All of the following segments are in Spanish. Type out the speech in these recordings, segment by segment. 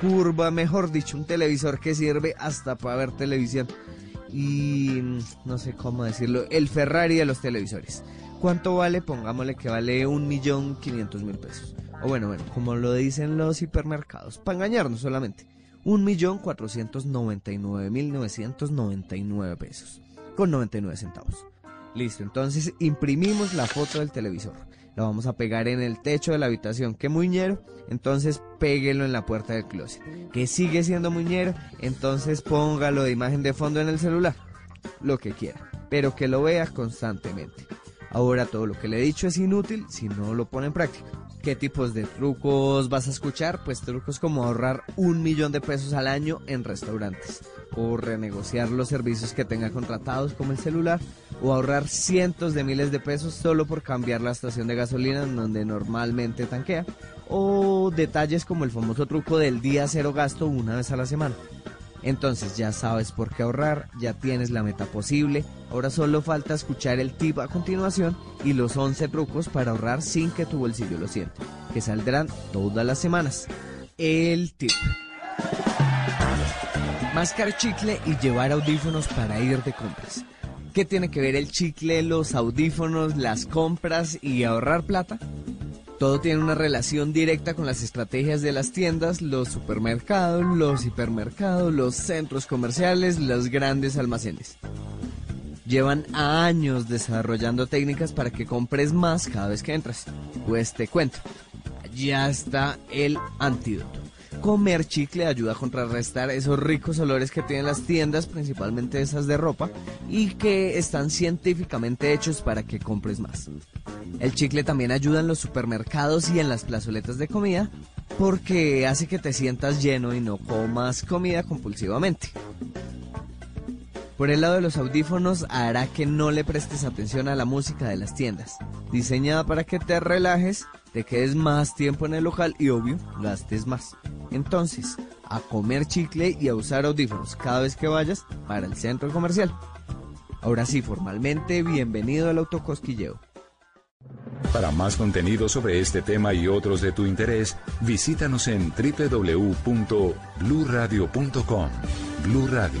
curva, mejor dicho, un televisor que sirve hasta para ver televisión. Y mm, no sé cómo decirlo, el Ferrari de los televisores. ¿Cuánto vale? Pongámosle que vale un millón quinientos mil pesos. O bueno, bueno, como lo dicen los hipermercados, para engañarnos solamente. Un millón cuatrocientos noventa y nueve mil novecientos noventa y nueve pesos. Con 99 centavos. Listo, entonces imprimimos la foto del televisor. La vamos a pegar en el techo de la habitación. ¿Qué muñero? Entonces péguelo en la puerta del closet. ¿Que sigue siendo muñero? Entonces póngalo de imagen de fondo en el celular. Lo que quiera. Pero que lo vea constantemente. Ahora todo lo que le he dicho es inútil si no lo pone en práctica. ¿Qué tipos de trucos vas a escuchar? Pues trucos como ahorrar un millón de pesos al año en restaurantes, o renegociar los servicios que tenga contratados como el celular, o ahorrar cientos de miles de pesos solo por cambiar la estación de gasolina en donde normalmente tanquea, o detalles como el famoso truco del día cero gasto una vez a la semana. Entonces ya sabes por qué ahorrar, ya tienes la meta posible, ahora solo falta escuchar el tip a continuación y los 11 trucos para ahorrar sin que tu bolsillo lo sienta, que saldrán todas las semanas. El tip. Mascar chicle y llevar audífonos para ir de compras. ¿Qué tiene que ver el chicle, los audífonos, las compras y ahorrar plata? Todo tiene una relación directa con las estrategias de las tiendas, los supermercados, los hipermercados, los centros comerciales, los grandes almacenes. Llevan años desarrollando técnicas para que compres más cada vez que entras. Pues te cuento, ya está el antídoto. Comer chicle ayuda a contrarrestar esos ricos olores que tienen las tiendas, principalmente esas de ropa, y que están científicamente hechos para que compres más. El chicle también ayuda en los supermercados y en las plazoletas de comida porque hace que te sientas lleno y no comas comida compulsivamente. Por el lado de los audífonos hará que no le prestes atención a la música de las tiendas, diseñada para que te relajes, te quedes más tiempo en el local y obvio, gastes más. Entonces, a comer chicle y a usar audífonos cada vez que vayas para el centro comercial. Ahora sí, formalmente, bienvenido al autocosquilleo. Para más contenido sobre este tema y otros de tu interés, visítanos en www.bluradio.com. Blu Radio,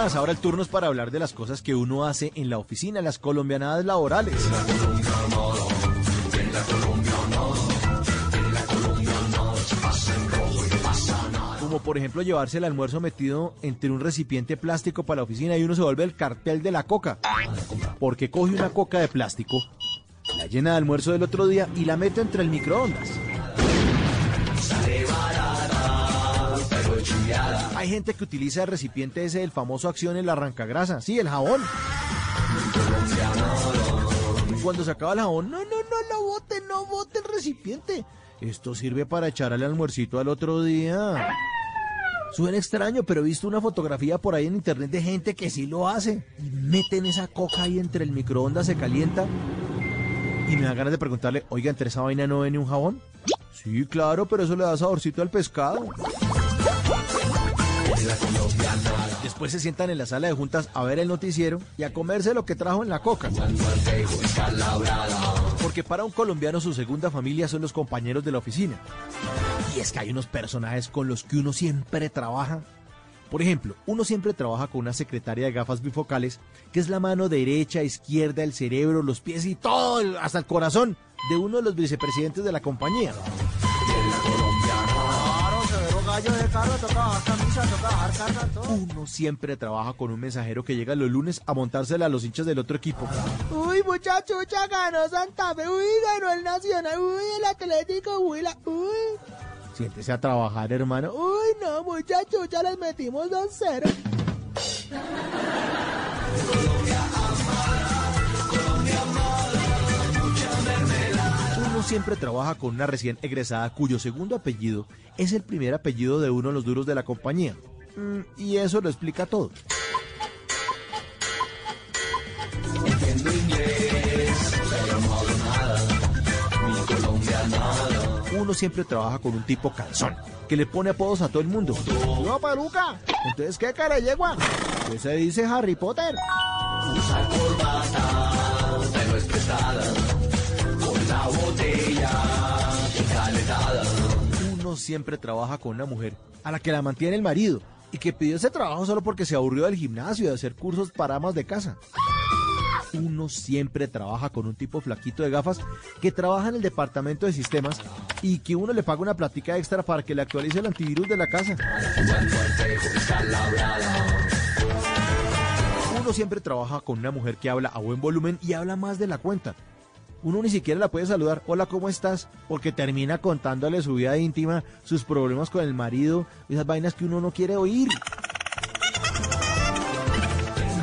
Ahora el turno es para hablar de las cosas que uno hace en la oficina, las colombianadas laborales. Como por ejemplo llevarse el almuerzo metido entre un recipiente plástico para la oficina y uno se vuelve el cartel de la coca. Porque coge una coca de plástico, la llena de almuerzo del otro día y la mete entre el microondas. Hay gente que utiliza el recipiente ese del famoso acción el arrancagrasa, sí, el jabón. Cuando se acaba el jabón, no, no, no lo bote, no bote el recipiente. Esto sirve para echar al almuercito al otro día. Suena extraño, pero he visto una fotografía por ahí en internet de gente que sí lo hace. Y meten esa coca ahí entre el microondas, se calienta. Y me da ganas de preguntarle, oiga, ¿entre esa vaina no viene un jabón? Sí, claro, pero eso le da saborcito al pescado. Después se sientan en la sala de juntas a ver el noticiero y a comerse lo que trajo en la coca. Porque para un colombiano su segunda familia son los compañeros de la oficina. Y es que hay unos personajes con los que uno siempre trabaja. Por ejemplo, uno siempre trabaja con una secretaria de gafas bifocales, que es la mano derecha, izquierda, el cerebro, los pies y todo, hasta el corazón de uno de los vicepresidentes de la compañía. Uno siempre trabaja con un mensajero que llega los lunes a montársela a los hinchas del otro equipo. Uy, muchacho, ya ganó Santa Fe, uy, ganó el Nacional, uy, el Atlético, uy, la, uy. Siéntese a trabajar, hermano. Uy, no, muchacho, ya les metimos 2-0. Siempre trabaja con una recién egresada cuyo segundo apellido es el primer apellido de uno de los duros de la compañía. Mm, y eso lo explica todo. Uno siempre trabaja con un tipo calzón, que le pone apodos a todo el mundo. No, peluca. Entonces, ¿qué cara yegua? ¿Qué se dice Harry Potter? Uno siempre trabaja con una mujer a la que la mantiene el marido y que pidió ese trabajo solo porque se aburrió del gimnasio y de hacer cursos para amas de casa. Uno siempre trabaja con un tipo flaquito de gafas que trabaja en el departamento de sistemas y que uno le paga una platica extra para que le actualice el antivirus de la casa. Uno siempre trabaja con una mujer que habla a buen volumen y habla más de la cuenta. Uno ni siquiera la puede saludar, hola, ¿cómo estás? Porque termina contándole su vida íntima, sus problemas con el marido, esas vainas que uno no quiere oír.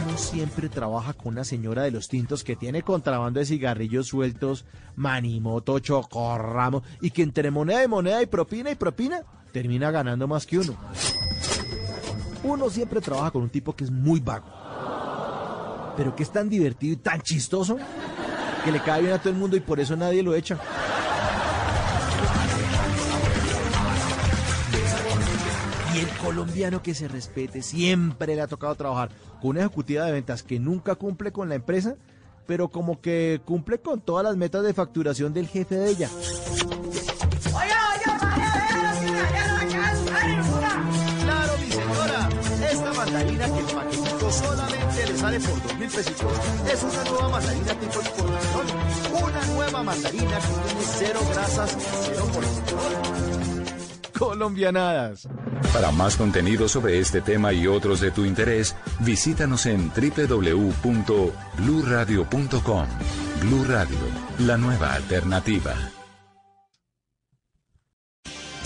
Uno siempre trabaja con una señora de los tintos que tiene contrabando de cigarrillos sueltos, manimoto, chocorramo, y que entre moneda y moneda y propina y propina, termina ganando más que uno. Uno siempre trabaja con un tipo que es muy vago, pero que es tan divertido y tan chistoso que le cae bien a todo el mundo y por eso nadie lo echa. Y el colombiano que se respete siempre le ha tocado trabajar con una ejecutiva de ventas que nunca cumple con la empresa, pero como que cumple con todas las metas de facturación del jefe de ella. Sale por dos mil pesitos es una nueva mandarina tipo porción. Una nueva mandarina que tiene cero grasas, cero colesterol. Colombianadas. Para más contenido sobre este tema y otros de tu interés, visítanos en www.bluradio.com. Blu Radio, la nueva alternativa.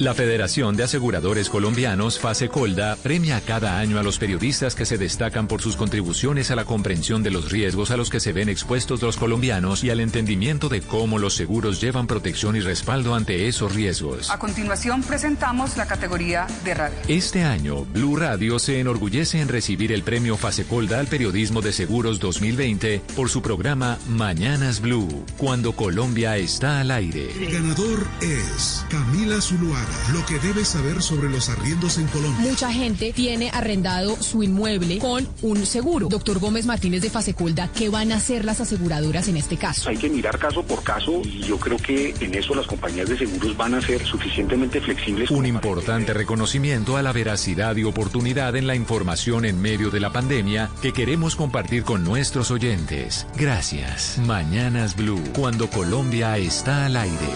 La Federación de Aseguradores Colombianos, Fase Colda, premia cada año a los periodistas que se destacan por sus contribuciones a la comprensión de los riesgos a los que se ven expuestos los colombianos y al entendimiento de cómo los seguros llevan protección y respaldo ante esos riesgos. A continuación presentamos la categoría de radio. Este año, Blue Radio se enorgullece en recibir el premio Fase Colda al Periodismo de Seguros 2020 por su programa Mañanas Blue, cuando Colombia está al aire. El ganador es Camila Zuluaga. Lo que debes saber sobre los arriendos en Colombia. Mucha gente tiene arrendado su inmueble con un seguro. Doctor Gómez Martínez de Fasecolda, ¿qué van a hacer las aseguradoras en este caso? Hay que mirar caso por caso y yo creo que en eso las compañías de seguros van a ser suficientemente flexibles. Un importante reconocimiento a la veracidad y oportunidad en la información en medio de la pandemia que queremos compartir con nuestros oyentes. Gracias. Mañanas Blue, cuando Colombia está al aire.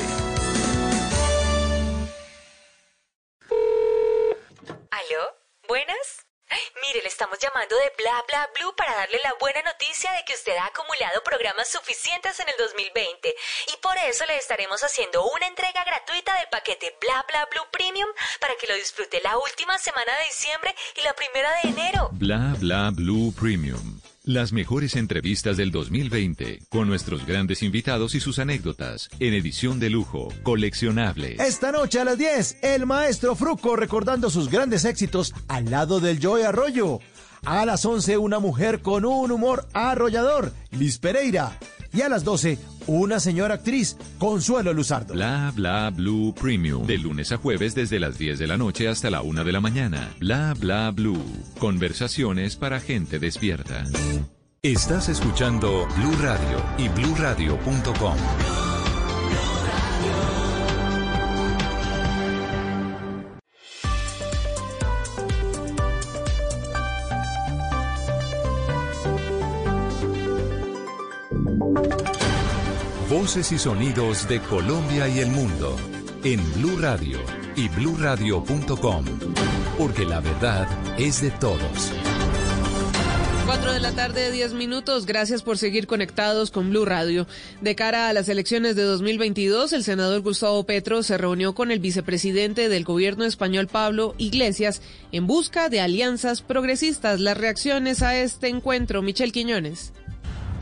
De Bla Bla Blue para darle la buena noticia de que usted ha acumulado programas suficientes en el 2020 y por eso le estaremos haciendo una entrega gratuita del paquete Bla Bla Blue Premium para que lo disfrute la última semana de diciembre y la primera de enero. Bla Bla Blue Premium. Las mejores entrevistas del 2020, con nuestros grandes invitados y sus anécdotas, en edición de lujo, coleccionable. Esta noche a las 10, el maestro Fruco recordando sus grandes éxitos al lado del Joy Arroyo. A las 11, una mujer con un humor arrollador, Liz Pereira. Y a las 12, una señora actriz, Consuelo Luzardo. Bla Bla Blue Premium. De lunes a jueves desde las 10 de la noche hasta la 1 de la mañana. Bla Bla Blue. Conversaciones para gente despierta. Estás escuchando Blue Radio y bluradio.com. Voces y sonidos de Colombia y el mundo en Blue Radio y bluradio.com, porque la verdad es de todos. 4 de la tarde, 10 minutos. Gracias por seguir conectados con Blue Radio. De cara a las elecciones de 2022, el senador Gustavo Petro se reunió con el vicepresidente del gobierno español, Pablo Iglesias, en busca de alianzas progresistas. Las reacciones a este encuentro, Michel Quiñones.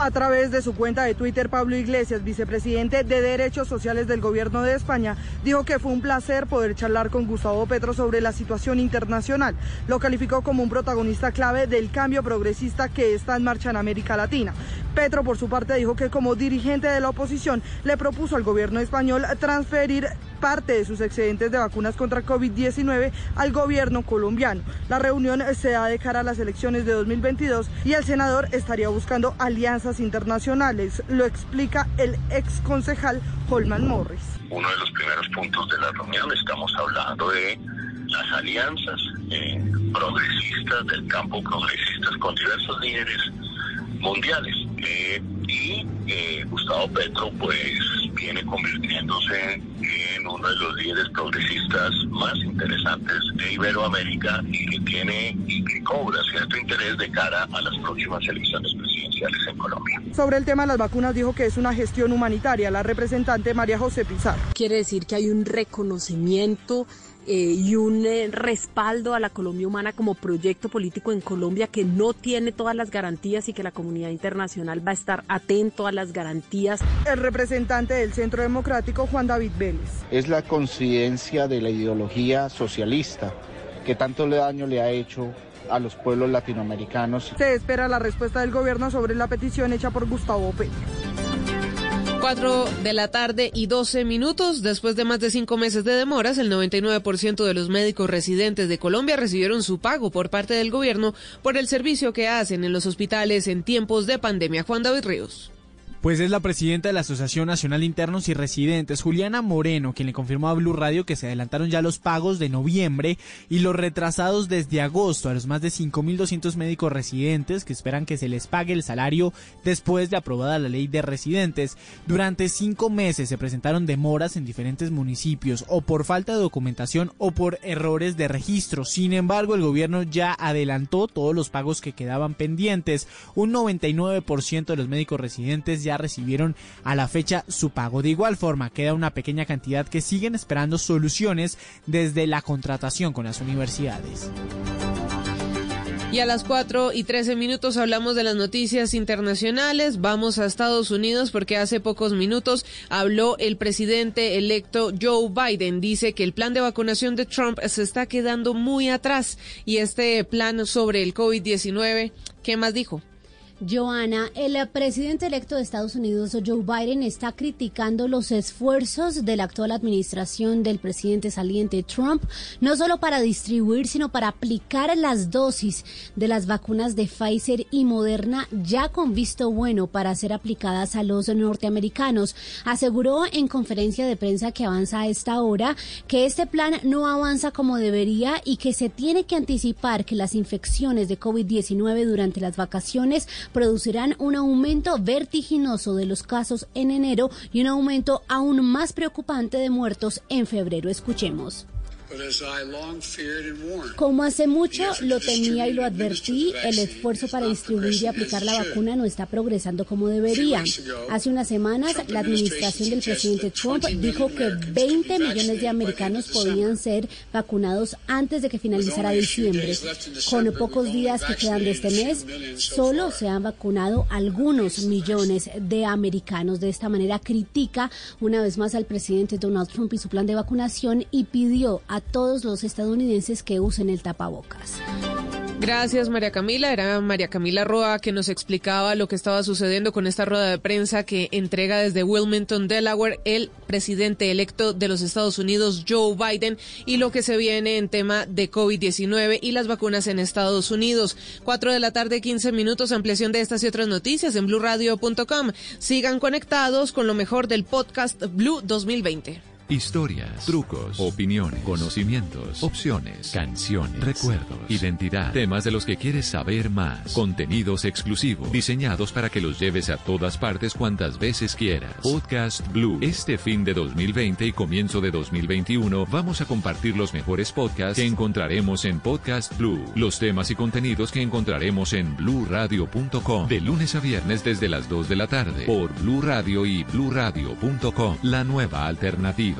A través de su cuenta de Twitter, Pablo Iglesias, vicepresidente de Derechos Sociales del Gobierno de España, dijo que fue un placer poder charlar con Gustavo Petro sobre la situación internacional. Lo calificó como un protagonista clave del cambio progresista que está en marcha en América Latina. Petro, por su parte, dijo que como dirigente de la oposición le propuso al gobierno español transferir parte de sus excedentes de vacunas contra COVID-19 al gobierno colombiano. La reunión se da de cara a las elecciones de 2022 y el senador estaría buscando alianzas internacionales. Lo explica el ex concejal Holman Morris. Uno de los primeros puntos de la reunión estamos hablando de las alianzas eh, progresistas del campo progresistas con diversos líderes mundiales. Eh, y eh, Gustavo Petro pues viene convirtiéndose en uno de los líderes progresistas más interesantes de Iberoamérica y que tiene y que cobra cierto interés de cara a las próximas elecciones presidenciales en Colombia. Sobre el tema de las vacunas dijo que es una gestión humanitaria. La representante María José Pizarro. Quiere decir que hay un reconocimiento eh, y un eh, respaldo a la Colombia Humana como proyecto político en Colombia que no tiene todas las garantías y que la comunidad internacional va a estar atento a las garantías. El representante del Centro Democrático, Juan David Vélez. Es la coincidencia de la ideología socialista que tanto daño le ha hecho a los pueblos latinoamericanos. Se espera la respuesta del gobierno sobre la petición hecha por Gustavo Petro. 4 de la tarde y 12 minutos. Después de más de cinco meses de demoras, el 99% de los médicos residentes de Colombia recibieron su pago por parte del gobierno por el servicio que hacen en los hospitales en tiempos de pandemia. Juan David Ríos. Pues es la presidenta de la Asociación Nacional de Internos y Residentes, Juliana Moreno, quien le confirmó a Blue Radio que se adelantaron ya los pagos de noviembre y los retrasados desde agosto a los más de 5.200 médicos residentes que esperan que se les pague el salario después de aprobada la ley de residentes. Durante cinco meses se presentaron demoras en diferentes municipios o por falta de documentación o por errores de registro. Sin embargo, el gobierno ya adelantó todos los pagos que quedaban pendientes. Un 99% de los médicos residentes ya recibieron a la fecha su pago. De igual forma, queda una pequeña cantidad que siguen esperando soluciones desde la contratación con las universidades. Y a las 4 y 13 minutos hablamos de las noticias internacionales. Vamos a Estados Unidos porque hace pocos minutos habló el presidente electo Joe Biden. Dice que el plan de vacunación de Trump se está quedando muy atrás y este plan sobre el COVID-19, ¿qué más dijo? Joana, el presidente electo de Estados Unidos, Joe Biden, está criticando los esfuerzos de la actual administración del presidente saliente Trump, no solo para distribuir, sino para aplicar las dosis de las vacunas de Pfizer y Moderna ya con visto bueno para ser aplicadas a los norteamericanos. Aseguró en conferencia de prensa que avanza a esta hora que este plan no avanza como debería y que se tiene que anticipar que las infecciones de COVID-19 durante las vacaciones producirán un aumento vertiginoso de los casos en enero y un aumento aún más preocupante de muertos en febrero. Escuchemos. Como hace mucho lo temía y lo advertí, el esfuerzo para distribuir y aplicar la vacuna no está progresando como debería. Hace unas semanas, la administración del presidente Trump dijo que 20 millones de americanos podían ser vacunados antes de que finalizara diciembre. Con pocos días que quedan de este mes, solo se han vacunado algunos millones de americanos. De esta manera critica una vez más al presidente Donald Trump y su plan de vacunación y pidió a todos los estadounidenses que usen el tapabocas. Gracias, María Camila. Era María Camila Roa que nos explicaba lo que estaba sucediendo con esta rueda de prensa que entrega desde Wilmington, Delaware, el presidente electo de los Estados Unidos, Joe Biden, y lo que se viene en tema de COVID-19 y las vacunas en Estados Unidos. Cuatro de la tarde, 15 minutos, ampliación de estas y otras noticias en blurradio.com. Sigan conectados con lo mejor del podcast Blue 2020. Historias, trucos, opiniones, conocimientos, opciones, canciones, recuerdos, identidad, temas de los que quieres saber más, contenidos exclusivos, diseñados para que los lleves a todas partes cuantas veces quieras. Podcast Blue. Este fin de 2020 y comienzo de 2021 vamos a compartir los mejores podcasts que encontraremos en Podcast Blue, los temas y contenidos que encontraremos en bluradio.com de lunes a viernes desde las 2 de la tarde por Blue Radio y bluradio.com, la nueva alternativa.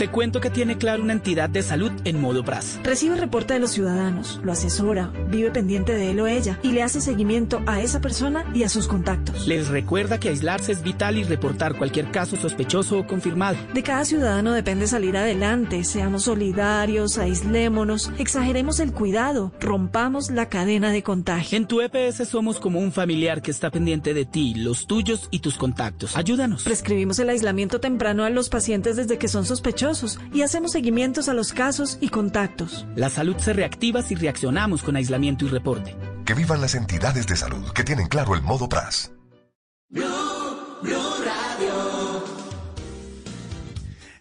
Te cuento que tiene claro una entidad de salud en modo PRAS. Recibe reporte de los ciudadanos, lo asesora, vive pendiente de él o ella y le hace seguimiento a esa persona y a sus contactos. Les recuerda que aislarse es vital y reportar cualquier caso sospechoso o confirmado. De cada ciudadano depende salir adelante. Seamos solidarios, aislémonos, exageremos el cuidado, rompamos la cadena de contagio. En tu EPS somos como un familiar que está pendiente de ti, los tuyos y tus contactos. Ayúdanos. Prescribimos el aislamiento temprano a los pacientes desde que son sospechosos y hacemos seguimientos a los casos y contactos. La salud se reactiva si reaccionamos con aislamiento y reporte. Que vivan las entidades de salud que tienen claro el modo PRAS.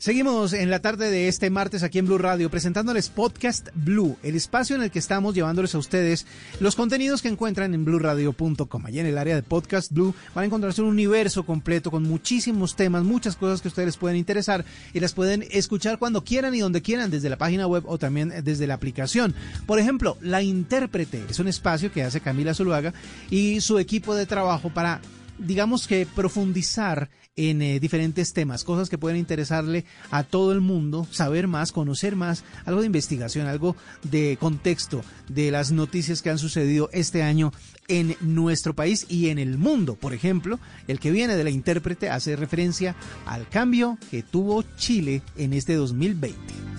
Seguimos en la tarde de este martes aquí en Blue Radio presentándoles Podcast Blue, el espacio en el que estamos llevándoles a ustedes los contenidos que encuentran en bluradio.com. Allí en el área de Podcast Blue van a encontrarse un universo completo con muchísimos temas, muchas cosas que ustedes pueden interesar y las pueden escuchar cuando quieran y donde quieran desde la página web o también desde la aplicación. Por ejemplo, La Intérprete es un espacio que hace Camila Zuluaga y su equipo de trabajo para digamos que profundizar en eh, diferentes temas, cosas que pueden interesarle a todo el mundo, saber más, conocer más, algo de investigación, algo de contexto de las noticias que han sucedido este año en nuestro país y en el mundo. Por ejemplo, el que viene de la intérprete hace referencia al cambio que tuvo Chile en este 2020.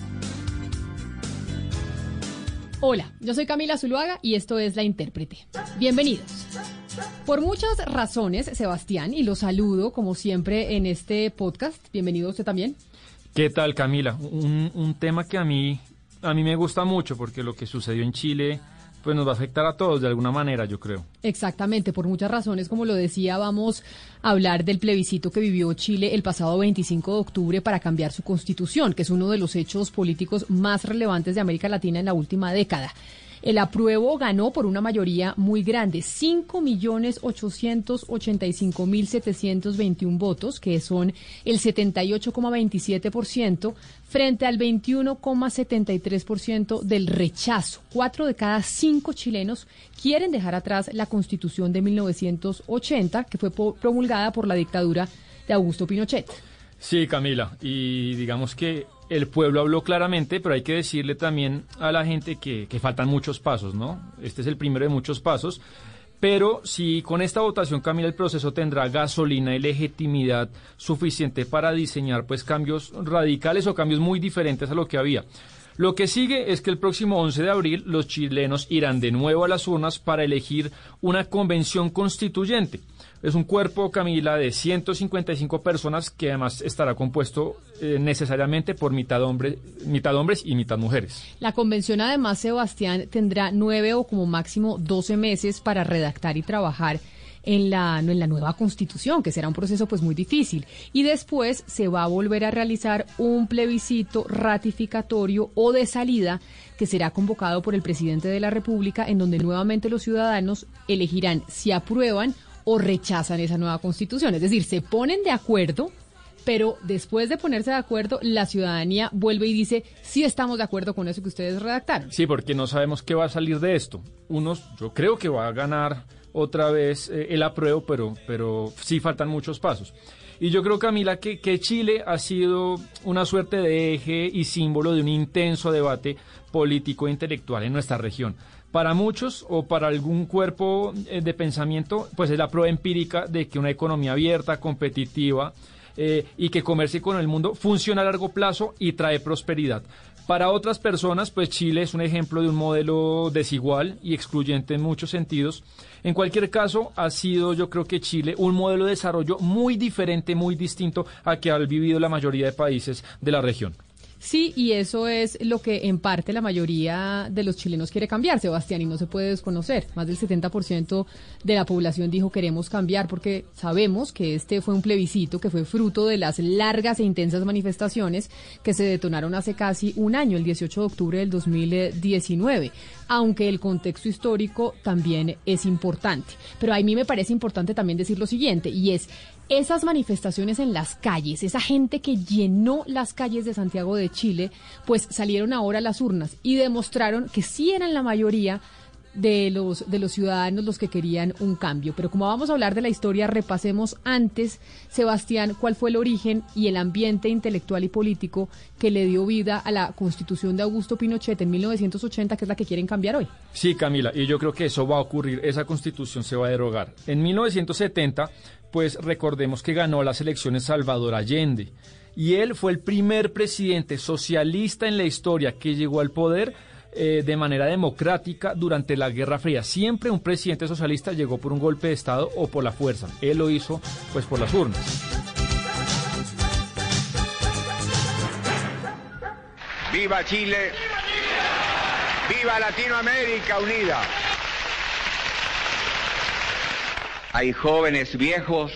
Hola, yo soy Camila Zuluaga y esto es La Intérprete. Bienvenidos. Por muchas razones, Sebastián, y lo saludo como siempre en este podcast. Bienvenido usted también. ¿Qué tal, Camila? Un, tema que a mí, a mí me gusta mucho porque lo que sucedió en Chile pues nos va a afectar a todos de alguna manera, yo creo. Exactamente, por muchas razones, como lo decía, vamos a hablar del plebiscito que vivió Chile el pasado 25 de octubre para cambiar su constitución, que es uno de los hechos políticos más relevantes de América Latina en la última década. El apruebo ganó por una mayoría muy grande, 5.885.721 votos, que son el 78,27%, frente al 21,73% del rechazo. Cuatro de cada cinco chilenos quieren dejar atrás la constitución de 1980, que fue promulgada por la dictadura de Augusto Pinochet. Sí, Camila, y digamos que el pueblo habló claramente, pero hay que decirle también a la gente que, faltan muchos pasos, ¿no? Este es el primero de muchos pasos. Pero si con esta votación, Camila, el proceso tendrá gasolina y legitimidad suficiente para diseñar pues cambios radicales o cambios muy diferentes a lo que había. Lo que sigue es que el próximo 11 de abril los chilenos irán de nuevo a las urnas para elegir una convención constituyente Es un cuerpo, Camila, de 155 personas que además estará compuesto eh, necesariamente por mitad, hombre, mitad hombres y mitad mujeres. La convención, además, Sebastián, tendrá nueve o como máximo doce meses para redactar y trabajar en la, en la nueva constitución, que será un proceso pues muy difícil. Y después se va a volver a realizar un plebiscito ratificatorio o de salida que será convocado por el presidente de la República, en donde nuevamente los ciudadanos elegirán si aprueban o rechazan esa nueva constitución. Es decir, se ponen de acuerdo, pero después de ponerse de acuerdo, la ciudadanía vuelve y dice, sí estamos de acuerdo con eso que ustedes redactaron. Sí, porque no sabemos qué va a salir de esto. Unos, yo creo que va a ganar otra vez eh, el apruebo, pero, pero sí faltan muchos pasos. Y yo creo, Camila, que, que Chile ha sido una suerte de eje y símbolo de un intenso debate político e intelectual en nuestra región. Para muchos o para algún cuerpo eh, de pensamiento, pues es la prueba empírica de que una economía abierta, competitiva eh, y que comercie con el mundo funciona a largo plazo y trae prosperidad. Para otras personas, pues Chile es un ejemplo de un modelo desigual y excluyente en muchos sentidos. En cualquier caso, ha sido yo creo que Chile un modelo de desarrollo muy diferente, muy distinto a que han vivido la mayoría de países de la región. Sí, y eso es lo que en parte la mayoría de los chilenos quiere cambiar, Sebastián, y no se puede desconocer. Más del 70% de la población dijo queremos cambiar porque sabemos que este fue un plebiscito que fue fruto de las largas e intensas manifestaciones que se detonaron hace casi un año, el 18 de octubre del 2019, aunque el contexto histórico también es importante. Pero a mí me parece importante también decir lo siguiente, y es esas manifestaciones en las calles, esa gente que llenó las calles de Santiago de Chile, pues salieron ahora a las urnas y demostraron que sí eran la mayoría de los, de los ciudadanos los que querían un cambio. Pero como vamos a hablar de la historia, repasemos antes, Sebastián, cuál fue el origen y el ambiente intelectual y político que le dio vida a la constitución de Augusto Pinochet en 1980, que es la que quieren cambiar hoy. Sí, Camila, y yo creo que eso va a ocurrir, esa constitución se va a derogar. En 1970 pues recordemos que ganó las elecciones Salvador Allende. Y él fue el primer presidente socialista en la historia que llegó al poder eh, de manera democrática durante la Guerra Fría. Siempre un presidente socialista llegó por un golpe de Estado o por la fuerza. Él lo hizo pues por las urnas. ¡Viva Chile! ¡Viva Latinoamérica unida! Hay jóvenes viejos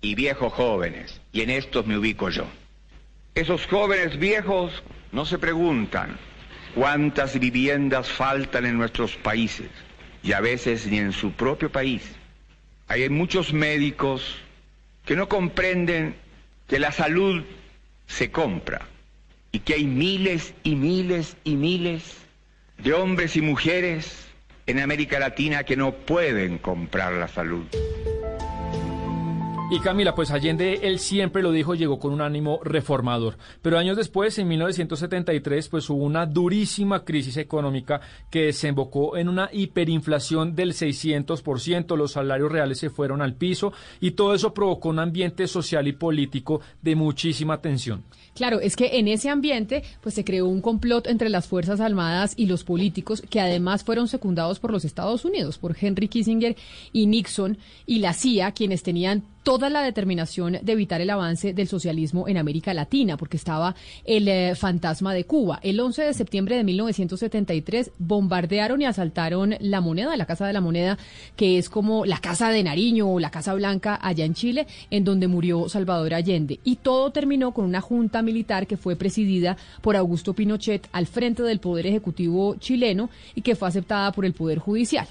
y viejos jóvenes, y en estos me ubico yo. Esos jóvenes viejos no se preguntan cuántas viviendas faltan en nuestros países, y a veces ni en su propio país. Hay muchos médicos que no comprenden que la salud se compra y que hay miles y miles y miles de hombres y mujeres en América Latina que no pueden comprar la salud. Y Camila, pues Allende, él siempre lo dijo, llegó con un ánimo reformador. Pero años después, en 1973, pues hubo una durísima crisis económica que desembocó en una hiperinflación del 600%, los salarios reales se fueron al piso y todo eso provocó un ambiente social y político de muchísima tensión. Claro, es que en ese ambiente pues se creó un complot entre las Fuerzas Armadas y los políticos que además fueron secundados por los Estados Unidos, por Henry Kissinger y Nixon y la CIA, quienes tenían toda la determinación de evitar el avance del socialismo en América Latina, porque estaba el eh, fantasma de Cuba. El 11 de septiembre de 1973 bombardearon y asaltaron la moneda, la Casa de la Moneda, que es como la Casa de Nariño o la Casa Blanca allá en Chile, en donde murió Salvador Allende. Y todo terminó con una junta militar que fue presidida por Augusto Pinochet al frente del Poder Ejecutivo chileno y que fue aceptada por el Poder Judicial.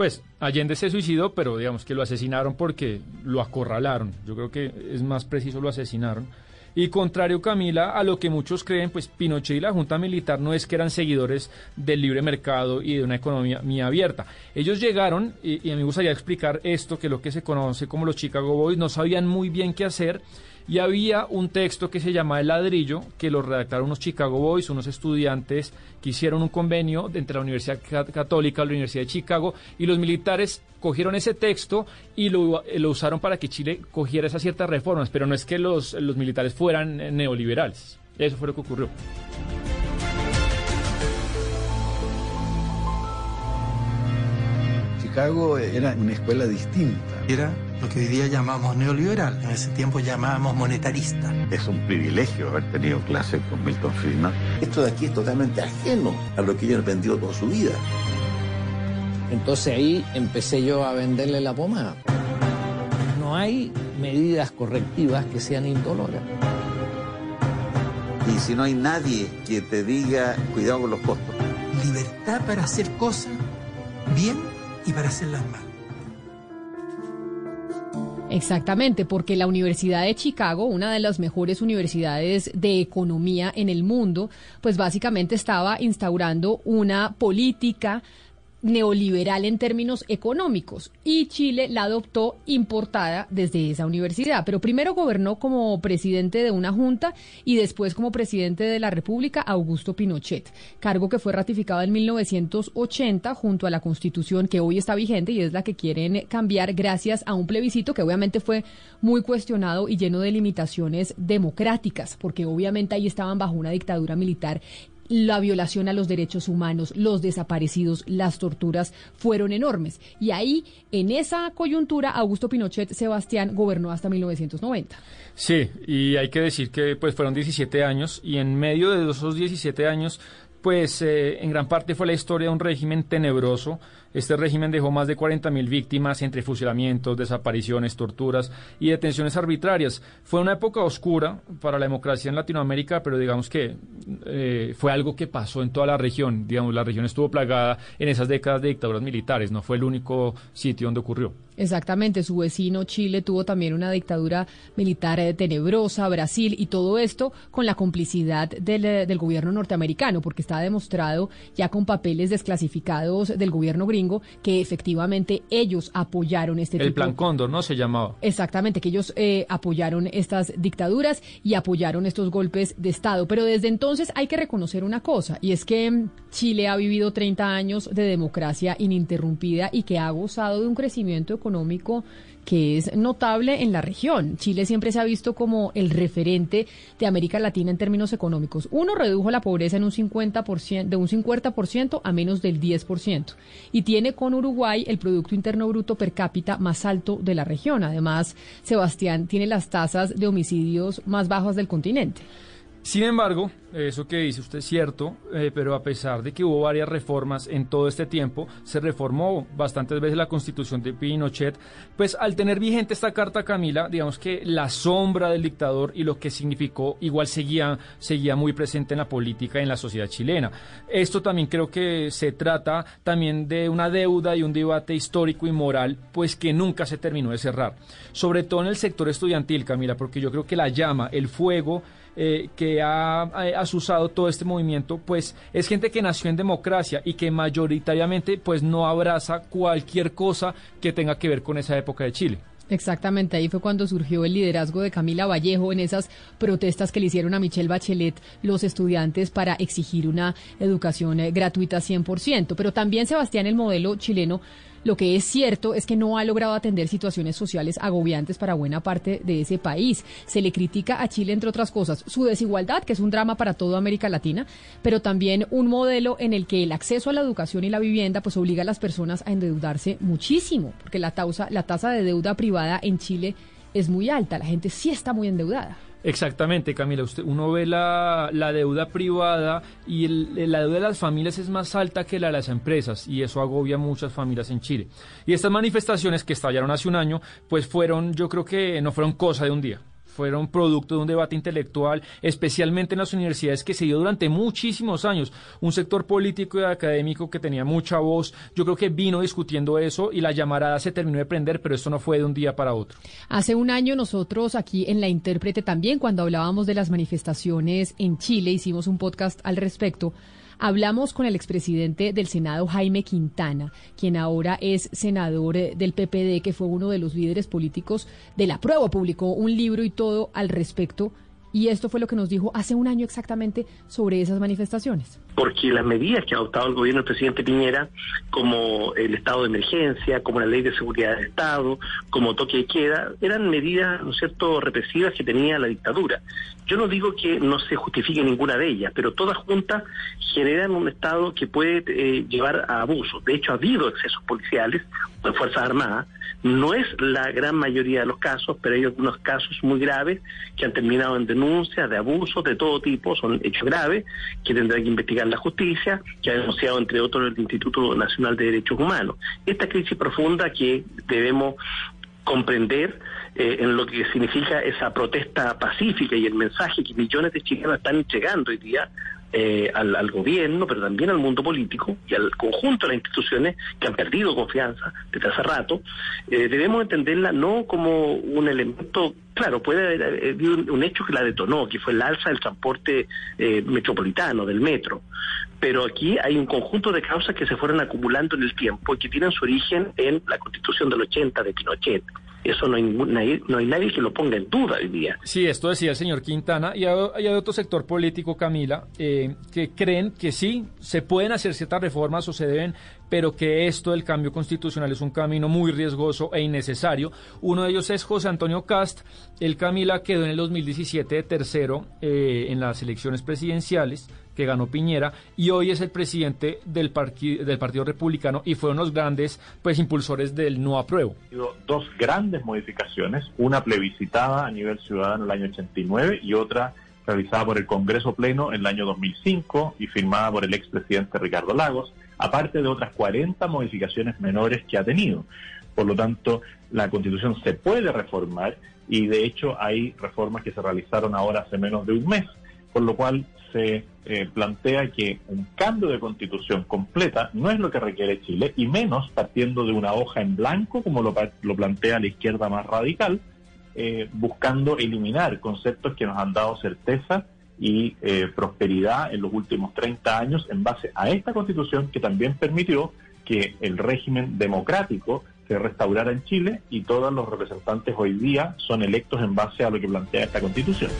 Pues Allende se suicidó, pero digamos que lo asesinaron porque lo acorralaron. Yo creo que es más preciso lo asesinaron. Y contrario, Camila, a lo que muchos creen, pues Pinochet y la Junta Militar no es que eran seguidores del libre mercado y de una economía abierta. Ellos llegaron, y, y a mí me gustaría explicar esto, que lo que se conoce como los Chicago Boys, no sabían muy bien qué hacer y había un texto que se llama El ladrillo, que lo redactaron unos Chicago Boys, unos estudiantes que hicieron un convenio entre la Universidad Católica y la Universidad de Chicago, y los militares cogieron ese texto y lo, usaron para que Chile cogiera esas ciertas reformas, pero no es que los, los militares fueran neoliberales. Eso fue lo que ocurrió. Chicago era una escuela distinta Era lo que hoy día llamamos neoliberal, en ese tiempo llamábamos monetarista. Es un privilegio haber tenido clase con Milton Friedman. Esto de aquí es totalmente ajeno a lo que yo he aprendido toda su vida. Entonces ahí empecé yo a venderle la pomada. No hay medidas correctivas que sean indoloras. Y si no hay nadie que te diga cuidado con los costos. Libertad para hacer cosas bien y para hacerlas mal. Exactamente, porque la Universidad de Chicago, una de las mejores universidades de economía en el mundo, pues básicamente estaba instaurando una política neoliberal en términos económicos y Chile la adoptó importada desde esa universidad. Pero primero gobernó como presidente de una junta y después como presidente de la República Augusto Pinochet, cargo que fue ratificado en 1980 junto a la constitución que hoy está vigente y es la que quieren cambiar gracias a un plebiscito que obviamente fue muy cuestionado y lleno de limitaciones democráticas, porque obviamente ahí estaban bajo una dictadura militar la violación a los derechos humanos, los desaparecidos, las torturas fueron enormes. Y ahí, en esa coyuntura, Augusto Pinochet Sebastián gobernó hasta 1990. Sí, y hay que decir que pues fueron 17 años y en medio de esos 17 años pues eh, en gran parte fue la historia de un régimen tenebroso. Este régimen dejó más de 40.000 víctimas entre fusilamientos, desapariciones, torturas y detenciones arbitrarias. Fue una época oscura para la democracia en Latinoamérica, pero digamos que eh, fue algo que pasó en toda la región. Digamos, la región estuvo plagada en esas décadas de dictaduras militares, no fue el único sitio donde ocurrió. Exactamente, su vecino Chile tuvo también una dictadura militar eh, tenebrosa, Brasil, y todo esto con la complicidad del, eh, gobierno norteamericano, porque está demostrado ya con papeles desclasificados del gobierno gringo que efectivamente ellos apoyaron este El Plan Cóndor, ¿no? Se llamaba. Exactamente, que ellos eh, apoyaron estas dictaduras y apoyaron estos golpes de Estado. Pero desde entonces hay que reconocer una cosa, y es que mm, Chile ha vivido 30 años de democracia ininterrumpida y que ha gozado de un crecimiento económico que es notable en la región. Chile siempre se ha visto como el referente de América Latina en términos económicos. Uno redujo la pobreza en un 50%, de un 50% a menos del 10% y tiene con Uruguay el Producto Interno Bruto per cápita más alto de la región. Además, Sebastián tiene las tasas de homicidios más bajas del continente. Sin embargo, eso que dice usted es cierto, eh, pero a pesar de que hubo varias reformas en todo este tiempo, se reformó bastantes veces la constitución de Pinochet, pues al tener vigente esta carta Camila, digamos que la sombra del dictador y lo que significó igual seguía, seguía muy presente en la política y en la sociedad chilena. Esto también creo que se trata también de una deuda y un debate histórico y moral, pues que nunca se terminó de cerrar. Sobre todo en el sector estudiantil, Camila, porque yo creo que la llama, el fuego, eh, que ha, eh, asusado todo este movimiento, pues es gente que nació en democracia y que mayoritariamente pues no abraza cualquier cosa que tenga que ver con esa época de Chile. Exactamente, ahí fue cuando surgió el liderazgo de Camila Vallejo en esas protestas que le hicieron a Michelle Bachelet los estudiantes para exigir una educación eh, gratuita 100%. Pero también, Sebastián, el modelo chileno lo que es cierto es que no ha logrado atender situaciones sociales agobiantes para buena parte de ese país. Se le critica a Chile, entre otras cosas, su desigualdad, que es un drama para toda América Latina, pero también un modelo en el que el acceso a la educación y la vivienda pues obliga a las personas a endeudarse muchísimo, porque la tasa, la tasa de deuda privada en Chile es muy alta, la gente sí está muy endeudada. Exactamente, Camila. Usted, uno ve la, la deuda privada y la deuda de las familias es más alta que la de las empresas y eso agobia a muchas familias en Chile. Y estas manifestaciones que estallaron hace un año, pues fueron, yo creo que no fueron cosa de un día fueron producto de un debate intelectual, especialmente en las universidades que se dio durante muchísimos años. Un sector político y académico que tenía mucha voz, yo creo que vino discutiendo eso y la llamarada se terminó de prender, pero esto no fue de un día para otro. Hace un año nosotros aquí en La Intérprete también, cuando hablábamos de las manifestaciones en Chile, hicimos un podcast al respecto. Hablamos con el expresidente del Senado, Jaime Quintana, quien ahora es senador eh, del PPD, que fue uno de los líderes políticos de la prueba, publicó un libro y todo al respecto. Y esto fue lo que nos dijo hace un año exactamente sobre esas manifestaciones. Porque las medidas que ha adoptado el gobierno del presidente Piñera, como el estado de emergencia, como la ley de seguridad del Estado, como toque de queda, eran medidas, ¿no cierto?, represivas que tenía la dictadura. Yo no digo que no se justifique ninguna de ellas, pero todas juntas generan un Estado que puede eh, llevar a abusos. De hecho, ha habido excesos policiales de Fuerzas Armadas. No es la gran mayoría de los casos, pero hay algunos casos muy graves que han terminado en denuncias de abusos de todo tipo, son hechos graves que tendrá que investigar la justicia, que ha denunciado, entre otros, el Instituto Nacional de Derechos Humanos. Esta crisis profunda que debemos comprender eh, en lo que significa esa protesta pacífica y el mensaje que millones de chilenos están entregando hoy día eh, al, gobierno, pero también al mundo político y al conjunto de las instituciones que han perdido confianza desde hace rato, eh, debemos entenderla no como un elemento, claro, puede haber un, hecho que la detonó, que fue el alza del transporte metropolitano, del metro, pero aquí hay un conjunto de causas que se fueron acumulando en el tiempo y que tienen su origen en la constitución del 80 de Pinochet eso no hay, no hay nadie que lo ponga en duda hoy día. Sí, esto decía el señor Quintana. Y hay, otro sector político, Camila, eh, que creen que sí, se pueden hacer ciertas reformas o se deben, pero que esto del cambio constitucional es un camino muy riesgoso e innecesario. Uno de ellos es José Antonio Cast. El Camila quedó en el 2017 tercero eh, en las elecciones presidenciales que ganó Piñera y hoy es el presidente del, Partido Republicano y fue uno de los grandes pues, impulsores del no apruebo. Dos grandes modificaciones, una plebiscitada a nivel ciudadano en el año 89 y otra realizada por el Congreso Pleno en el año 2005 y firmada por el expresidente Ricardo Lagos, aparte de otras 40 modificaciones menores que ha tenido. Por lo tanto, la Constitución se puede reformar y de hecho hay reformas que se realizaron ahora hace menos de un mes, por lo cual se eh, plantea que un cambio de constitución completa no es lo que requiere Chile, y menos partiendo de una hoja en blanco, como lo, plantea la izquierda más radical, eh, buscando eliminar conceptos que nos han dado certeza y eh, prosperidad en los últimos 30 años en base a esta constitución que también permitió que el régimen democrático se restaurara en Chile y todos los representantes hoy día son electos en base a lo que plantea esta constitución.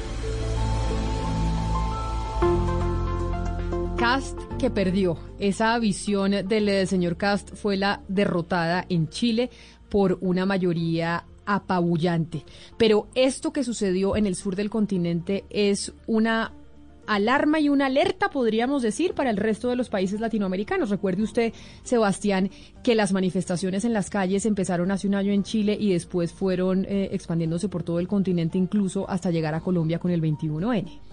Cast que perdió. Esa visión del eh, señor Cast fue la derrotada en Chile por una mayoría apabullante. Pero esto que sucedió en el sur del continente es una alarma y una alerta, podríamos decir, para el resto de los países latinoamericanos. Recuerde usted, Sebastián, que las manifestaciones en las calles empezaron hace un año en Chile y después fueron eh, expandiéndose por todo el continente, incluso hasta llegar a Colombia con el 21N.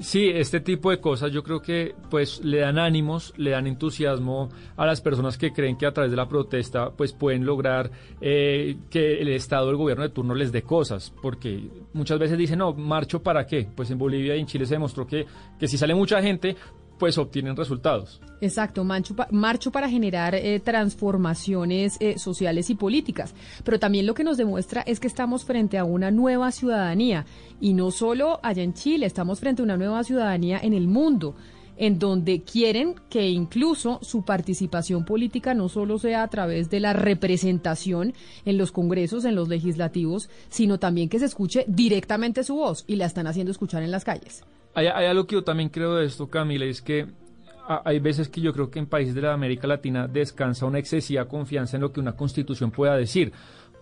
Sí, este tipo de cosas yo creo que pues le dan ánimos, le dan entusiasmo a las personas que creen que a través de la protesta pues pueden lograr eh, que el Estado, el gobierno de turno les dé cosas, porque muchas veces dicen, no, marcho para qué, pues en Bolivia y en Chile se demostró que, que si sale mucha gente pues obtienen resultados. Exacto, marcho para generar eh, transformaciones eh, sociales y políticas, pero también lo que nos demuestra es que estamos frente a una nueva ciudadanía y no solo allá en Chile, estamos frente a una nueva ciudadanía en el mundo en donde quieren que incluso su participación política no solo sea a través de la representación en los congresos, en los legislativos, sino también que se escuche directamente su voz y la están haciendo escuchar en las calles. Hay, algo que yo también creo de esto, Camila, es que hay veces que yo creo que en países de la América Latina descansa una excesiva confianza en lo que una constitución pueda decir.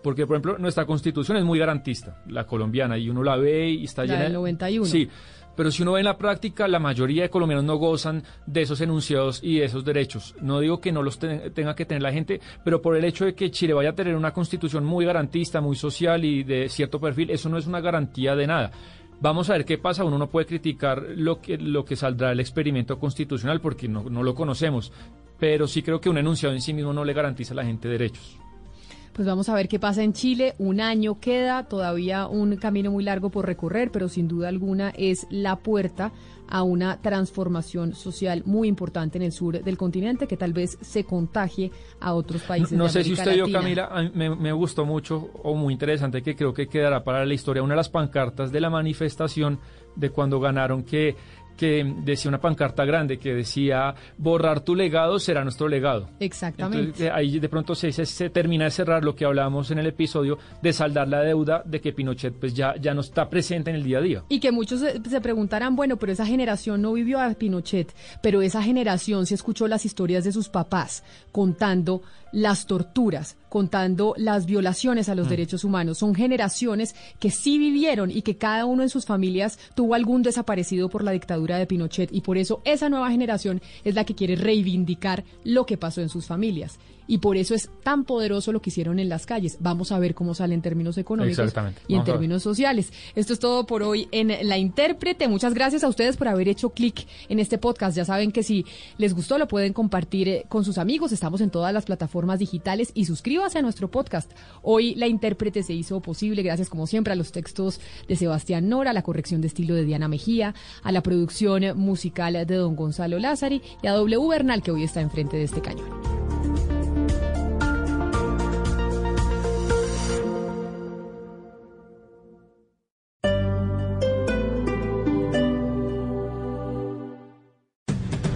Porque, por ejemplo, nuestra constitución es muy garantista, la colombiana, y uno la ve y está la llena. Del 91. Sí. Pero si uno ve en la práctica, la mayoría de colombianos no gozan de esos enunciados y de esos derechos. No digo que no los tenga que tener la gente, pero por el hecho de que Chile vaya a tener una constitución muy garantista, muy social y de cierto perfil, eso no es una garantía de nada. Vamos a ver qué pasa. Uno no puede criticar lo que, saldrá del experimento constitucional porque no, no lo conocemos. Pero sí creo que un enunciado en sí mismo no le garantiza a la gente derechos. Pues vamos a ver qué pasa en Chile. Un año queda, todavía un camino muy largo por recorrer, pero sin duda alguna es la puerta a una transformación social muy importante en el sur del continente que tal vez se contagie a otros países. No, no sé si usted yo, Camila, me, me, gustó mucho o muy interesante que creo que quedará para la historia una de las pancartas de la manifestación de cuando ganaron que que decía una pancarta grande que decía, borrar tu legado será nuestro legado. Exactamente. Entonces, ahí de pronto se, se, se termina de cerrar lo que hablábamos en el episodio de saldar la deuda de que Pinochet pues ya, ya no está presente en el día a día. Y que muchos se, se preguntarán, bueno, pero esa generación no vivió a Pinochet, pero esa generación se escuchó las historias de sus papás contando las torturas, contando las violaciones a los derechos humanos. Son generaciones que sí vivieron y que cada uno en sus familias tuvo algún desaparecido por la dictadura de Pinochet y por eso esa nueva generación es la que quiere reivindicar lo que pasó en sus familias. Y por eso es tan poderoso lo que hicieron en las calles. Vamos a ver cómo sale en términos económicos y en términos sociales. Esto es todo por hoy en La Intérprete. Muchas gracias a ustedes por haber hecho clic en este podcast. Ya saben que si les gustó lo pueden compartir eh, con sus amigos. Estamos en todas las plataformas digitales y suscríbase a nuestro podcast. Hoy La Intérprete se hizo posible gracias como siempre a los textos de Sebastián Nora, a la corrección de estilo de Diana Mejía, a la producción musical de don Gonzalo Lázari y a W Bernal que hoy está enfrente de este cañón.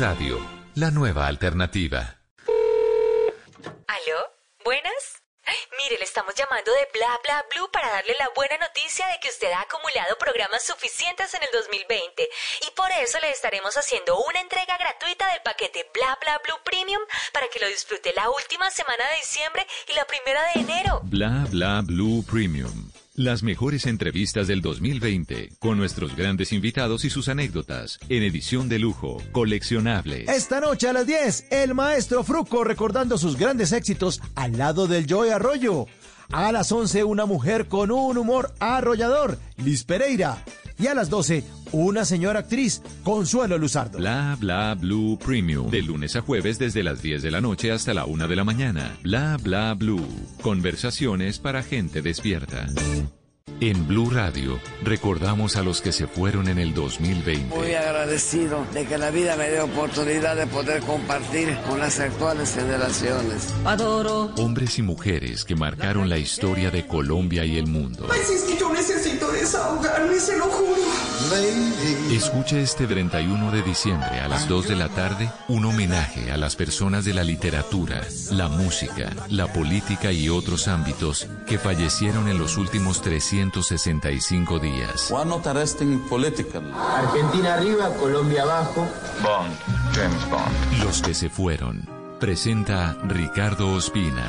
Radio, la nueva alternativa. ¿Aló? ¿Buenas? Ay, Mire, le estamos llamando de Bla Bla Blue para darle la buena noticia de que usted ha acumulado programas suficientes en el 2020 y por eso le estaremos haciendo una entrega gratuita del paquete Bla Bla Blue Premium para que lo disfrute la última semana de diciembre y la primera de enero. Bla Bla Blue Premium. Las mejores entrevistas del 2020 con nuestros grandes invitados y sus anécdotas en edición de lujo, coleccionables. Esta noche a las 10, el maestro Fruco recordando sus grandes éxitos al lado del Joy Arroyo. A las 11, una mujer con un humor arrollador, Liz Pereira. Y a las 12, una señora actriz, Consuelo Luzardo. Bla Bla Blue Premium. De lunes a jueves desde las 10 de la noche hasta la 1 de la mañana. Bla Bla Blue. Conversaciones para gente despierta. En Blue Radio recordamos a los que se fueron en el 2020. Muy agradecido de que la vida me dé oportunidad de poder compartir con las actuales generaciones. Adoro. Hombres y mujeres que marcaron la historia de Colombia y el mundo. Pues es que yo necesito desahogarme, se lo juro. Escucha este 31 de diciembre a las 2 de la tarde un homenaje a las personas de la literatura, la música, la política y otros ámbitos que fallecieron en los últimos 365 días. Political. Argentina arriba, Colombia abajo. Bond, James Bond. Los que se fueron. Presenta Ricardo Ospina.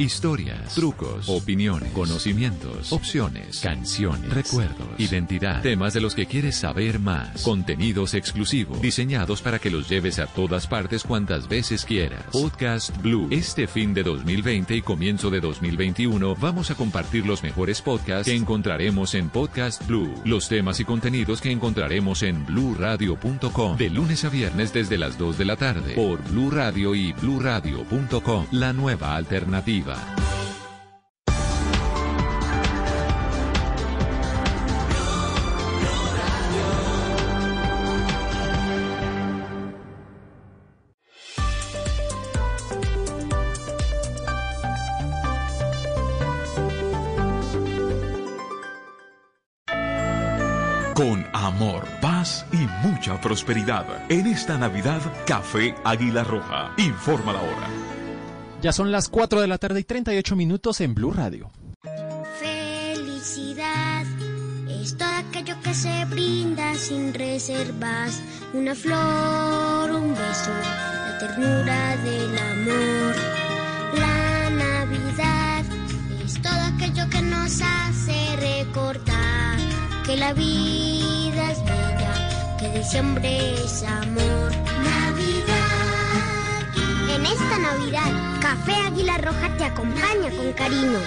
Historias, trucos, opiniones, conocimientos, opciones, canciones, recuerdos, identidad, temas de los que quieres saber más, contenidos exclusivos, diseñados para que los lleves a todas partes cuantas veces quieras. Podcast Blue. Este fin de 2020 y comienzo de 2021 vamos a compartir los mejores podcasts que encontraremos en Podcast Blue, los temas y contenidos que encontraremos en bluradio.com de lunes a viernes desde las 2 de la tarde por Blue Radio y bluradio.com, la nueva alternativa. Con amor, paz y mucha prosperidad. En esta Navidad, Café Águila Roja. Informa la hora. Ya son las 4 de la tarde y 38 minutos en Blue Radio. Felicidad es todo aquello que se brinda sin reservas. Una flor, un beso, la ternura del amor. La Navidad que nos hace recordar que la vida es bella, que diciembre es amor. En esta Navidad, Café Águila Roja te acompaña con cariño.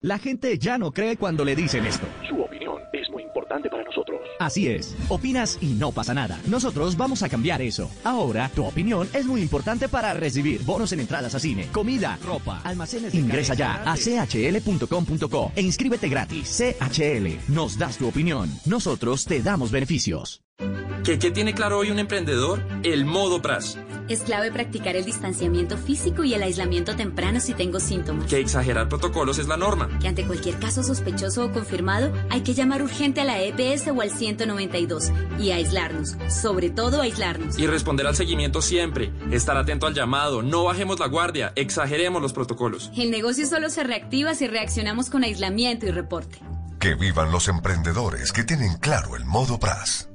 La gente ya no cree cuando le dicen esto. Su opinión es muy importante para nosotros. Así es, opinas y no pasa nada. Nosotros vamos a cambiar eso. Ahora, tu opinión es muy importante para recibir bonos en entradas a cine, comida, ropa, almacenes de Ingresa ya a chl.com.co e inscríbete gratis. CHL, nos das tu opinión. Nosotros te damos beneficios. ¿Qué, ¿Qué tiene claro hoy un emprendedor? El modo PRAS. Es clave practicar el distanciamiento físico y el aislamiento temprano si tengo síntomas. Que exagerar protocolos es la norma. Que ante cualquier caso sospechoso o confirmado hay que llamar urgente a la EPS o al 192 y aislarnos, sobre todo aislarnos. Y responder al seguimiento siempre, estar atento al llamado, no bajemos la guardia, exageremos los protocolos. El negocio solo se reactiva si reaccionamos con aislamiento y reporte. Que vivan los emprendedores que tienen claro el modo PRAS.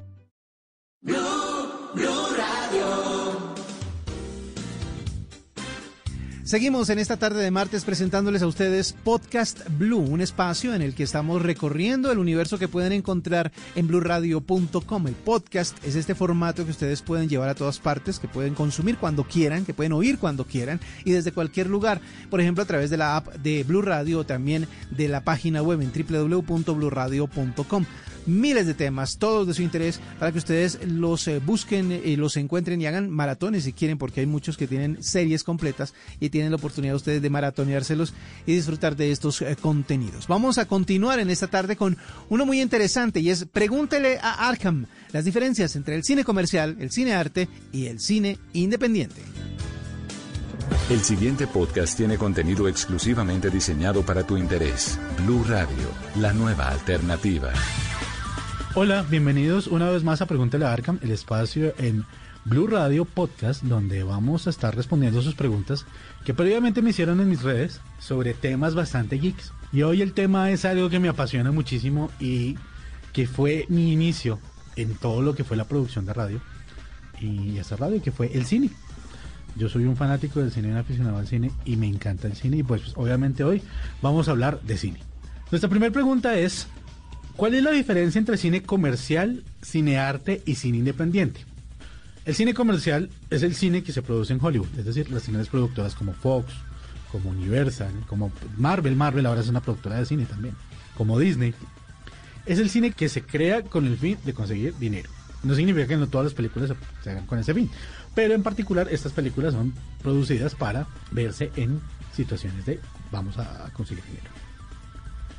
Seguimos en esta tarde de martes presentándoles a ustedes Podcast Blue, un espacio en el que estamos recorriendo el universo que pueden encontrar en bluradio.com. El podcast es este formato que ustedes pueden llevar a todas partes, que pueden consumir cuando quieran, que pueden oír cuando quieran y desde cualquier lugar. Por ejemplo, a través de la app de Blue Radio o también de la página web en www.bluradio.com miles de temas, todos de su interés, para que ustedes los eh, busquen y los encuentren y hagan maratones si quieren, porque hay muchos que tienen series completas y tienen la oportunidad ustedes de maratoneárselos y disfrutar de estos eh, contenidos. Vamos a continuar en esta tarde con uno muy interesante y es Pregúntele a Arkham las diferencias entre el cine comercial, el cine arte y el cine independiente. El siguiente podcast tiene contenido exclusivamente diseñado para tu interés. Blue Radio, la nueva alternativa. Hola, bienvenidos una vez más a Pregúntele a Arkham, el espacio en Blue Radio Podcast, donde vamos a estar respondiendo sus preguntas que previamente me hicieron en mis redes sobre temas bastante geeks. Y hoy el tema es algo que me apasiona muchísimo y que fue mi inicio en todo lo que fue la producción de radio y esa radio que fue el cine. Yo soy un fanático del cine, un aficionado al cine y me encanta el cine y pues obviamente hoy vamos a hablar de cine. Nuestra primera pregunta es, ¿cuál es la diferencia entre cine comercial, cine arte y cine independiente? El cine comercial es el cine que se produce en Hollywood, es decir, las grandes productoras como Fox, como Universal, como Marvel, Marvel ahora es una productora de cine también, como Disney. Es el cine que se crea con el fin de conseguir dinero. No significa que no todas las películas se hagan con ese fin, pero en particular estas películas son producidas para verse en situaciones de vamos a conseguir dinero.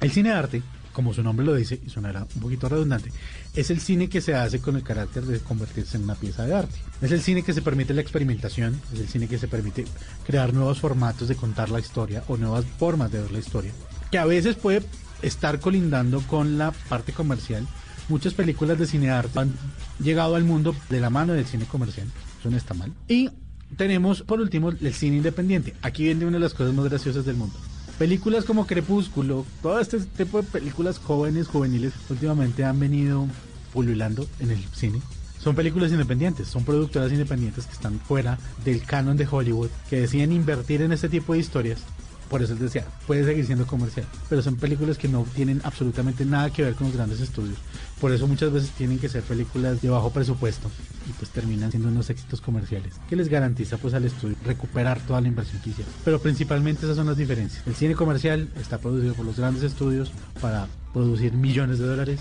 El cine arte, como su nombre lo dice, y sonará un poquito redundante, es el cine que se hace con el carácter de convertirse en una pieza de arte. Es el cine que se permite la experimentación, es el cine que se permite crear nuevos formatos de contar la historia o nuevas formas de ver la historia, que a veces puede estar colindando con la parte comercial. Muchas películas de cine arte han llegado al mundo de la mano del cine comercial, eso no está mal. Y tenemos por último el cine independiente. Aquí viene una de las cosas más graciosas del mundo. Películas como Crepúsculo, todo este tipo de películas jóvenes, juveniles, últimamente han venido pululando en el cine. Son películas independientes, son productoras independientes que están fuera del canon de Hollywood, que deciden invertir en este tipo de historias. Por eso les decía, puede seguir siendo comercial, pero son películas que no tienen absolutamente nada que ver con los grandes estudios. Por eso muchas veces tienen que ser películas de bajo presupuesto y pues terminan siendo unos éxitos comerciales que les garantiza pues al estudio recuperar toda la inversión que hicieron. Pero principalmente esas son las diferencias. El cine comercial está producido por los grandes estudios para producir millones de dólares.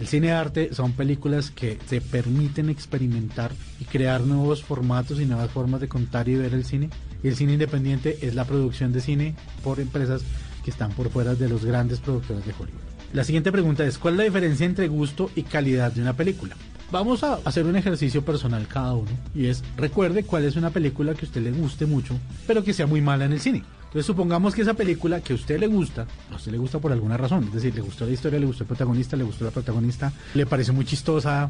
El cine arte son películas que se permiten experimentar y crear nuevos formatos y nuevas formas de contar y ver el cine. Y el cine independiente es la producción de cine por empresas que están por fuera de los grandes productores de Hollywood. La siguiente pregunta es, ¿cuál es la diferencia entre gusto y calidad de una película? Vamos a hacer un ejercicio personal cada uno y es, recuerde cuál es una película que a usted le guste mucho, pero que sea muy mala en el cine. Entonces supongamos que esa película que a usted le gusta, a usted le gusta por alguna razón, es decir, le gustó la historia, le gustó el protagonista, le gustó la protagonista, le parece muy chistosa.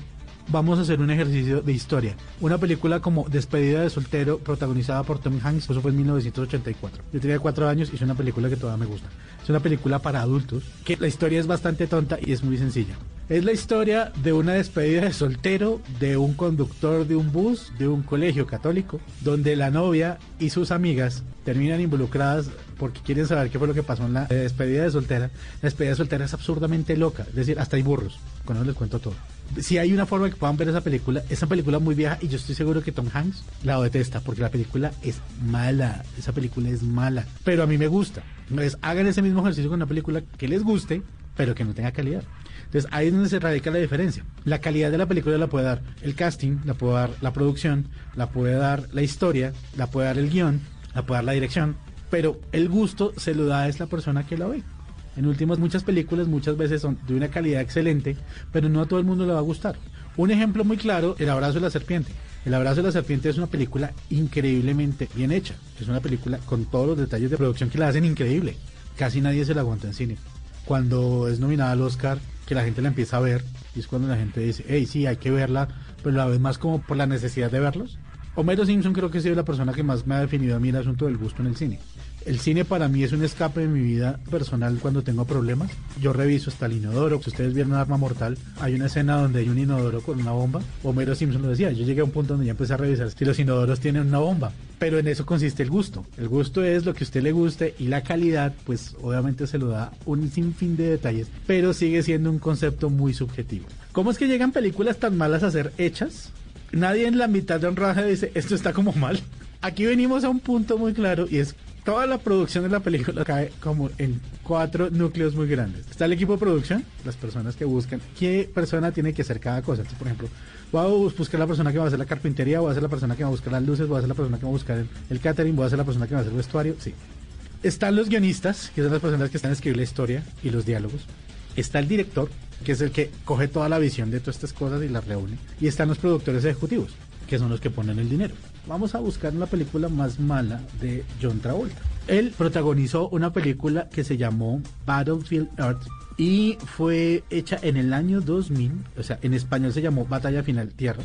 Vamos a hacer un ejercicio de historia. Una película como Despedida de soltero, protagonizada por Tom Hanks, eso fue en 1984. Yo tenía cuatro años y es una película que todavía me gusta. Es una película para adultos, que la historia es bastante tonta y es muy sencilla. Es la historia de una despedida de soltero de un conductor de un bus de un colegio católico, donde la novia y sus amigas terminan involucradas porque quieren saber qué fue lo que pasó en la despedida de soltera. La despedida de soltera es absurdamente loca, es decir, hasta hay burros. Con eso les cuento todo. Si hay una forma que puedan ver esa película, esa película muy vieja y yo estoy seguro que Tom Hanks la detesta porque la película es mala, esa película es mala, pero a mí me gusta. Entonces hagan ese mismo ejercicio con una película que les guste, pero que no tenga calidad. Entonces ahí es donde se radica la diferencia. La calidad de la película la puede dar el casting, la puede dar la producción, la puede dar la historia, la puede dar el guion, la puede dar la dirección, pero el gusto se lo da es la persona que la ve. En últimas, muchas películas muchas veces son de una calidad excelente, pero no a todo el mundo le va a gustar. Un ejemplo muy claro, El abrazo de la serpiente. El abrazo de la serpiente es una película increíblemente bien hecha. Es una película con todos los detalles de producción que la hacen increíble. Casi nadie se la aguanta en cine. Cuando es nominada al Oscar, que la gente la empieza a ver, y es cuando la gente dice, hey, sí, hay que verla, pero la vez más como por la necesidad de verlos. Homero Simpson creo que ha sido la persona que más me ha definido a mí el asunto del gusto en el cine. El cine para mí es un escape de mi vida personal cuando tengo problemas. Yo reviso hasta el inodoro. Si ustedes vieron Arma Mortal, hay una escena donde hay un inodoro con una bomba. Homero Simpson lo decía. Yo llegué a un punto donde ya empecé a revisar si los inodoros tienen una bomba. Pero en eso consiste el gusto. El gusto es lo que a usted le guste y la calidad, pues obviamente se lo da un sinfín de detalles. Pero sigue siendo un concepto muy subjetivo. ¿Cómo es que llegan películas tan malas a ser hechas? Nadie en la mitad de un rodaje dice, esto está como mal. Aquí venimos a un punto muy claro y es toda la producción de la película cae como en cuatro núcleos muy grandes. Está el equipo de producción, las personas que buscan qué persona tiene que hacer cada cosa. Entonces, por ejemplo, voy a buscar la persona que va a hacer la carpintería, voy a ser la persona que va a buscar las luces, voy a ser la persona que va a buscar el, catering, voy a ser la persona que va a hacer el vestuario, sí. Están los guionistas, que son las personas que están a escribir la historia y los diálogos. Está el director, que es el que coge toda la visión de todas estas cosas y las reúne. Y están los productores ejecutivos, que son los que ponen el dinero. Vamos a buscar la película más mala de John Travolta. Él protagonizó una película que se llamó Battlefield Earth y fue hecha en el año 2000, o sea, en español se llamó Batalla Final Tierra.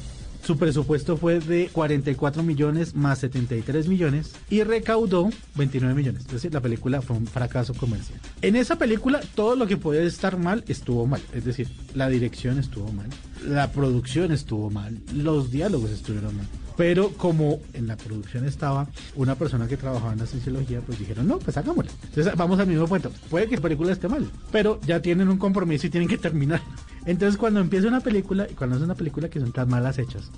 Su presupuesto fue de 44 millones más 73 millones y recaudó 29 millones. Es decir, la película fue un fracaso comercial. En esa película todo lo que podía estar mal estuvo mal. Es decir, la dirección estuvo mal, la producción estuvo mal, los diálogos estuvieron mal. Pero como en la producción estaba una persona que trabajaba en la cienciología, pues dijeron, no, pues hagámosla. Entonces vamos al mismo punto. Puede que la película esté mal, pero ya tienen un compromiso y tienen que terminar. Entonces cuando empieza una película, y cuando es una película que son tan malas hechas,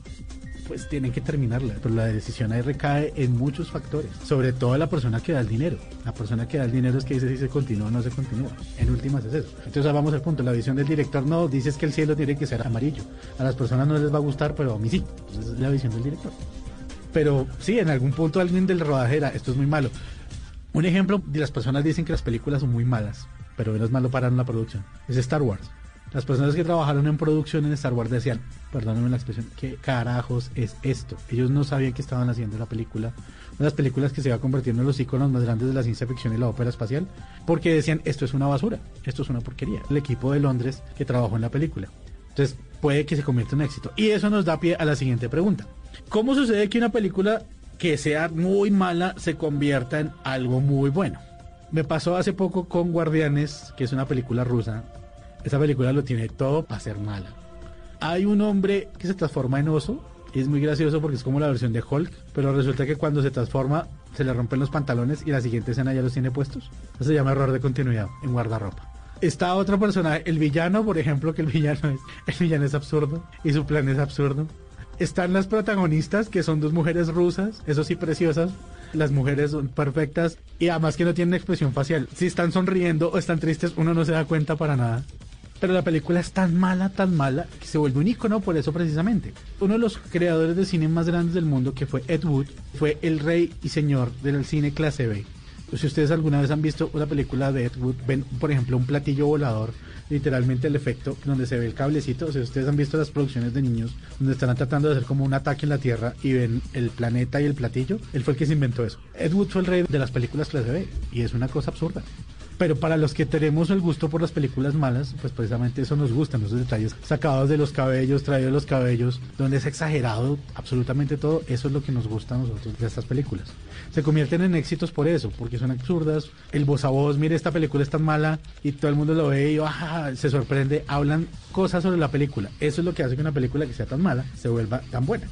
pues tienen que terminarla. Pero la decisión ahí recae en muchos factores. Sobre todo la persona que da el dinero. La persona que da el dinero es que dice si se continúa o no se continúa. En últimas es eso. Entonces vamos al punto. La visión del director no dices que el cielo tiene que ser amarillo. A las personas no les va a gustar, pero a mí sí. Entonces es la visión del director. Pero sí, en algún punto alguien del rodaje era, esto es muy malo. Un ejemplo de las personas dicen que las películas son muy malas, pero no es malo para una producción. Es Star Wars. Las personas que trabajaron en producción en Star Wars decían, perdónenme la expresión, ¿qué carajos es esto? Ellos no sabían que estaban haciendo la película, una de las películas que se va convirtiendo en los iconos más grandes de la ciencia ficción y la ópera espacial, porque decían, esto es una basura, esto es una porquería. El equipo de Londres que trabajó en la película. Entonces, puede que se convierta en éxito. Y eso nos da pie a la siguiente pregunta. ¿Cómo sucede que una película que sea muy mala se convierta en algo muy bueno? Me pasó hace poco con Guardianes, que es una película rusa. Esa película lo tiene todo para ser mala. Hay un hombre que se transforma en oso. Y es muy gracioso porque es como la versión de Hulk. Pero resulta que cuando se transforma se le rompen los pantalones y la siguiente escena ya los tiene puestos. Eso se llama error de continuidad en guardarropa. Está otro personaje, el villano, por ejemplo, que el villano es, el villano es absurdo y su plan es absurdo. Están las protagonistas, que son dos mujeres rusas, eso sí preciosas. Las mujeres son perfectas y además que no tienen expresión facial. Si están sonriendo o están tristes, uno no se da cuenta para nada. Pero la película es tan mala, tan mala, que se vuelve un icono por eso precisamente. Uno de los creadores de cine más grandes del mundo, que fue Ed Wood, fue el rey y señor del cine clase B. Si ustedes alguna vez han visto una película de Ed Wood, ven, por ejemplo, un platillo volador, literalmente el efecto donde se ve el cablecito. O sea, ustedes han visto las producciones de niños donde están tratando de hacer como un ataque en la Tierra y ven el planeta y el platillo. Él fue el que se inventó eso. Ed Wood fue el rey de las películas clase B y es una cosa absurda. Pero para los que tenemos el gusto por las películas malas, pues precisamente eso nos gustan, esos detalles sacados de los cabellos, traídos de los cabellos, donde es exagerado absolutamente todo, eso es lo que nos gusta a nosotros de estas películas. Se convierten en éxitos por eso, porque son absurdas, el voz a voz, mire esta película es tan mala y todo el mundo lo ve y ah, se sorprende, hablan cosas sobre la película. Eso es lo que hace que una película que sea tan mala se vuelva tan buena.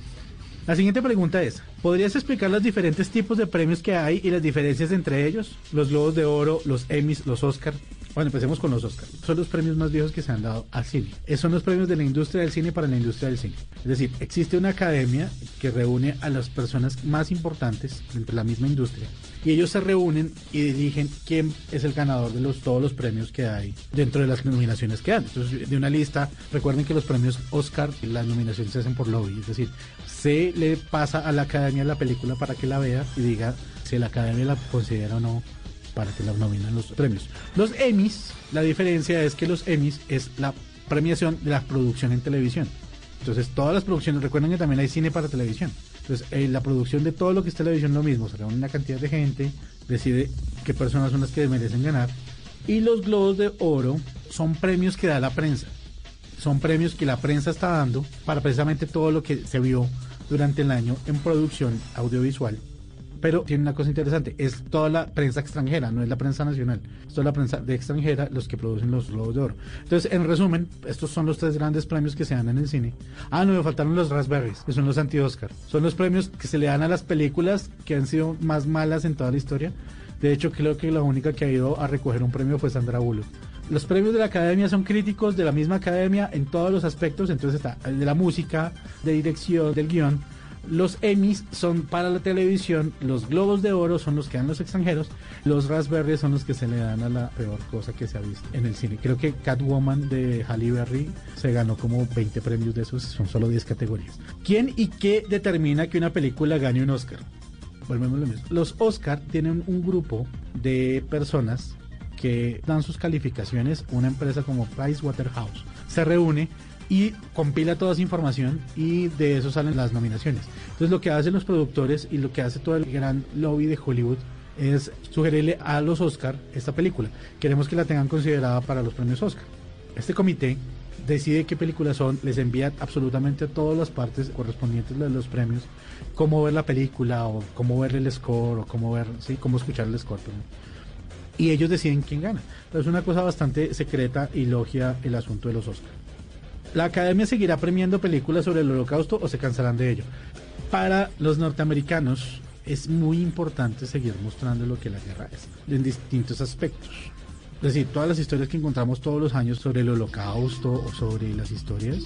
La siguiente pregunta es, ¿podrías explicar los diferentes tipos de premios que hay y las diferencias entre ellos? Los Globos de Oro, los Emmys, los Oscars. Bueno, empecemos con los Oscars. Son los premios más viejos que se han dado al cine. Son los premios de la industria del cine para la industria del cine. Es decir, existe una academia que reúne a las personas más importantes dentro de la misma industria y ellos se reúnen y dirigen quién es el ganador de los, todos los premios que hay dentro de las nominaciones que dan. Entonces, de una lista, recuerden que los premios Oscar, las nominaciones se hacen por lobby, es decir, se le pasa a la academia la película para que la vea y diga si la academia la considera o no para que la nominen los premios. Los Emmys, la diferencia es que los Emmys es la premiación de la producción en televisión. Entonces, todas las producciones, recuerden que también hay cine para televisión. Entonces, eh, la producción de todo lo que es televisión lo mismo, se reúne una cantidad de gente, decide qué personas son las que merecen ganar. Y los Globos de Oro son premios que da la prensa. Son premios que la prensa está dando para precisamente todo lo que se vio durante el año en producción audiovisual pero tiene una cosa interesante, es toda la prensa extranjera, no es la prensa nacional, es toda la prensa de extranjera los que producen los Globos de Oro. Entonces, en resumen, estos son los tres grandes premios que se dan en el cine. Ah, no, me faltaron los Raspberries, que son los anti-Oscar. Son los premios que se le dan a las películas que han sido más malas en toda la historia. De hecho, creo que la única que ha ido a recoger un premio fue Sandra Bullock. Los premios de la academia son críticos de la misma academia en todos los aspectos, entonces está el de la música, de dirección, del guion, los Emmys son para la televisión, los Globos de Oro son los que dan los extranjeros, los Raspberries son los que se le dan a la peor cosa que se ha visto en el cine. Creo que Catwoman de Halle Berry se ganó como 20 premios de esos, son solo 10 categorías. ¿Quién y qué determina que una película gane un Oscar? Volvemos lo mismo. Los Oscar tienen un grupo de personas que dan sus calificaciones, una empresa como Pricewaterhouse se reúne y compila toda esa información y de eso salen las nominaciones. Entonces lo que hacen los productores y lo que hace todo el gran lobby de Hollywood es sugerirle a los Oscar esta película. Queremos que la tengan considerada para los premios Oscar. Este comité decide qué películas son, les envía absolutamente a todas las partes correspondientes de los premios, cómo ver la película o cómo ver el score o cómo ver, sí, cómo escuchar el score. Y ellos deciden quién gana. es una cosa bastante secreta y logia el asunto de los Oscars. ¿La academia seguirá premiando películas sobre el holocausto o se cansarán de ello? Para los norteamericanos es muy importante seguir mostrando lo que la guerra es, en distintos aspectos. Es decir, todas las historias que encontramos todos los años sobre el holocausto o sobre las historias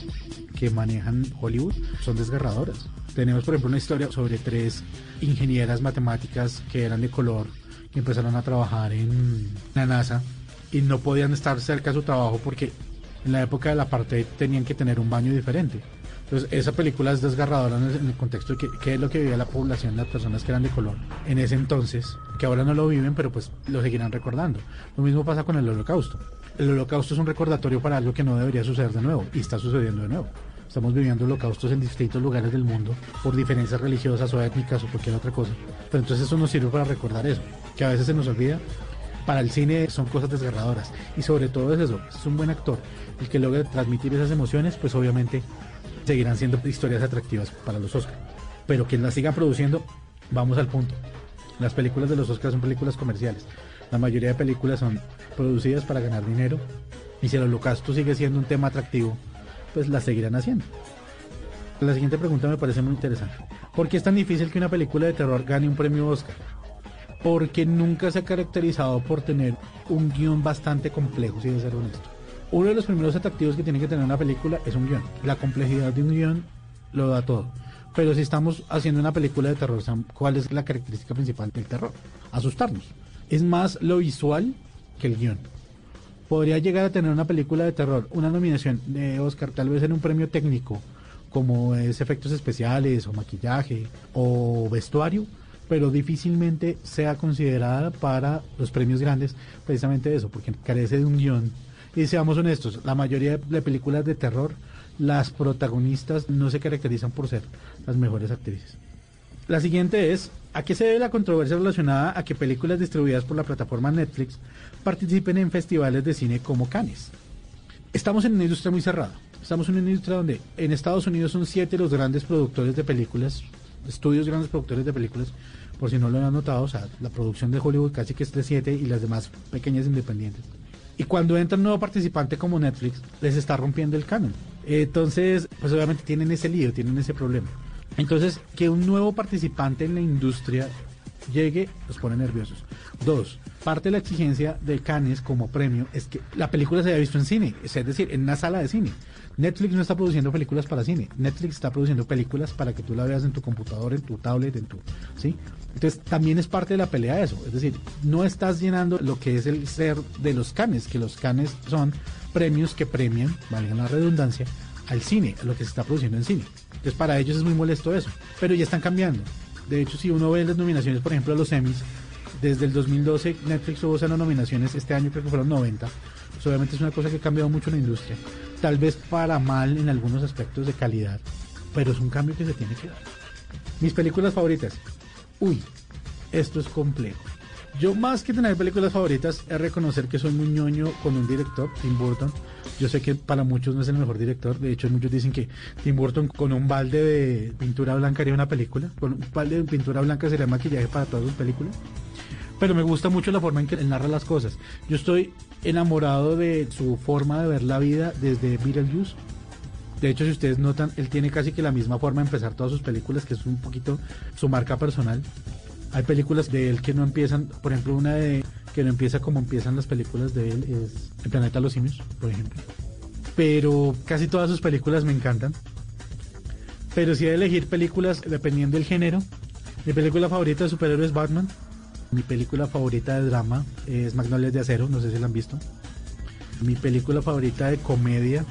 que manejan Hollywood son desgarradoras. Tenemos, por ejemplo, una historia sobre tres ingenieras matemáticas que eran de color, que empezaron a trabajar en la NASA y no podían estar cerca de su trabajo porque en la época del apartheid tenían que tener un baño diferente. Entonces, esa película es desgarradora en el, contexto de qué es lo que vivía la población, las personas que eran de color en ese entonces, que ahora no lo viven, pero pues lo seguirán recordando. Lo mismo pasa con el holocausto. El holocausto es un recordatorio para algo que no debería suceder de nuevo, y está sucediendo de nuevo. Estamos viviendo holocaustos en distintos lugares del mundo por diferencias religiosas o étnicas o cualquier otra cosa. Pero entonces eso nos sirve para recordar eso, que a veces se nos olvida. Para el cine son cosas desgarradoras. Y sobre todo es eso, es un buen actor el que logre transmitir esas emociones, pues obviamente seguirán siendo historias atractivas para los Oscars. Pero quien las siga produciendo, vamos al punto. Las películas de los Oscars son películas comerciales. La mayoría de películas son producidas para ganar dinero. Y si el holocausto sigue siendo un tema atractivo, pues las seguirán haciendo. La siguiente pregunta me parece muy interesante. ¿Por qué es tan difícil que una película de terror gane un premio Oscar? Porque nunca se ha caracterizado por tener un guion bastante complejo, si de ser honesto. Uno de los primeros atractivos que tiene que tener una película es un guion. La complejidad de un guion lo da todo. Pero si estamos haciendo una película de terror, ¿cuál es la característica principal del terror? Asustarnos. Es más lo visual que el guion. Podría llegar a tener una película de terror, una nominación de Oscar, tal vez en un premio técnico, como es efectos especiales o maquillaje o vestuario, pero difícilmente sea considerada para los premios grandes, precisamente eso, porque carece de un guion y seamos honestos, la mayoría de películas de terror, las protagonistas no se caracterizan por ser las mejores actrices. La siguiente es, ¿a qué se debe la controversia relacionada a que películas distribuidas por la plataforma Netflix participen en festivales de cine como Cannes. Estamos en una industria muy cerrada. Estamos en una industria donde en Estados Unidos son siete los grandes productores de películas, estudios grandes productores de películas, por si no lo han notado, o sea, la producción de Hollywood casi que es de siete y las demás pequeñas independientes. Y cuando entra un nuevo participante como Netflix, les está rompiendo el canon. Entonces, pues obviamente tienen ese lío, tienen ese problema. Entonces, que un nuevo participante en la industria llegue, los pone nerviosos. Dos, parte de la exigencia de Cannes como premio es que la película se haya visto en cine, es decir, en una sala de cine. Netflix no está produciendo películas para cine, Netflix está produciendo películas para que tú la veas en tu computador, en tu tablet, en tu, ¿sí? Entonces también es parte de la pelea eso, es decir, no estás llenando lo que es el ser de los canes, que los canes son premios que premian, valga la redundancia, al cine, a lo que se está produciendo en cine. Entonces para ellos es muy molesto eso, pero ya están cambiando. De hecho, si uno ve las nominaciones, por ejemplo, a los Emmys, desde el 2012 Netflix tuvo cero nominaciones, este año creo que fueron 90. Pues obviamente es una cosa que ha cambiado mucho la industria. Tal vez para mal en algunos aspectos de calidad, pero es un cambio que se tiene que dar. Mis películas favoritas. Uy, esto es complejo. Yo más que tener películas favoritas es reconocer que soy muy ñoño con un director, Tim Burton. Yo sé que para muchos no es el mejor director. De hecho, muchos dicen que Tim Burton con un balde de pintura blanca haría una película. Con un balde de pintura blanca sería maquillaje para todas sus películas. Pero me gusta mucho la forma en que él narra las cosas. Yo estoy enamorado de su forma de ver la vida desde Beetlejuice. De hecho, si ustedes notan, él tiene casi que la misma forma de empezar todas sus películas, que es un poquito su marca personal. Hay películas de él que no empiezan, por ejemplo, una de que no empieza como empiezan las películas de él es El planeta de los simios, por ejemplo. Pero casi todas sus películas me encantan. Pero si hay de elegir películas dependiendo del género, mi película favorita de superhéroes es Batman. Mi película favorita de drama es Magnolias de Acero, no sé si la han visto. Mi película favorita de comedia.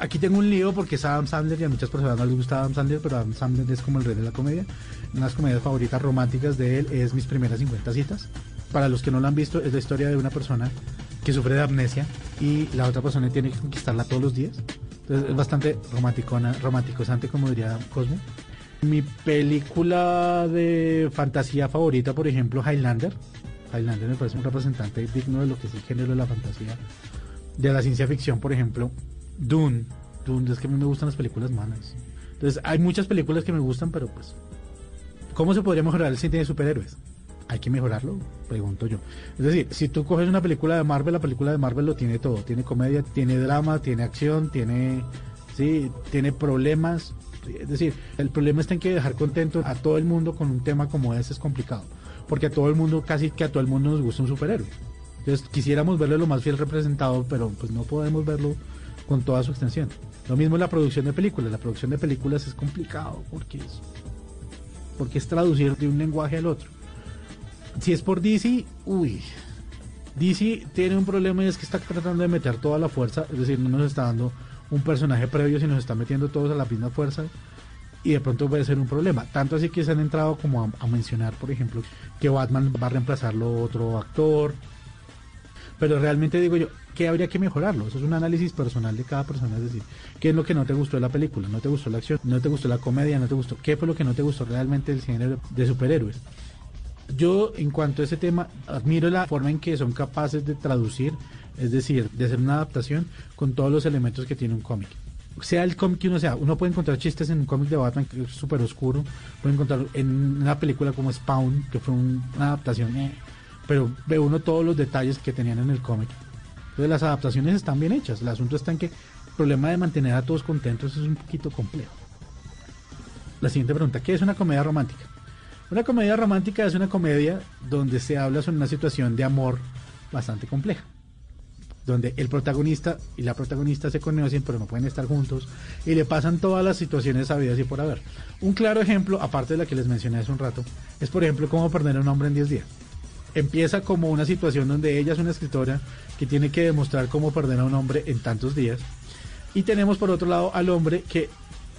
Aquí tengo un lío porque es Adam Sandler y a muchas personas no les gusta Adam Sandler, pero Adam Sandler es como el rey de la comedia. Una de las comedias favoritas románticas de él es Mis primeras 50 citas. Para los que no lo han visto, es la historia de una persona que sufre de amnesia y la otra persona tiene que conquistarla todos los días. Entonces es bastante romanticona, romanticosante, como diría Cosmo. Mi película de fantasía favorita, por ejemplo, Highlander. Highlander me parece un representante digno de lo que es el género de la fantasía. De la ciencia ficción, por ejemplo, Dune. Dune, es que a mí me gustan las películas malas. Entonces, hay muchas películas que me gustan, pero pues, ¿cómo se podría mejorar el cine de superhéroes? Hay que mejorarlo, pregunto yo. Es decir, si tú coges una película de Marvel, la película de Marvel lo tiene todo. Tiene comedia, tiene drama, tiene acción, tiene, sí, tiene problemas. Es decir, el problema está en que dejar contento a todo el mundo con un tema como ese es complicado. Porque a todo el mundo, casi que a todo el mundo nos gusta un superhéroe. Entonces quisiéramos verlo lo más fiel representado, pero pues no podemos verlo con toda su extensión. Lo mismo en la producción de películas. La producción de películas es complicado porque es, porque es traducir de un lenguaje al otro. Si es por DC, uy. DC tiene un problema y es que está tratando de meter toda la fuerza, es decir, no nos está dando un personaje previo, sino nos está metiendo todos a la misma fuerza y de pronto puede ser un problema. Tanto así que se han entrado como a, a mencionar, por ejemplo, que Batman va a reemplazarlo otro actor. Pero realmente digo yo, ¿qué habría que mejorarlo? Eso es un análisis personal de cada persona, es decir, ¿qué es lo que no te gustó de la película? ¿No te gustó la acción? ¿No te gustó la comedia? ¿No te gustó? ¿Qué fue lo que no te gustó realmente del género de superhéroes? Yo, en cuanto a ese tema, admiro la forma en que son capaces de traducir, es decir, de hacer una adaptación con todos los elementos que tiene un cómic. Sea el cómic que uno sea, uno puede encontrar chistes en un cómic de Batman que es súper oscuro, puede encontrar en una película como Spawn, que fue un- una adaptación, eh, pero ve uno todos los detalles que tenían en el cómic. Entonces las adaptaciones están bien hechas, el asunto está en que el problema de mantener a todos contentos es un poquito complejo. La siguiente pregunta, ¿qué es una comedia romántica? Una comedia romántica es una comedia donde se habla sobre una situación de amor bastante compleja. Donde el protagonista y la protagonista se conocen pero no pueden estar juntos y le pasan todas las situaciones sabidas y por haber. Un claro ejemplo, aparte de la que les mencioné hace un rato, es por ejemplo cómo perder a un hombre en 10 días. Empieza como una situación donde ella es una escritora que tiene que demostrar cómo perder a un hombre en tantos días. Y tenemos por otro lado al hombre que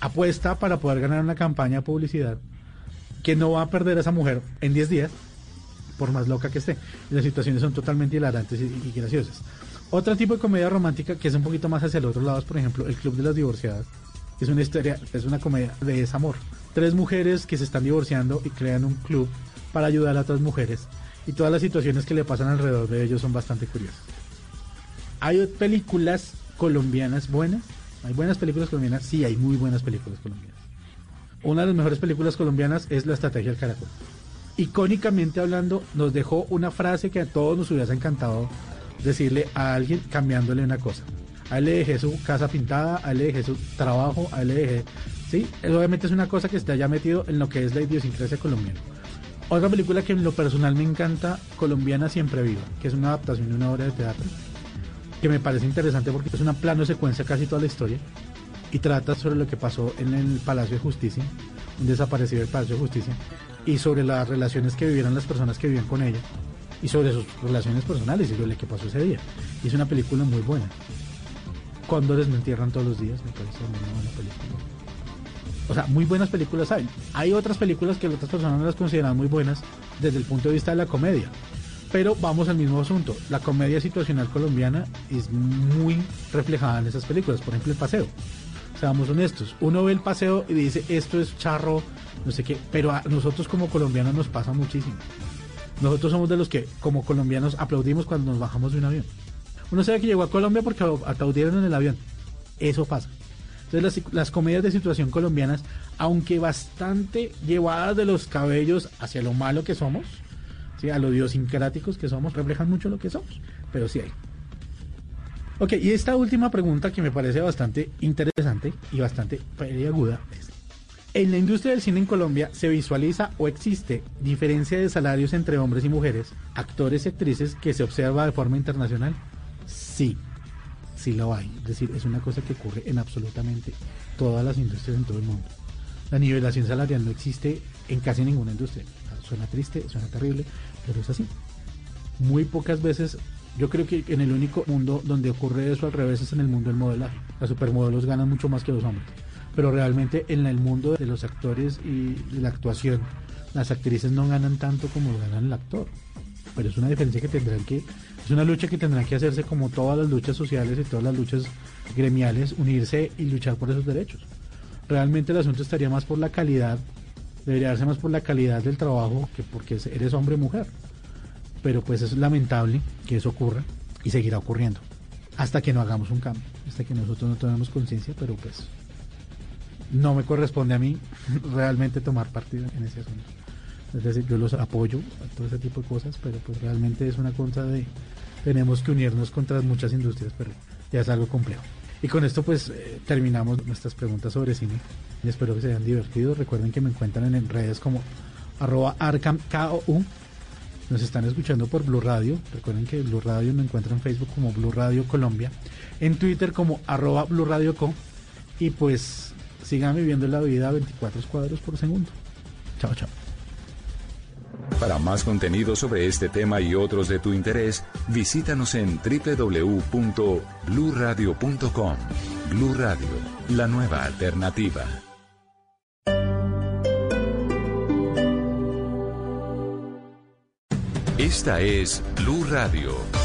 apuesta para poder ganar una campaña de publicidad que no va a perder a esa mujer en 10 días, por más loca que esté. Las situaciones son totalmente hilarantes y graciosas. Otro tipo de comedia romántica que es un poquito más hacia el otro lado es, por ejemplo, El Club de las Divorciadas. Es una historia, es una comedia de desamor. Tres mujeres que se están divorciando y crean un club para ayudar a otras mujeres. y todas las situaciones que le pasan alrededor de ellos son bastante curiosas. ¿Hay películas colombianas buenas? ¿Hay buenas películas colombianas? Sí, hay muy buenas películas colombianas. Una de las mejores películas colombianas es La Estrategia del Caracol. Icónicamente hablando, nos dejó una frase que a todos nos hubiera encantado decirle a alguien cambiándole una cosa. A él le dejé su casa pintada, a él le dejé su trabajo, a él le dejé... Sí, obviamente es una cosa que está ya metido en lo que es la idiosincrasia colombiana. Otra película que en lo personal me encanta, Colombiana Siempre Viva, que es una adaptación de una obra de teatro, que me parece interesante porque es una plano secuencia casi toda la historia y trata sobre lo que pasó en el Palacio de Justicia, un desaparecido del Palacio de Justicia, y sobre las relaciones que vivieron las personas que vivían con ella, y sobre sus relaciones personales y lo que pasó ese día. Y es una película muy buena. Cóndores me entierran todos los días, me parece una buena película. O sea, muy buenas películas hay. Hay otras películas que otras personas no las consideran muy buenas desde el punto de vista de la comedia. Pero vamos al mismo asunto. La comedia situacional colombiana es muy reflejada en esas películas. Por ejemplo, El Paseo. Seamos honestos. Uno ve el paseo y dice, esto es charro, no sé qué. Pero a nosotros como colombianos nos pasa muchísimo. Nosotros somos de los que como colombianos aplaudimos cuando nos bajamos de un avión. Uno sabe que llegó a Colombia porque aplaudieron en el avión. Eso pasa. Entonces las, comedias de situación colombianas, aunque bastante llevadas de los cabellos hacia lo malo que somos, ¿sí? a lo idiosincráticos que somos, reflejan mucho lo que somos, pero sí hay. Ok, y esta última pregunta que me parece bastante interesante y bastante aguda es, ¿en la industria del cine en Colombia se visualiza o existe diferencia de salarios entre hombres y mujeres, actores y actrices que se observa de forma internacional? Sí, sí lo hay. Es decir, es una cosa que ocurre en absolutamente todas las industrias en todo el mundo. La nivelación salarial no existe en casi ninguna industria. Suena triste, suena terrible, pero es así. Muy pocas veces, yo creo que en el único mundo donde ocurre eso al revés es en el mundo del modelaje. Las supermodelos ganan mucho más que los hombres. Pero realmente en el mundo de los actores y la actuación, las actrices no ganan tanto como ganan el actor. Pero es una diferencia que tendrán que es una lucha que tendrá que hacerse como todas las luchas sociales y todas las luchas gremiales, unirse y luchar por esos derechos. Realmente el asunto estaría más por la calidad, debería darse más por la calidad del trabajo que porque eres hombre o mujer. Pero pues es lamentable que eso ocurra y seguirá ocurriendo hasta que no hagamos un cambio, hasta que nosotros no tomemos conciencia, pero pues no me corresponde a mí realmente tomar partido en ese asunto. Es decir, yo los apoyo a todo ese tipo de cosas, pero pues realmente es una cosa de tenemos que unirnos contra muchas industrias, pero ya es algo complejo. Y con esto pues eh, terminamos nuestras preguntas sobre cine. Espero que se hayan divertido. Recuerden que me encuentran en redes como arroba arcamkou. Nos están escuchando por Blue Radio. Recuerden que Blue Radio me encuentra en Facebook como Blue Radio Colombia. En Twitter como arroba Blue Radio Co. Y pues sigan viviendo la vida a 24 cuadros por segundo. Chao, chao. Para más contenido sobre este tema y otros de tu interés, visítanos en www.bluradio.com. Blu Radio, la nueva alternativa. Esta es Blue Radio.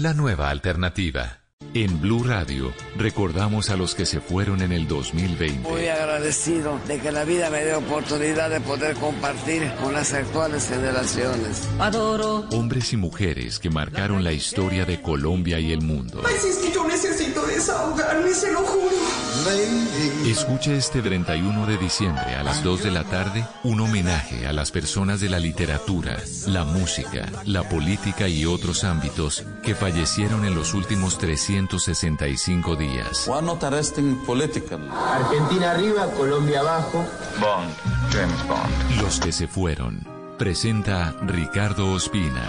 La nueva alternativa. En Blue Radio recordamos a los que se fueron en el 2020. Muy agradecido de que la vida me dé oportunidad de poder compartir con las actuales generaciones. Adoro. Hombres y mujeres que marcaron la historia de Colombia y el mundo. Ay, si es que yo necesito desahogarme, se lo juro. Escuche este 31 de diciembre a las 2 de la tarde un homenaje a las personas de la literatura, la música, la política y otros ámbitos que fallecieron en los últimos 365 días. Argentina arriba, Colombia abajo. Bond, James Bond. Los que se fueron. Presenta Ricardo Ospina.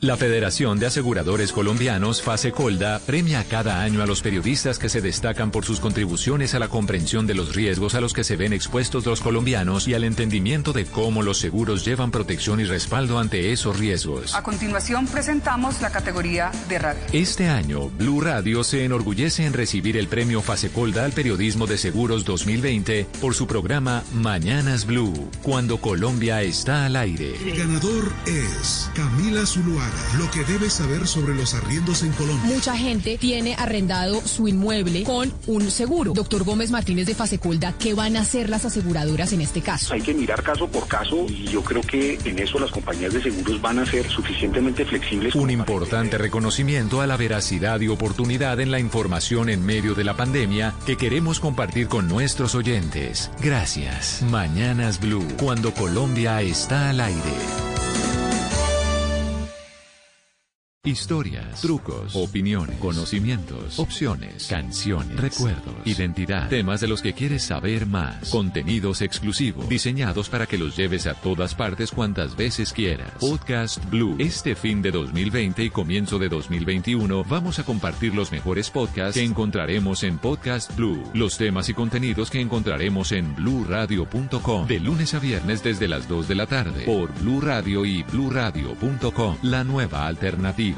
La Federación de Aseguradores Colombianos, Fase Colda, premia cada año a los periodistas que se destacan por sus contribuciones a la comprensión de los riesgos a los que se ven expuestos los colombianos y al entendimiento de cómo los seguros llevan protección y respaldo ante esos riesgos. A continuación presentamos la categoría de radio. Este año, Blue Radio se enorgullece en recibir el premio Fase Colda al Periodismo de Seguros 2020 por su programa Mañanas Blue, cuando Colombia está al aire. El ganador es Camila Zuluaga. Lo que debes saber sobre los arriendos en Colombia. Mucha gente tiene arrendado su inmueble con un seguro. Doctor Gómez Martínez de Fasecolda, ¿qué van a hacer las aseguradoras en este caso? Hay que mirar caso por caso y yo creo que en eso las compañías de seguros van a ser suficientemente flexibles. Un importante reconocimiento a la veracidad y oportunidad en la información en medio de la pandemia que queremos compartir con nuestros oyentes. Gracias. Mañanas Blue, cuando Colombia está al aire. Historias, trucos, opiniones, conocimientos, opciones, canciones, recuerdos, identidad, temas de los que quieres saber más, contenidos exclusivos, diseñados para que los lleves a todas partes cuantas veces quieras. Podcast Blue. Este fin de 2020 y comienzo de 2021 vamos a compartir los mejores podcasts que encontraremos en Podcast Blue, los temas y contenidos que encontraremos en bluradio.com de lunes a viernes desde las 2 de la tarde por Blue Radio y bluradio.com, la nueva alternativa.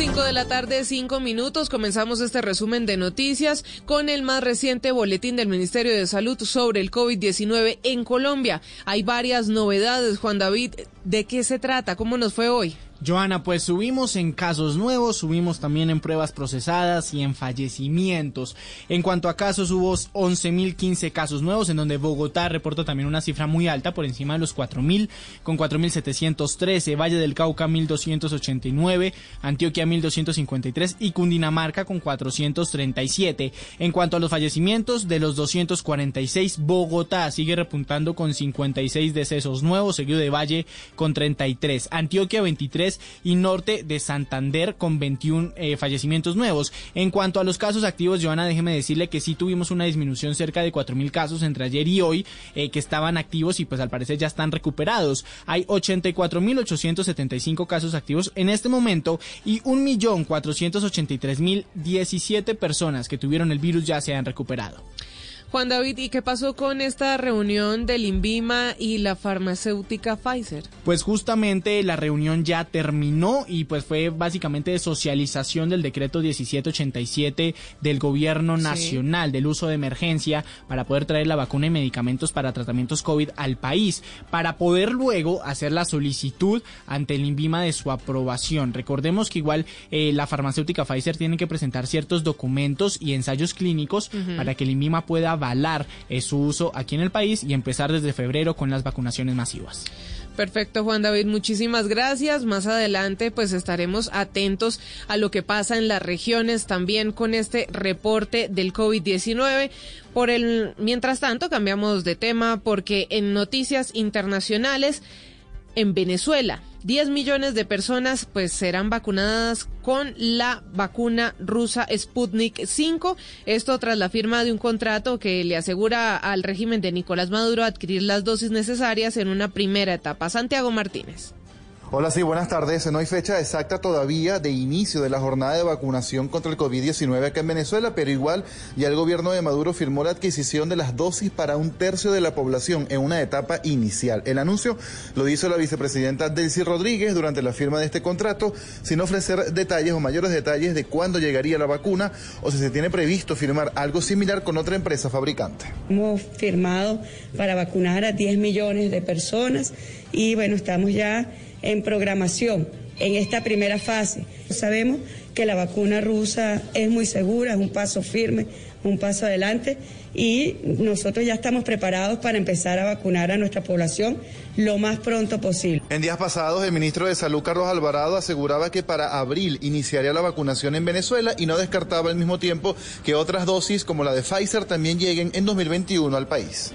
5 de la tarde, 5 minutos. Comenzamos este resumen de noticias con el más reciente boletín del Ministerio de Salud sobre el COVID-19 en Colombia. Hay varias novedades, Juan David. ¿De qué se trata? ¿Cómo nos fue hoy? Joana, pues subimos en casos nuevos, subimos también en pruebas procesadas y en fallecimientos. En cuanto a casos, hubo 11.015 casos nuevos, en donde Bogotá reportó también una cifra muy alta, por encima de los 4.000, con 4.713, Valle del Cauca 1.289, Antioquia 1.253 y Cundinamarca con 437. En cuanto a los fallecimientos, de los 246, Bogotá sigue repuntando con 56 decesos nuevos, seguido de Valle con 33, Antioquia 23, y norte de Santander con 21 eh, fallecimientos nuevos. En cuanto a los casos activos, Joana, déjeme decirle que sí tuvimos una disminución cerca de 4.000 casos entre ayer y hoy eh, que estaban activos y pues al parecer ya están recuperados. Hay 84.875 casos activos en este momento y 1.483.017 personas que tuvieron el virus ya se han recuperado. Juan David, ¿y qué pasó con esta reunión del INVIMA y la farmacéutica Pfizer? Pues justamente la reunión ya terminó y pues fue básicamente de socialización del decreto 1787 del gobierno nacional sí. del uso de emergencia para poder traer la vacuna y medicamentos para tratamientos COVID al país, para poder luego hacer la solicitud ante el INVIMA de su aprobación. Recordemos que igual eh, la farmacéutica Pfizer tiene que presentar ciertos documentos y ensayos clínicos uh -huh. para que el INVIMA pueda avalar eh, su uso aquí en el país y empezar desde febrero con las vacunaciones masivas. Perfecto, Juan David, muchísimas gracias. Más adelante, pues estaremos atentos a lo que pasa en las regiones también con este reporte del COVID-19. Por el, mientras tanto, cambiamos de tema porque en noticias internacionales, en Venezuela, 10 millones de personas pues serán vacunadas con la vacuna rusa Sputnik 5. Esto tras la firma de un contrato que le asegura al régimen de Nicolás Maduro adquirir las dosis necesarias en una primera etapa. Santiago Martínez. Hola, sí, buenas tardes. No hay fecha exacta todavía de inicio de la jornada de vacunación contra el COVID-19 acá en Venezuela, pero igual ya el gobierno de Maduro firmó la adquisición de las dosis para un tercio de la población en una etapa inicial. El anuncio lo hizo la vicepresidenta Delcy Rodríguez durante la firma de este contrato, sin ofrecer detalles o mayores detalles de cuándo llegaría la vacuna o si se tiene previsto firmar algo similar con otra empresa fabricante. Hemos firmado para vacunar a 10 millones de personas y bueno, estamos ya en programación en esta primera fase. Sabemos que la vacuna rusa es muy segura, es un paso firme, un paso adelante y nosotros ya estamos preparados para empezar a vacunar a nuestra población lo más pronto posible. En días pasados, el ministro de Salud, Carlos Alvarado, aseguraba que para abril iniciaría la vacunación en Venezuela y no descartaba al mismo tiempo que otras dosis como la de Pfizer también lleguen en 2021 al país.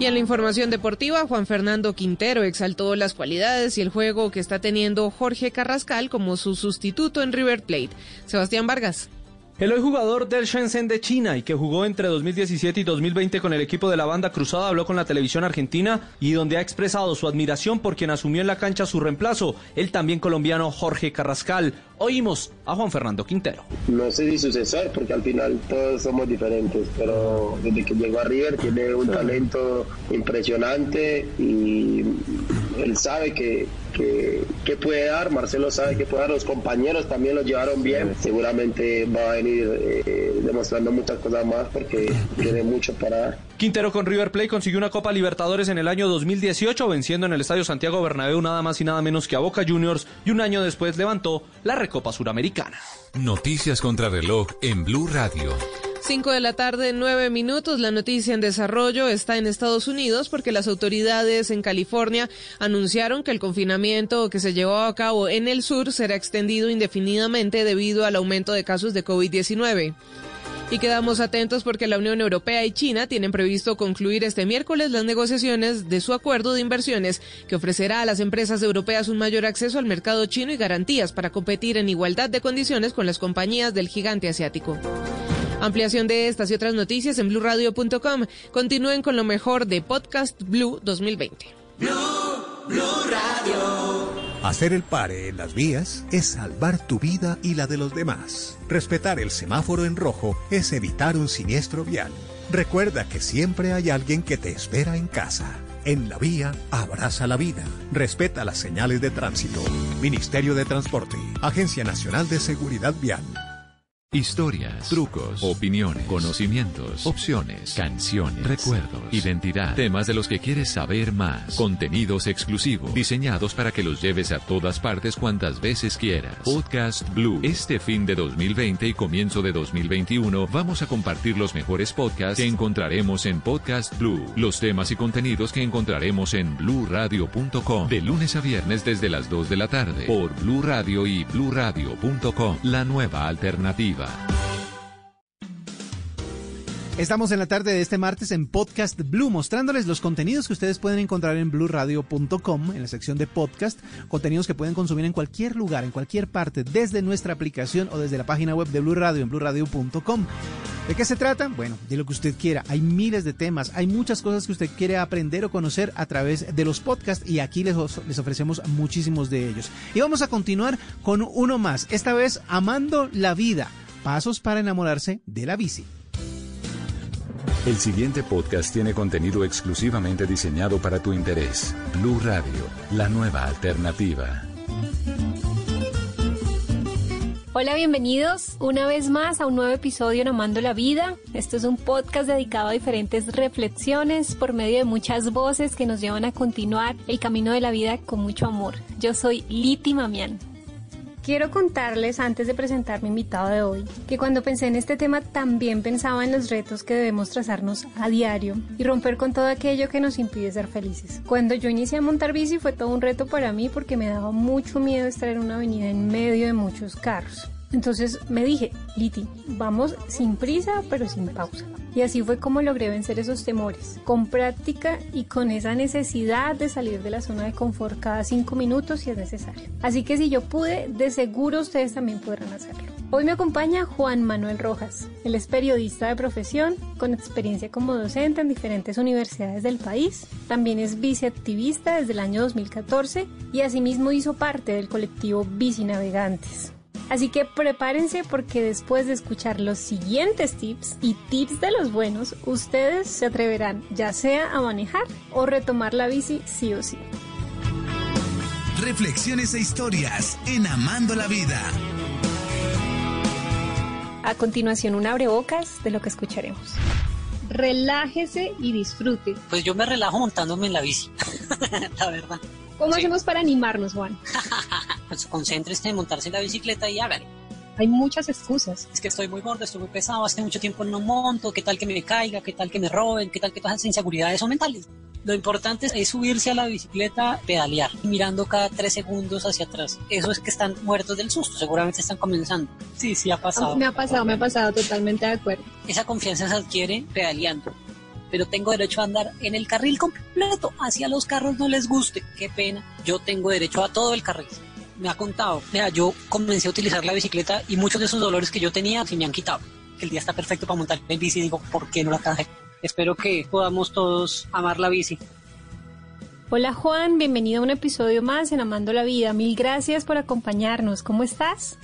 Y en la información deportiva, Juan Fernando Quintero exaltó las cualidades y el juego que está teniendo Jorge Carrascal como su sustituto en River Plate. Sebastián Vargas. El hoy jugador del Shenzhen de China y que jugó entre 2017 y 2020 con el equipo de la banda cruzada habló con la televisión argentina y donde ha expresado su admiración por quien asumió en la cancha su reemplazo, el también colombiano Jorge Carrascal. Oímos a Juan Fernando Quintero. No sé si sucesor, porque al final todos somos diferentes, pero desde que llegó a River tiene un talento impresionante y él sabe que, que, puede dar, Marcelo sabe que puede dar, los compañeros también lo llevaron bien, seguramente va a venir eh, demostrando muchas cosas más porque tiene mucho para dar. Quintero con River Plate consiguió una Copa Libertadores en el año 2018 venciendo en el Estadio Santiago Bernabéu nada más y nada menos que a Boca Juniors y un año después levantó la Recopa Suramericana. Noticias contra reloj en Blue Radio. 5 de la tarde, 9 minutos. La noticia en desarrollo está en Estados Unidos porque las autoridades en California anunciaron que el confinamiento que se llevó a cabo en el sur será extendido indefinidamente debido al aumento de casos de COVID-19. Y quedamos atentos porque la Unión Europea y China tienen previsto concluir este miércoles las negociaciones de su acuerdo de inversiones que ofrecerá a las empresas europeas un mayor acceso al mercado chino y garantías para competir en igualdad de condiciones con las compañías del gigante asiático. Ampliación de estas y otras noticias en blurradio.com. Continúen con lo mejor de Podcast Blue 2020. Blue, Blue Radio. Hacer el pare en las vías es salvar tu vida y la de los demás. Respetar el semáforo en rojo es evitar un siniestro vial. Recuerda que siempre hay alguien que te espera en casa. En la vía, abraza la vida. Respeta las señales de tránsito. Ministerio de Transporte. Agencia Nacional de Seguridad Vial. Historias, trucos, opiniones, conocimientos, opciones, canciones, recuerdos, identidad, temas de los que quieres saber más, contenidos exclusivos, diseñados para que los lleves a todas partes cuantas veces quieras. Podcast Blue. Este fin de 2020 y comienzo de 2021 vamos a compartir los mejores podcasts que encontraremos en Podcast Blue, los temas y contenidos que encontraremos en bluradio.com de lunes a viernes desde las 2 de la tarde por Blue Radio y bluradio.com, la nueva alternativa. Estamos en la tarde de este martes en Podcast Blue, mostrándoles los contenidos que ustedes pueden encontrar en bluradio.com, en la sección de podcast, contenidos que pueden consumir en cualquier lugar, en cualquier parte, desde nuestra aplicación o desde la página web de Blue Radio en bluradio.com. ¿De qué se trata? Bueno, de lo que usted quiera. Hay miles de temas, hay muchas cosas que usted quiere aprender o conocer a través de los podcasts y aquí les, les ofrecemos muchísimos de ellos. Y vamos a continuar con uno más, esta vez Amando la Vida, pasos para enamorarse de la bici. El siguiente podcast tiene contenido exclusivamente diseñado para tu interés. Blue Radio, la nueva alternativa. Hola, bienvenidos una vez más a un nuevo episodio en Amando la Vida. Esto es un podcast dedicado a diferentes reflexiones por medio de muchas voces que nos llevan a continuar el camino de la vida con mucho amor. Yo soy Liti Mamián. Quiero contarles, antes de presentar mi invitado de hoy, que cuando pensé en este tema también pensaba en los retos que debemos trazarnos a diario y romper con todo aquello que nos impide ser felices. Cuando yo inicié a montar bici fue todo un reto para mí porque me daba mucho miedo estar en una avenida en medio de muchos carros. Entonces me dije, Liti, vamos sin prisa pero sin pausa. Y así fue como logré vencer esos temores, con práctica y con esa necesidad de salir de la zona de confort cada cinco minutos si es necesario. Así que si yo pude, de seguro ustedes también podrán hacerlo. Hoy me acompaña Juan Manuel Rojas. Él es periodista de profesión, con experiencia como docente en diferentes universidades del país. También es viceactivista desde el año 2014 y asimismo hizo parte del colectivo Bici Navegantes. Así que prepárense porque después de escuchar los siguientes tips y tips de los buenos, ustedes se atreverán ya sea a manejar o retomar la bici sí o sí. Reflexiones e historias en Amando la Vida. A continuación, un abrebocas de lo que escucharemos. Relájese y disfrute. Pues yo me relajo montándome en la bici, la verdad. ¿Cómo hacemos para animarnos, Juan? pues concéntrese en montarse en la bicicleta y hágale. Hay muchas excusas. Es que estoy muy gordo, estoy muy pesado, hace mucho tiempo no monto, qué tal que me caiga, qué tal que me roben, qué tal que todas esas inseguridades son mentales. Lo importante es subirse a la bicicleta, pedalear, mirando cada tres segundos hacia atrás. Eso es que están muertos del susto, seguramente están comenzando. Sí, sí, ha pasado. Me ha pasado, me ha pasado, totalmente de acuerdo. Esa confianza se adquiere pedaleando. Pero tengo derecho a andar en el carril completo. Hacia los carros no les guste. Qué pena. Yo tengo derecho a todo el carril me ha contado, mira, yo comencé a utilizar la bicicleta y muchos de esos dolores que yo tenía se me han quitado. El día está perfecto para montar en bici digo, ¿por qué no la caje? Espero que podamos todos amar la bici. Hola Juan, bienvenido a un episodio más en Amando la Vida. Mil gracias por acompañarnos. ¿Cómo estás?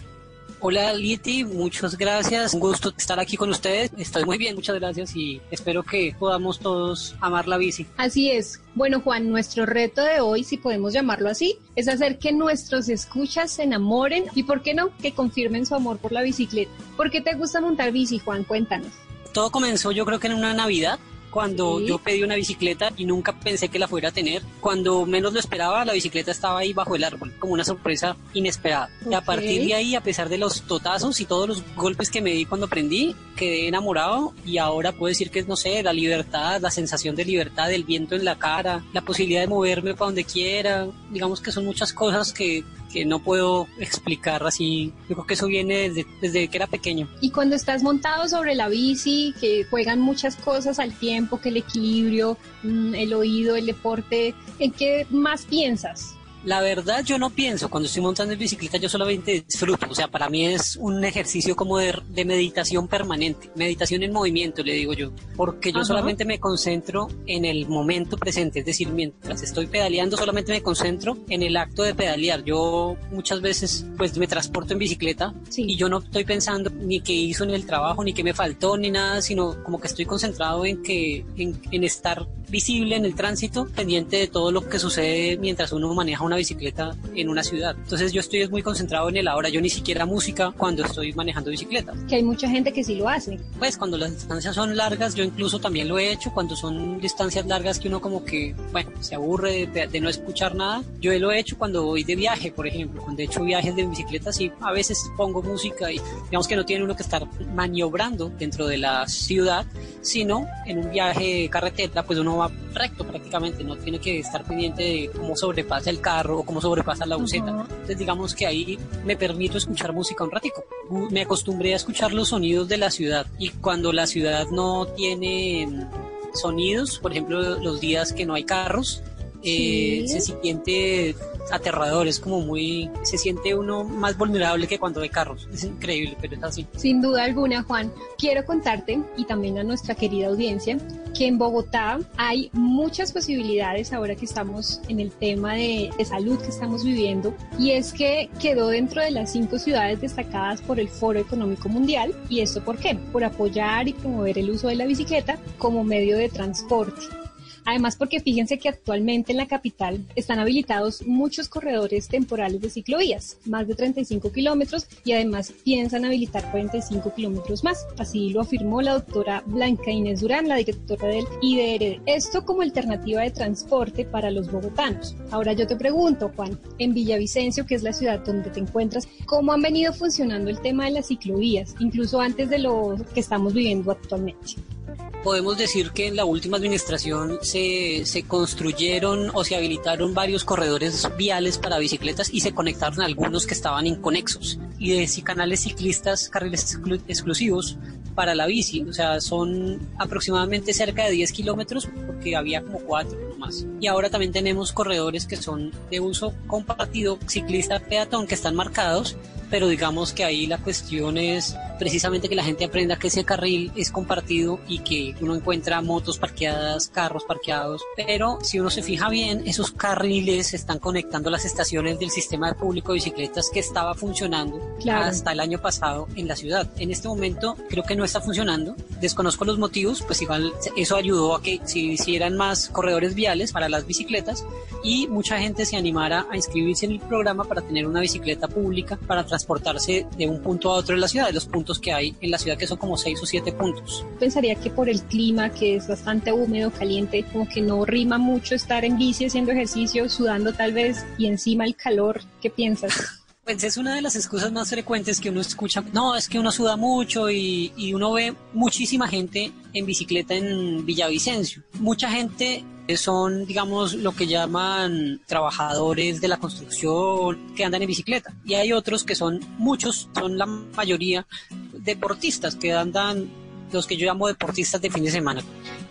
Hola Liti, muchas gracias. Un gusto estar aquí con ustedes. Estoy muy bien, muchas gracias y espero que podamos todos amar la bici. Así es. Bueno Juan, nuestro reto de hoy, si podemos llamarlo así, es hacer que nuestros escuchas se enamoren y, ¿por qué no?, que confirmen su amor por la bicicleta. ¿Por qué te gusta montar bici, Juan? Cuéntanos. Todo comenzó yo creo que en una Navidad cuando yo pedí una bicicleta y nunca pensé que la fuera a tener. Cuando menos lo esperaba, la bicicleta estaba ahí bajo el árbol, como una sorpresa inesperada. Y a partir de ahí, a pesar de los totazos y todos los golpes que me di cuando aprendí, quedé enamorado y ahora puedo decir que es, no sé, la libertad, la sensación de libertad, el viento en la cara, la posibilidad de moverme para donde quiera. Digamos que son muchas cosas que que no puedo explicar así. Yo creo que eso viene desde, desde que era pequeño. Y cuando estás montado sobre la bici, que juegan muchas cosas al tiempo, que el equilibrio, mm, el oído, el deporte, ¿en qué más piensas? La verdad yo no pienso, cuando estoy montando en bicicleta yo solamente disfruto, o sea, para mí es un ejercicio como de, meditación permanente, meditación en movimiento, le digo yo, porque yo solamente me concentro en el momento presente, es decir, mientras estoy pedaleando solamente me concentro en el acto de pedalear. Yo muchas veces pues me transporto en bicicleta y yo no estoy pensando ni qué hizo en el trabajo, ni qué me faltó, ni nada, sino como que estoy concentrado en que en, en estar visible en el tránsito, pendiente de todo lo que sucede mientras uno maneja una bicicleta en una ciudad. Entonces yo estoy muy concentrado en el ahora, yo ni siquiera música cuando estoy manejando bicicleta. Que hay mucha gente que sí lo hace. Pues cuando las distancias son largas, yo incluso también lo he hecho, cuando son distancias largas que uno como que, bueno, se aburre de, no escuchar nada, yo lo he hecho cuando voy de viaje, por ejemplo, cuando he hecho viajes de bicicleta, sí, a veces pongo música y digamos que no tiene uno que estar maniobrando dentro de la ciudad, sino en un viaje carretera, pues uno va recto prácticamente, no tiene que estar pendiente de cómo sobrepasa el carro o cómo sobrepasa la buceta. Entonces digamos que ahí me permito escuchar música un ratico. Me acostumbré a escuchar los sonidos de la ciudad y cuando la ciudad no tiene sonidos, por ejemplo los días que no hay carros, eh, se siente aterrador, es como muy, se siente uno más vulnerable que cuando hay carros. Es increíble, pero es así. Sin duda alguna, Juan. Quiero contarte y también a nuestra querida audiencia que en Bogotá hay muchas posibilidades ahora que estamos en el tema de, de salud que estamos viviendo y es que quedó dentro de las cinco ciudades destacadas por el Foro Económico Mundial. ¿Y esto por qué? Por apoyar y promover el uso de la bicicleta como medio de transporte. Además, porque fíjense que actualmente en la capital están habilitados muchos corredores temporales de ciclovías, más de 35 kilómetros, y además piensan habilitar 45 kilómetros más. Así lo afirmó la doctora Blanca Inés Durán, la directora del IDRD. Esto como alternativa de transporte para los bogotanos. Ahora yo te pregunto, Juan, en Villavicencio, que es la ciudad donde te encuentras, ¿cómo han venido funcionando el tema de las ciclovías, incluso antes de lo que estamos viviendo actualmente? Podemos decir que en la última administración se, se, construyeron o se habilitaron varios corredores viales para bicicletas y se conectaron algunos que estaban inconexos y de canales ciclistas, carriles exclusivos para la bici. O sea, son aproximadamente cerca de 10 kilómetros porque había como 4 más. Y ahora también tenemos corredores que son de uso compartido ciclista-peatón que están marcados pero digamos que ahí la cuestión es precisamente que la gente aprenda que ese carril es compartido y que uno encuentra motos parqueadas, carros parqueados, pero si uno se fija bien, esos carriles están conectando las estaciones del sistema de público de bicicletas que estaba funcionando hasta el año pasado en la ciudad. En este momento creo que no está funcionando, desconozco los motivos, pues igual eso ayudó a que se hicieran más corredores viales para las bicicletas y mucha gente se animara a inscribirse en el programa para tener una bicicleta pública para transportar transportarse de un punto a otro en la ciudad, de los puntos que hay en la ciudad que son como seis o siete puntos. Pensaría que por el clima que es bastante húmedo, caliente, como que no rima mucho estar en bici haciendo ejercicio, sudando tal vez y encima el calor. ¿Qué piensas? Pues es una de las excusas más frecuentes que uno escucha. No, es que uno suda mucho y, y uno ve muchísima gente en bicicleta en Villavicencio. Mucha gente son, digamos, lo que llaman trabajadores de la construcción que andan en bicicleta. Y hay otros que son muchos, son la mayoría deportistas que andan, los que yo llamo deportistas de fin de semana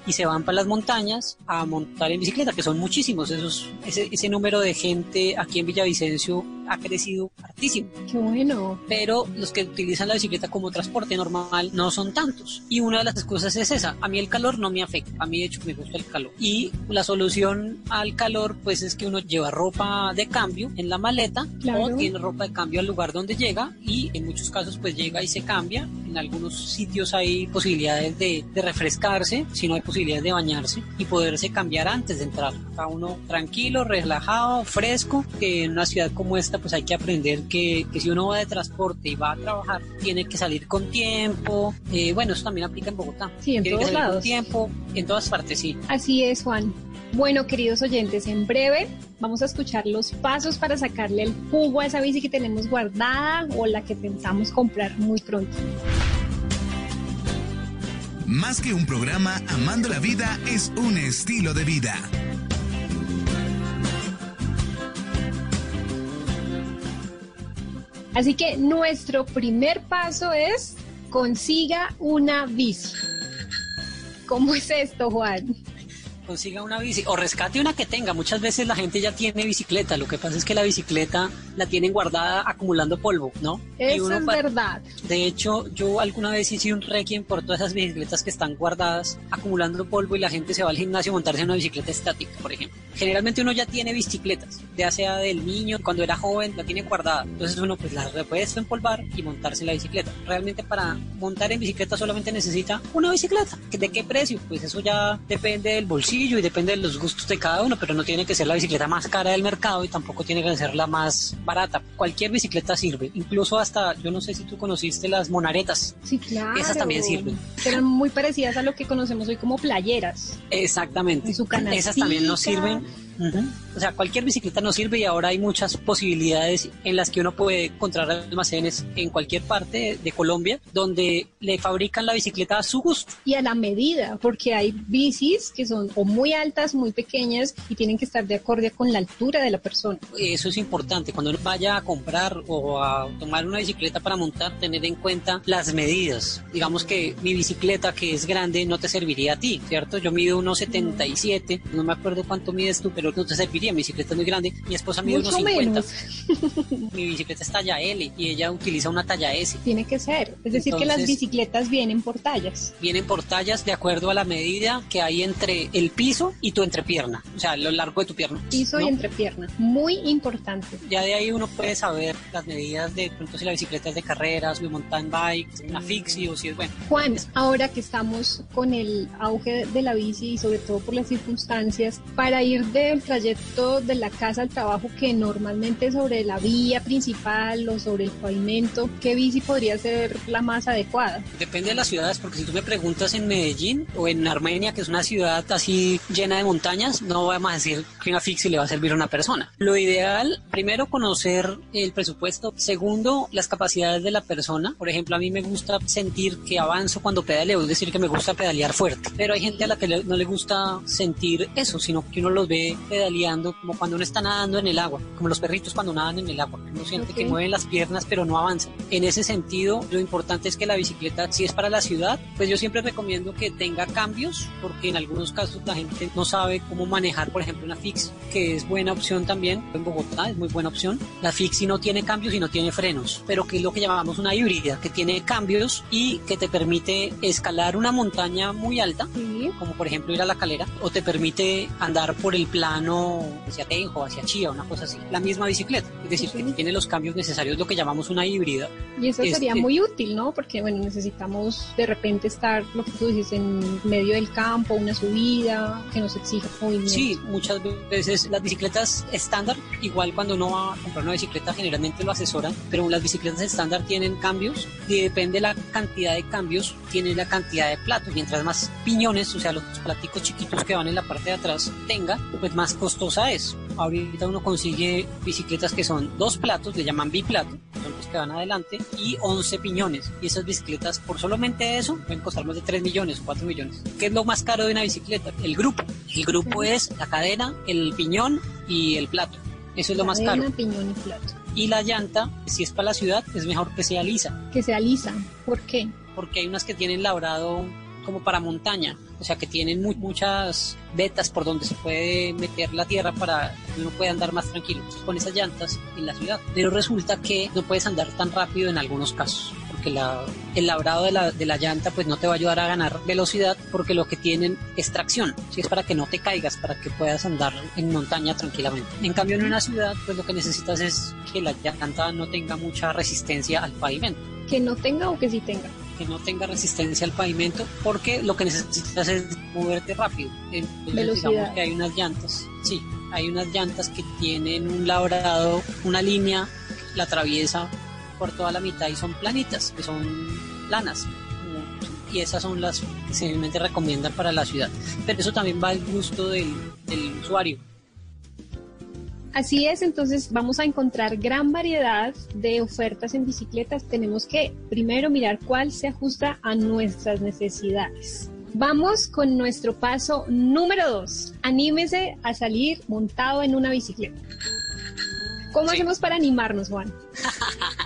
y se van para las montañas a montar en bicicleta, que son muchísimos. Esos, ese, ese número de gente aquí en Villavicencio ha crecido hartísimo. Qué bueno. Pero los que utilizan la bicicleta como transporte normal no son tantos. Y una de las excusas es esa. A mí el calor no me afecta. A mí de hecho me gusta el calor. Y la solución al calor pues es que uno lleva ropa de cambio en la maleta Claro. o tiene ropa de cambio al lugar donde llega y en muchos casos pues llega y se cambia. En algunos sitios hay posibilidades de, de refrescarse, si no hay posibilidades de bañarse y poderse cambiar antes de entrar. Está uno tranquilo, relajado, fresco, que en una ciudad como esta pues hay que aprender que, que si uno va de transporte y va a trabajar, tiene que salir con tiempo. Eh, bueno, eso también aplica en Bogotá. Sí, en tiene que todos salir con lados. tiempo, en todas partes, sí. Así es, Juan. Bueno, queridos oyentes, en breve vamos a escuchar los pasos para sacarle el jugo a esa bici que tenemos guardada o la que pensamos comprar muy pronto. Más que un programa, Amando la Vida es un estilo de vida. Así que nuestro primer paso es consiga una bici. ¿Cómo es esto, Juan? Consiga una bici o rescate una que tenga. Muchas veces la gente ya tiene bicicleta, lo que pasa es que la bicicleta la tienen guardada acumulando polvo, ¿no? Eso es verdad. De hecho, yo alguna vez hice un requiem por todas esas bicicletas que están guardadas acumulando polvo y la gente se va al gimnasio a montarse en una bicicleta estática, por ejemplo. Generalmente uno ya tiene bicicletas, ya sea del niño, cuando era joven, la tiene guardada. Entonces uno pues la puede empolvar y montarse en la bicicleta. Realmente para montar en bicicleta solamente necesita una bicicleta. ¿De qué precio? Pues eso ya depende del bolsillo y depende de los gustos de cada uno, pero no tiene que ser la bicicleta más cara del mercado y tampoco tiene que ser la más barata. Cualquier bicicleta sirve, incluso hasta, yo no sé si tú conociste las monaretas. Sí, claro. Esas también sirven. Eran muy parecidas a lo que conocemos hoy como playeras. Exactamente. Su Esas también nos canastica. Sirven. Ujú. O sea, cualquier bicicleta nos sirve y ahora hay muchas posibilidades en las que uno puede encontrar almacenes en cualquier parte de Colombia donde le fabrican la bicicleta a su gusto. Y a la medida, porque hay bicis que son o muy altas, muy pequeñas y tienen que estar de acorde con la altura de la persona. Eso es importante. Cuando uno vaya a comprar o a tomar una bicicleta para montar, tener en cuenta las medidas. Digamos que mi bicicleta, que es grande, no te serviría a ti, ¿cierto? Yo mido unos 77, no me acuerdo cuánto mides tú, pero no te serviría. Mi bicicleta es muy grande. Mi esposa mide Mucho unos 50. menos. Mi bicicleta es talla L y ella utiliza una talla S. Tiene que ser. Es decir, que las Entonces- bicicletas vienen por tallas. Vienen por tallas de acuerdo a la medida que hay entre el piso y tu entrepierna, o sea, lo largo de tu pierna. Piso y ¿no? entrepierna. Muy importante. Ya de ahí uno puede saber las medidas de pronto si la bicicleta es de carreras, de mountain bike, una fixie o si es bueno. Juan, ahora que estamos con el auge de la bici y sobre todo por las circunstancias, para ir del trayecto de la casa al trabajo que normalmente sobre la vía principal o sobre el pavimento, ¿qué bici podría ser la más adecuada? Depende de las ciudades, porque si tú me preguntas en Medellín o en Armenia, que es una ciudad así llena de montañas, no vamos a decir que una fixie le va a servir a una persona. Lo ideal, primero, conocer el presupuesto. Segundo, las capacidades de la persona. Por ejemplo, a mí me gusta sentir que avanzo cuando pedaleo, es decir, que me gusta pedalear fuerte. Pero hay gente a la que no le gusta sentir eso, sino que uno los ve pedaleando como cuando uno está nadando en el agua, como los perritos cuando nadan en el agua. Uno siente que Ok. mueven las piernas, pero no avanzan. En ese sentido, lo importante es que la bicicleta, si es para la ciudad, pues yo siempre recomiendo que tenga cambios, porque en algunos casos la gente no sabe cómo manejar, por ejemplo, una fix, que es buena opción también. En Bogotá es muy buena opción. La fixie no tiene cambios y no tiene frenos, pero que es lo que llamamos una híbrida, que tiene cambios y que te permite escalar una montaña muy alta, como por ejemplo ir a la calera, o te permite andar por el plano Baquedano hacia Tenjo, hacia Chía, una cosa así. La misma bicicleta, es decir, que tiene los cambios necesarios, lo que llamamos una híbrida. Y eso Es- sería muy útil, ¿no? Porque, bueno, necesitamos de repente estar, lo que tú dices, en medio del campo, una subida que nos exija movimiento. Sí, muchas veces las bicicletas estándar, igual cuando uno va a comprar una bicicleta generalmente lo asesoran, pero las bicicletas estándar tienen cambios y depende de la cantidad de cambios, tiene la cantidad de platos. Mientras más piñones, o sea, los platicos chiquitos que van en la parte de atrás tenga, pues más costosa es. Ahorita uno consigue bicicletas que son dos platos, le llaman biplato, son los que van adelante, y 11 piñones. Y esas bicicletas, por solamente eso, pueden costar más de 3 millones o 4 millones. ¿Qué es lo más caro de una bicicleta? El grupo. El grupo es la cadena, el piñón y el plato. Eso es lo más Cadena, caro. piñón y plato. Y la llanta, si es para la ciudad, es mejor que sea lisa, Que sea lisa. ¿Por qué? porque hay unas que tienen labrado como para montaña, o sea que tienen mu- muchas vetas por donde se puede meter la tierra para que uno pueda andar más tranquilo con esas llantas en la ciudad. Pero resulta que no puedes andar tan rápido en algunos casos, porque la, el labrado de la, de la llanta pues no te va a ayudar a ganar velocidad porque lo que tienen es tracción, si es para que no te caigas, para que puedas andar en montaña tranquilamente. En cambio en una ciudad pues lo que necesitas es que la llanta no tenga mucha resistencia al pavimento Que no tenga o que sí tenga. Que no tenga resistencia al pavimento porque lo que necesitas es moverte rápido. Entonces Velocidad. digamos que hay unas llantas, sí, hay unas llantas que tienen un labrado, una línea, la atraviesa por toda la mitad y son planitas, que son planas. Y esas son las que se realmente recomiendan para la ciudad. Pero eso también va al gusto del, del usuario. Así es, entonces vamos a encontrar gran variedad de ofertas en bicicletas. Tenemos que primero mirar cuál se ajusta a nuestras necesidades. Vamos con nuestro paso número dos. Anímese a salir montado en una bicicleta. ¿Cómo hacemos para animarnos, Juan?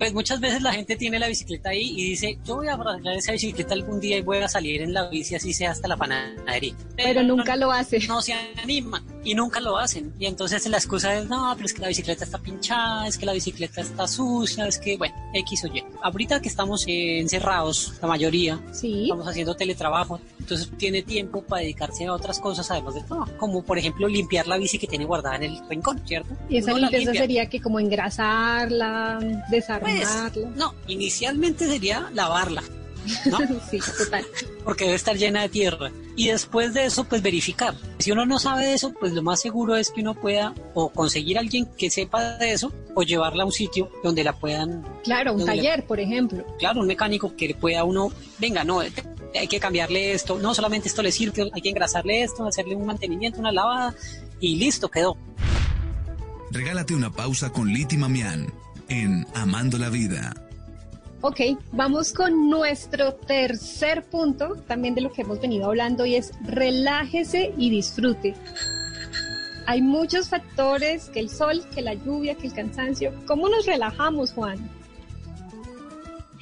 Pues muchas veces la gente tiene la bicicleta ahí y dice, yo voy a arreglar esa bicicleta algún día y voy a salir en la bici así sea hasta la panadería. Pero nunca lo hace. No se animan y nunca lo hacen. Y entonces la excusa es, no, pero es que la bicicleta está pinchada, es que la bicicleta está sucia, es que, bueno, X o Y. Ahorita que estamos eh, encerrados, la mayoría, estamos haciendo teletrabajo, entonces tiene tiempo para dedicarse a otras cosas además del trabajo, como por ejemplo limpiar la bici que tiene guardada en el rincón, ¿cierto? Y esa Uno limpieza sería que como engrasarla, desarmarla. Pues, no, inicialmente sería lavarla. ¿no? sí, total. Porque debe estar llena de tierra. Y después de eso, pues verificar. Si uno no sabe de eso, pues lo más seguro es que uno pueda o conseguir a alguien que sepa de eso o llevarla a un sitio donde la puedan... Claro, un donde la- taller, por ejemplo. claro, un mecánico que le pueda uno, venga, no, hay que cambiarle esto, no solamente esto le sirve, hay que engrasarle esto, hacerle un mantenimiento, una lavada y listo, quedó. Regálate una pausa con Liti Mamián en Amando la Vida. Ok, vamos con nuestro tercer punto, también de lo que hemos venido hablando, y es relájese y disfrute. Hay muchos factores, que el sol, que la lluvia, que el cansancio. ¿Cómo nos relajamos, Juan?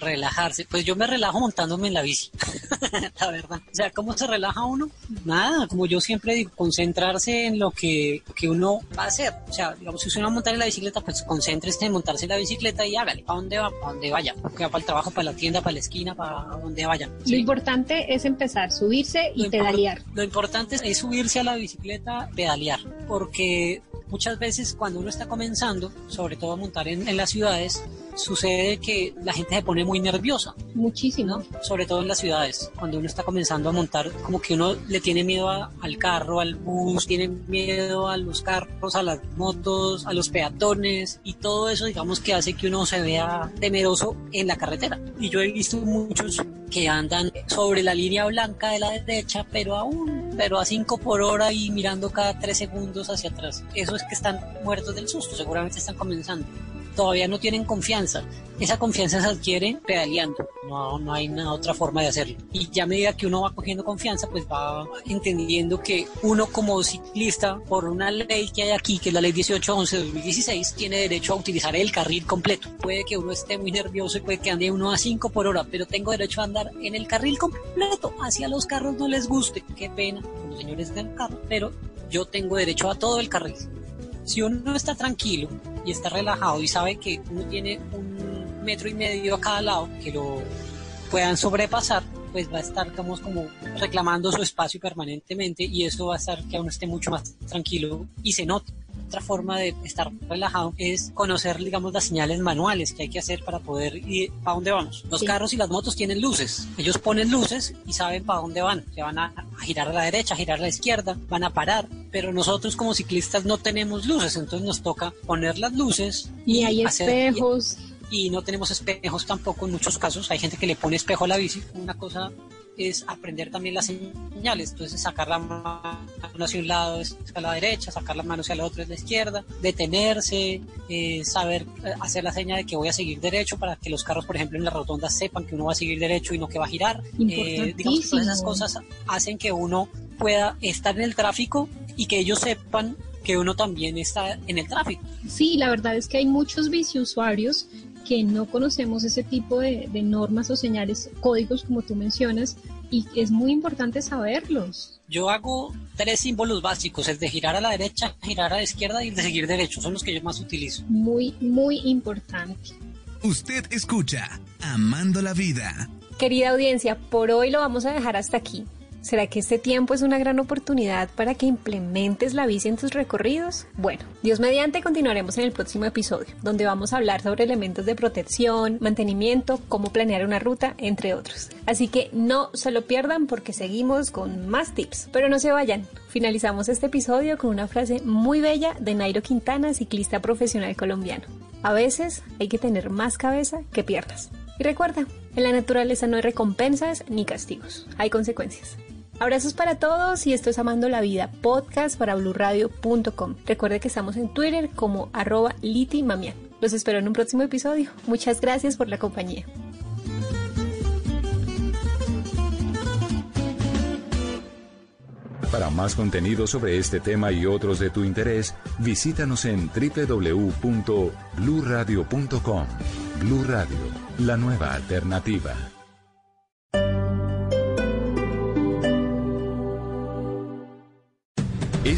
Relajarse. Pues yo me relajo montándome en la bici, la verdad. O sea, ¿cómo se relaja uno? Nada, como yo siempre digo, concentrarse en lo que, que uno va a hacer. O sea, digamos, si usted va a montar en la bicicleta, pues concéntrese en montarse en la bicicleta y hágale. ¿Para dónde va? ¿Para dónde vaya? Para el trabajo, para la tienda, para la esquina, para donde vaya. Lo importante es empezar, subirse y Lo pedalear. Lo importante es- es subirse a la bicicleta, pedalear, porque muchas veces cuando uno está comenzando, sobre todo a montar en, en las ciudades, sucede que la gente se pone muy nerviosa. Muchísimo. Sobre todo en las ciudades, cuando uno está comenzando a montar, como que uno le tiene miedo a- al carro, al bus, tiene miedo a los carros, a las motos, a los peatones y todo eso, digamos que hace que uno se vea temeroso en la carretera. Y yo he visto muchos que andan sobre la línea blanca de la derecha, pero aún, pero a 5 por hora y mirando cada 3 segundos hacia atrás. Eso es que están muertos del susto, seguramente están comenzando. Todavía no tienen confianza. Esa confianza se adquiere pedaleando. No, no hay nada otra forma de hacerlo. Y ya a medida que uno va cogiendo confianza, pues va entendiendo que uno como ciclista, por una ley que hay aquí, que es la ley 1811 de 2016, tiene derecho a utilizar el carril completo. Puede que uno esté muy nervioso y puede que ande uno a 5 por hora, pero tengo derecho a andar en el carril completo. Así a los carros no les guste. Qué pena, los señores del carro, pero yo tengo derecho a todo el carril. Si uno está tranquilo y está relajado y sabe que uno tiene un metro y medio a cada lado que lo puedan sobrepasar, pues va a estar, digamos, como reclamando su espacio permanentemente y eso va a hacer que uno esté mucho más tranquilo y se note otra forma de estar relajado es conocer, digamos, las señales manuales que hay que hacer para poder ir a dónde vamos. Los carros y las motos tienen luces. Ellos ponen luces y saben para dónde van. Se van a, girar a la derecha, a girar a la izquierda, van a parar. Pero nosotros como ciclistas no tenemos luces, entonces nos toca poner las luces. Y, hay espejos. y no tenemos espejos tampoco en muchos casos. Hay gente que le pone espejo a la bici, una cosa es aprender también las señales. Entonces, sacar la mano hacia un lado es a la derecha, sacar la mano hacia el otro es la izquierda, detenerse, eh, saber eh, hacer la señal de que voy a seguir derecho para que los carros, por ejemplo, en la rotonda sepan que uno va a seguir derecho y no que va a girar. Eh, digamos que todas esas cosas hacen que uno pueda estar en el tráfico y que ellos sepan que uno también está en el tráfico. Sí, la verdad es que hay muchos biciusuarios que no conocemos ese tipo de, normas o señales, códigos como tú mencionas, y es muy importante saberlos. Yo hago tres símbolos básicos, el de girar a la derecha, girar a la izquierda y el de seguir derecho, son los que yo más utilizo. Muy, muy importante. Usted escucha Amando la Vida. Querida audiencia, por hoy lo vamos a dejar hasta aquí. ¿Será que este tiempo es una gran oportunidad para que implementes la bici en tus recorridos? Bueno, Dios mediante continuaremos en el próximo episodio, donde vamos a hablar sobre elementos de protección, mantenimiento, cómo planear una ruta, entre otros. Así que no se lo pierdan porque seguimos con más tips. Pero no se vayan, finalizamos este episodio con una frase muy bella de Nairo Quintana, ciclista profesional colombiano. A veces hay que tener más cabeza que piernas. Y recuerda, en la naturaleza no hay recompensas ni castigos, hay consecuencias. Abrazos para todos y esto es Amando la Vida, podcast para blurradio.com. Recuerde que estamos en Twitter como arroba. Los espero en un próximo episodio. Muchas gracias por la compañía. Para más contenido sobre este tema y otros de tu interés, visítanos en www.bluradio.com. Blu Radio, la nueva alternativa.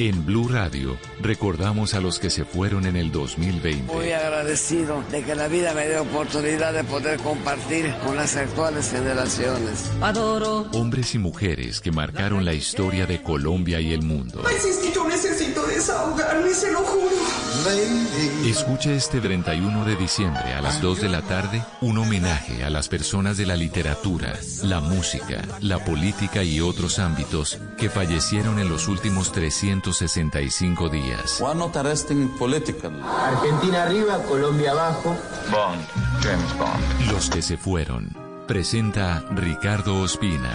En Blue Radio recordamos a los que se fueron en el 2020. Muy agradecido de que la vida me dé oportunidad de poder compartir con las actuales generaciones. Adoro. Hombres y mujeres que marcaron la historia de Colombia y el mundo. yo necesito desahogarme, se lo juro. Escucha este 31 de diciembre a las 2 de la tarde un homenaje a las personas de la literatura, la música, la política y otros ámbitos que fallecieron en los últimos 365 días. Argentina arriba, Colombia abajo. Bond, James Bond. Los que se fueron. Presenta Ricardo Ospina.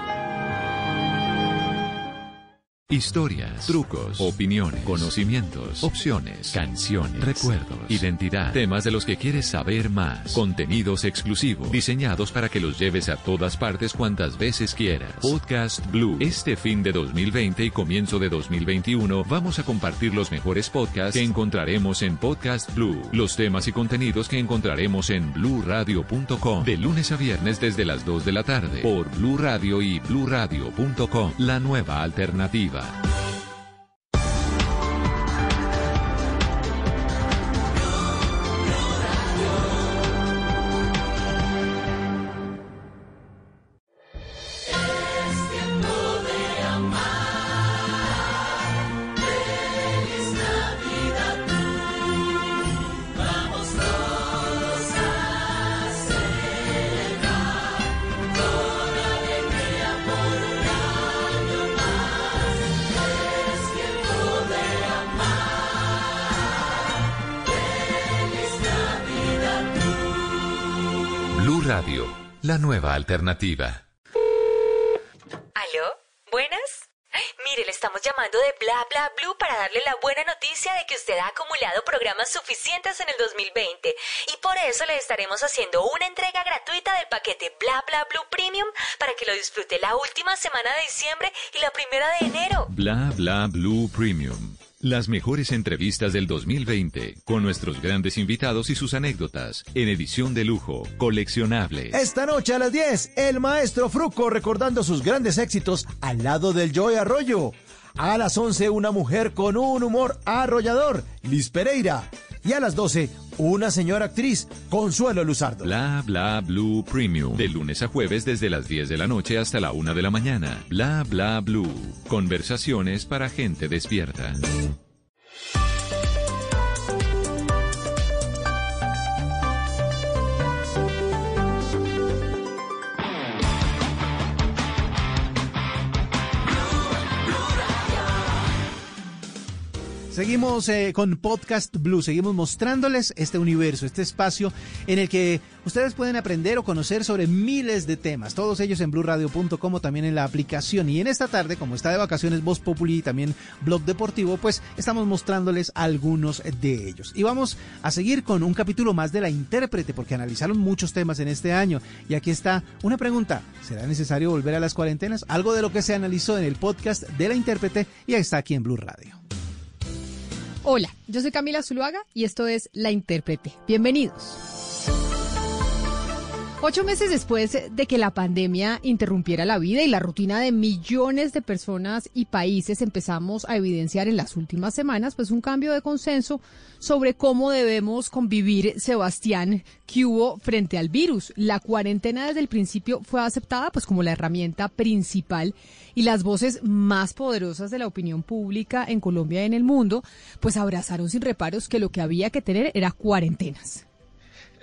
Historias, trucos, opiniones, conocimientos, opciones, canciones, recuerdos, identidad, temas de los que quieres saber más, contenidos exclusivos, diseñados para que los lleves a todas partes cuantas veces quieras. Podcast Blue. Este fin de 2020 y comienzo de 2021 vamos a compartir los mejores podcasts que encontraremos en Podcast Blue, los temas y contenidos que encontraremos en bluradio.com de lunes a viernes desde las 2 de la tarde por Blue Radio y bluradio.com, la nueva alternativa. Blue nueva alternativa. ¿Aló? ¿Buenas? Ay, Mire, le estamos llamando de Bla Bla Blue para darle la buena noticia de que usted ha acumulado programas suficientes en el 2020 y por eso le estaremos haciendo una entrega gratuita del paquete Bla Bla Blue Premium para que lo disfrute la última semana de diciembre y la primera de enero. Bla Bla Blue Premium. Las mejores entrevistas del 2020, con nuestros grandes invitados y sus anécdotas, en edición de lujo, coleccionable. Esta noche a las 10, el maestro Fruco recordando sus grandes éxitos al lado del Joy Arroyo. A las 11, una mujer con un humor arrollador, Liz Pereira. Y a las 12, una señora actriz, Consuelo Luzardo. Bla bla blue premium. De lunes a jueves desde las 10 de la noche hasta la 1 de la mañana. Bla bla blue. Conversaciones para gente despierta. Seguimos eh, con Podcast Blue, seguimos mostrándoles este universo, este espacio en el que ustedes pueden aprender o conocer sobre miles de temas, todos ellos en blueradio.com o también en la aplicación. Y en esta tarde, como está de vacaciones Voz Populi y también Blog Deportivo, pues estamos mostrándoles algunos de ellos. Y vamos a seguir con un capítulo más de la intérprete, porque analizaron muchos temas en este año. Y aquí está una pregunta, ¿será necesario volver a las cuarentenas? Algo de lo que se analizó en el podcast de la intérprete y está aquí en Blue Radio. Hola, yo soy Camila Zuluaga y esto es La Intérprete. Bienvenidos. Ocho meses después de que la pandemia interrumpiera la vida y la rutina de millones de personas y países, empezamos a evidenciar en las últimas semanas pues un cambio de consenso sobre cómo debemos convivir, Sebastián, que hubo frente al virus. La cuarentena desde el principio fue aceptada pues como la herramienta principal y las voces más poderosas de la opinión pública en Colombia y en el mundo pues abrazaron sin reparos que lo que había que tener era cuarentenas.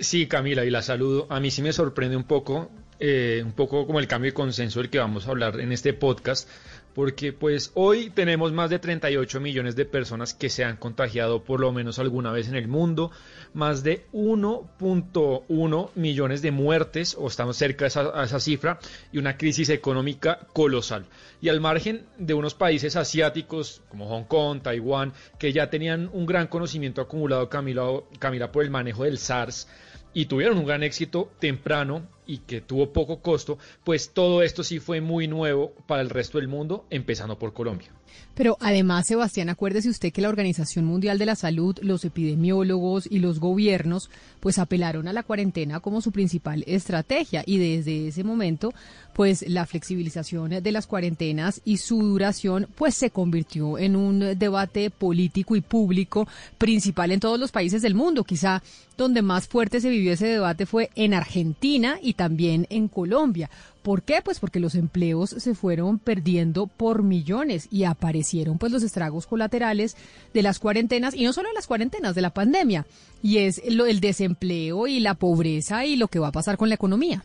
Sí, Camila, y la saludo. A mí sí me sorprende un poco, eh, un poco como el cambio de consenso del que vamos a hablar en este podcast, porque pues hoy tenemos más de 38 millones de personas que se han contagiado por lo menos alguna vez en el mundo, más de 1.1 millones de muertes, o estamos cerca de esa, esa cifra, y una crisis económica colosal. Y al margen de unos países asiáticos como Hong Kong, Taiwán, que ya tenían un gran conocimiento acumulado, Camila, Camila por el manejo del SARS, y tuvieron un gran éxito temprano y que tuvo poco costo, pues todo esto sí fue muy nuevo para el resto del mundo, empezando por Colombia. Pero además, Sebastián, acuérdese usted que la Organización Mundial de la Salud, los epidemiólogos y los gobiernos, pues apelaron a la cuarentena como su principal estrategia y desde ese momento, pues la flexibilización de las cuarentenas y su duración, pues se convirtió en un debate político y público principal en todos los países del mundo. Quizá donde más fuerte se vivió ese debate fue en Argentina y también en Colombia. ¿Por qué? Pues porque los empleos se fueron perdiendo por millones y aparecieron pues los estragos colaterales de las cuarentenas y no solo de las cuarentenas, de la pandemia. Y es lo, el desempleo y la pobreza y lo que va a pasar con la economía.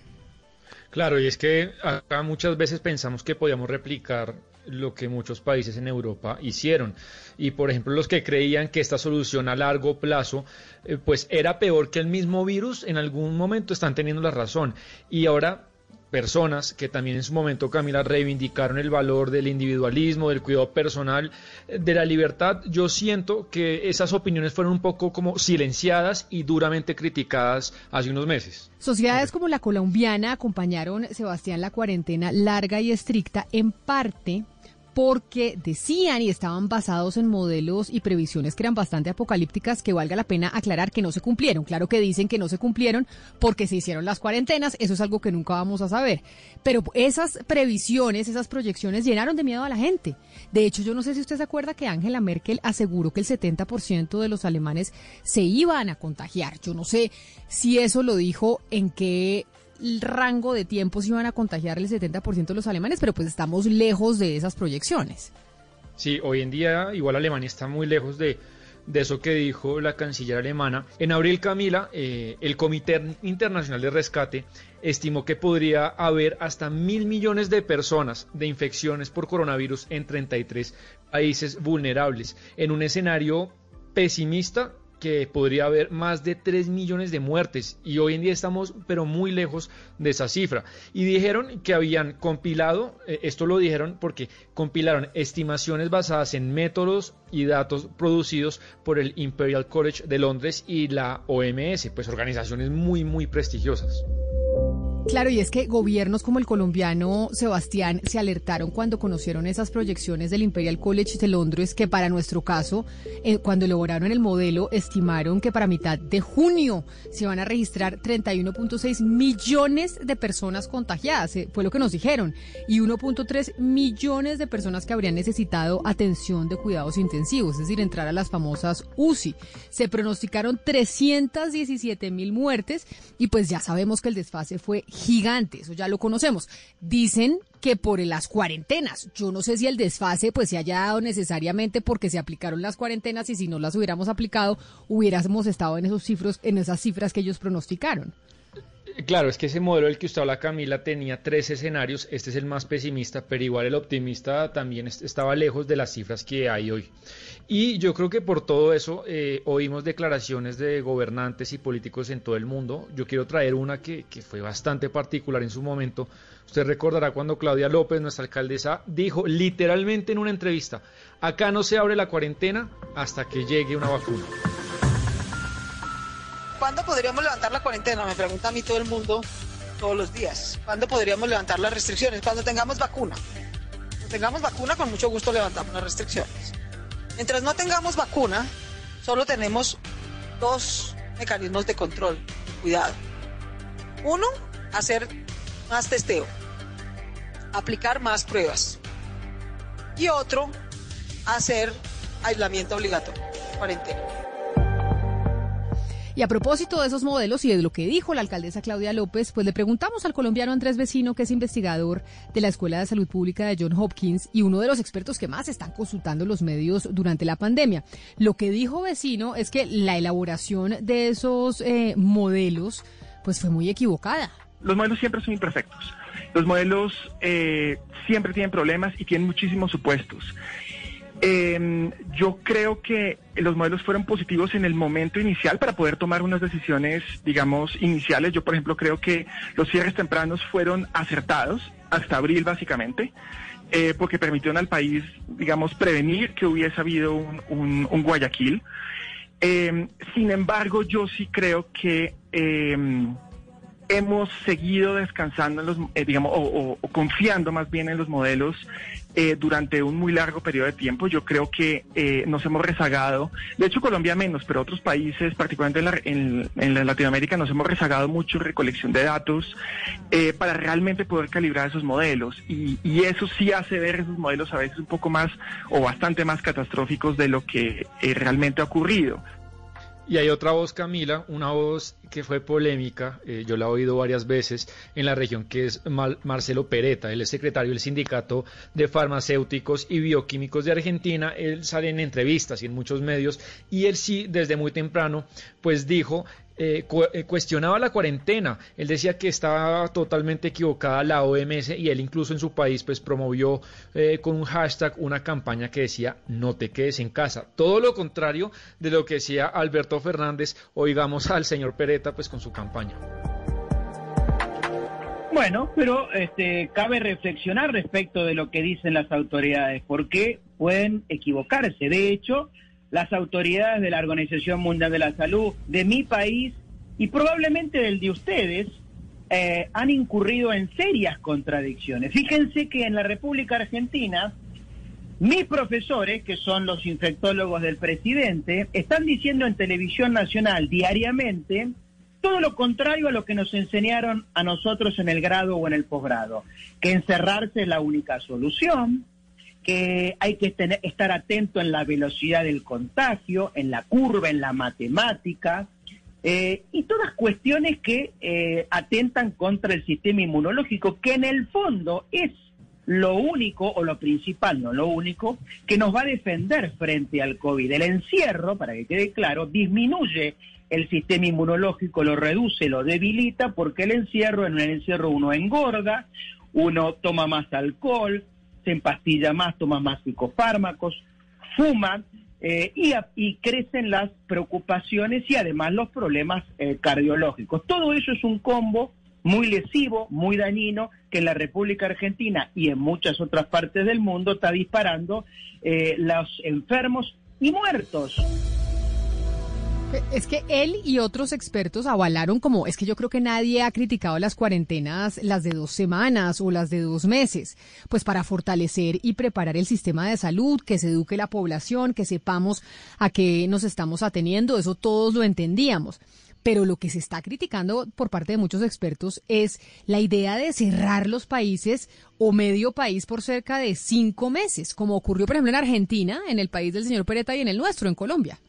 Claro, y es que acá muchas veces pensamos que podíamos replicar lo que muchos países en Europa hicieron. Y por ejemplo, los que creían que esta solución a largo plazo eh, pues era peor que el mismo virus, en algún momento están teniendo la razón. Y ahora personas que también en su momento, Camila, reivindicaron el valor del individualismo, del cuidado personal, de la libertad, yo siento que esas opiniones fueron un poco como silenciadas y duramente criticadas hace unos meses. Sociedades como la colombiana acompañaron, Sebastián, la cuarentena larga y estricta en parte porque decían y estaban basados en modelos y previsiones que eran bastante apocalípticas que valga la pena aclarar que no se cumplieron. Claro que dicen que no se cumplieron porque se hicieron las cuarentenas, eso es algo que nunca vamos a saber. Pero esas previsiones, esas proyecciones llenaron de miedo a la gente. De hecho, yo no sé si usted se acuerda que Angela Merkel aseguró que el 70% de los alemanes se iban a contagiar. Yo no sé si eso lo dijo en qué rango de tiempo se iban a contagiar el 70% de los alemanes, pero pues estamos lejos de esas proyecciones. Sí, hoy en día igual Alemania está muy lejos de, de eso que dijo la canciller alemana. En abril, Camila, eh, el Comité Internacional de Rescate estimó que podría haber hasta mil millones de personas de infecciones por coronavirus en 33 países vulnerables. En un escenario pesimista, que podría haber más de 3 millones de muertes y hoy en día estamos pero muy lejos de esa cifra. Y dijeron que habían compilado, eh, esto lo dijeron porque compilaron estimaciones basadas en métodos y datos producidos por el Imperial College de Londres y la OMS, pues organizaciones muy muy prestigiosas. Claro, y es que gobiernos como el colombiano Sebastián se alertaron cuando conocieron esas proyecciones del Imperial College de Londres que para nuestro caso, eh, cuando elaboraron el modelo, estimaron que para mitad de junio se van a registrar 31.6 millones de personas contagiadas, eh, fue lo que nos dijeron, y 1.3 millones de personas que habrían necesitado atención de cuidados intensivos, es decir, entrar a las famosas UCI. Se pronosticaron 317 mil muertes y pues ya sabemos que el desfase fue gigante, eso ya lo conocemos. Dicen que por las cuarentenas, yo no sé si el desfase pues se haya dado necesariamente porque se aplicaron las cuarentenas y si no las hubiéramos aplicado hubiéramos estado en esos cifros, en esas cifras que ellos pronosticaron. Claro, es que ese modelo del que usted habla, Camila, tenía tres escenarios. Este es el más pesimista, pero igual el optimista también estaba lejos de las cifras que hay hoy. Y yo creo que por todo eso eh, oímos declaraciones de gobernantes y políticos en todo el mundo. Yo quiero traer una que, que fue bastante particular en su momento. Usted recordará cuando Claudia López, nuestra alcaldesa, dijo literalmente en una entrevista, acá no se abre la cuarentena hasta que llegue una vacuna. ¿Cuándo podríamos levantar la cuarentena? Me pregunta a mí todo el mundo todos los días. ¿Cuándo podríamos levantar las restricciones? Cuando tengamos vacuna. Cuando tengamos vacuna, con mucho gusto levantamos las restricciones. Mientras no tengamos vacuna, solo tenemos dos mecanismos de control cuidado. Uno, hacer más testeo, aplicar más pruebas. Y otro, hacer aislamiento obligatorio, cuarentena. Y a propósito de esos modelos y de lo que dijo la alcaldesa Claudia López, pues le preguntamos al colombiano Andrés Vecino, que es investigador de la Escuela de Salud Pública de John Hopkins y uno de los expertos que más están consultando los medios durante la pandemia. Lo que dijo Vecino es que la elaboración de esos eh, modelos pues fue muy equivocada. Los modelos siempre son imperfectos. Los modelos eh, siempre tienen problemas y tienen muchísimos supuestos. Eh, yo creo que los modelos fueron positivos en el momento inicial para poder tomar unas decisiones, digamos, iniciales. Yo, por ejemplo, creo que los cierres tempranos fueron acertados hasta abril, básicamente, eh, porque permitieron al país, digamos, prevenir que hubiese habido un, un, Guayaquil. Eh, sin embargo, yo sí creo que em, hemos seguido descansando en los, eh, digamos, o, confiando más bien en los modelos eh, durante un muy largo periodo de tiempo. Yo creo que eh, nos hemos rezagado, de hecho Colombia menos, pero otros países, particularmente en, la, Latinoamérica, nos hemos rezagado mucho en recolección de datos para realmente poder calibrar esos modelos. Y, y, eso sí hace ver esos modelos a veces un poco más o bastante más catastróficos de lo que realmente ha ocurrido. Y hay otra voz, Camila, una voz que fue polémica, eh, yo la he oído varias veces en la región, que es Marcelo Pereta, él es secretario del Sindicato de Farmacéuticos y Bioquímicos de Argentina, él sale en entrevistas y en muchos medios, y él sí, desde muy temprano, pues dijo eh, eh, cuestionaba la cuarentena. Él decía que estaba totalmente equivocada la OMS y él incluso en su país pues promovió eh, con un hashtag una campaña que decía no te quedes en casa. Todo lo contrario de lo que decía Alberto Fernández. Oigamos al señor Pereta pues con su campaña. Bueno, pero este, cabe reflexionar respecto de lo que dicen las autoridades, porque pueden equivocarse. De hecho, las autoridades de la Organización Mundial de la Salud, de mi país y probablemente del de ustedes, eh, han incurrido en serias contradicciones. Fíjense que en la República Argentina, mis profesores, que son los infectólogos del presidente, están diciendo en televisión nacional diariamente todo lo contrario a lo que nos enseñaron a nosotros en el grado o en el posgrado, que encerrarse es la única solución, que hay que tener, estar atento en la velocidad del contagio, en la curva, en la matemática, eh, y todas cuestiones que eh, atentan contra el sistema inmunológico, que en el fondo es lo único, o lo principal, no lo único, que nos va a defender frente al COVID. El encierro, para que quede claro, disminuye el sistema inmunológico, lo reduce, lo debilita, porque el encierro, en el encierro uno engorda, uno toma más alcohol, se empastilla más, toma más psicofármacos, fuma eh, y, crecen las preocupaciones y además los problemas eh, cardiológicos. Todo eso es un combo muy lesivo, muy dañino, que en la República Argentina y en muchas otras partes del mundo está disparando eh, los enfermos y muertos. Es que él y otros expertos avalaron como, es que yo creo que nadie ha criticado las cuarentenas, las de dos semanas o las de dos meses, pues para fortalecer y preparar el sistema de salud, que se eduque la población, que sepamos a qué nos estamos ateniendo, eso todos lo entendíamos. Pero lo que se está criticando por parte de muchos expertos es la idea de cerrar los países o medio país por cerca de cinco meses, como ocurrió, por ejemplo, en Argentina, en el país del señor Pereta y en el nuestro, en Colombia.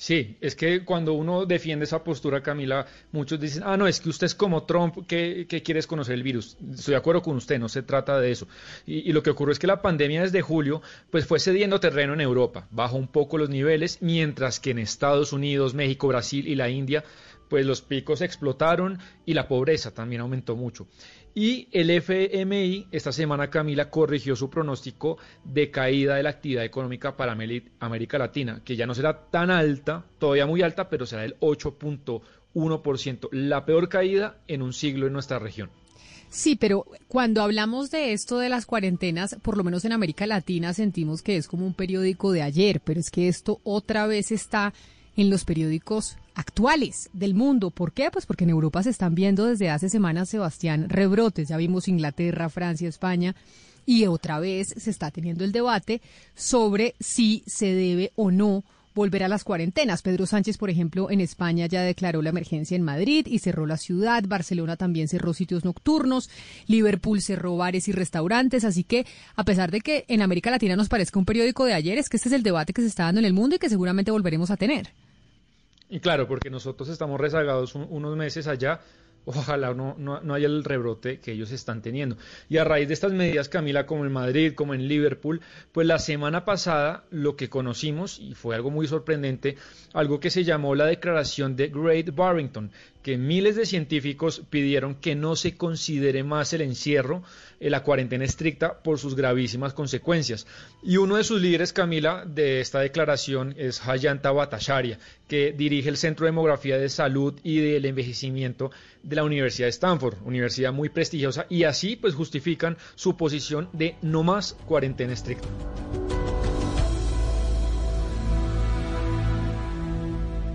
Sí, es que cuando uno defiende esa postura, Camila, muchos dicen, ah, no, es que usted es como Trump, que, quieres conocer el virus. Estoy de acuerdo con usted, no se trata de eso. Y, y, lo que ocurrió es que la pandemia desde julio, pues fue cediendo terreno en Europa, bajó un poco los niveles, mientras que en Estados Unidos, México, Brasil y la India, pues los picos explotaron y la pobreza también aumentó mucho. Y el FMI esta semana, Camila, corrigió su pronóstico de caída de la actividad económica para América Latina, que ya no será tan alta, todavía muy alta, pero será del 8.1%, la peor caída en un siglo en nuestra región. Sí, pero cuando hablamos de esto de las cuarentenas, por lo menos en América Latina sentimos que es como un periódico de ayer, pero es que esto otra vez está en los periódicos actuales del mundo. ¿Por qué? Pues porque en Europa se están viendo desde hace semanas, Sebastián, rebrotes. Ya vimos Inglaterra, Francia, España. Y otra vez se está teniendo el debate sobre si se debe o no volver a las cuarentenas. Pedro Sánchez, por ejemplo, en España ya declaró la emergencia en Madrid y cerró la ciudad. Barcelona también cerró sitios nocturnos. Liverpool cerró bares y restaurantes. Así que, a pesar de que en América Latina nos parezca un periódico de ayer, es que este es el debate que se está dando en el mundo y que seguramente volveremos a tener. Y claro, porque nosotros estamos rezagados unos meses allá, ojalá no, no, haya el rebrote que ellos están teniendo. Y a raíz de estas medidas, Camila, como en Madrid, como en Liverpool, pues la semana pasada lo que conocimos, y fue algo muy sorprendente, algo que se llamó la Declaración de Great Barrington, que miles de científicos pidieron que no se considere más el encierro, eh, la cuarentena estricta, por sus gravísimas consecuencias. Y uno de sus líderes, Camila, de esta declaración es Hayanta Bhattacharya, que dirige el Centro de Demografía de Salud y del Envejecimiento de la Universidad de Stanford, universidad muy prestigiosa, y así pues justifican su posición de no más cuarentena estricta.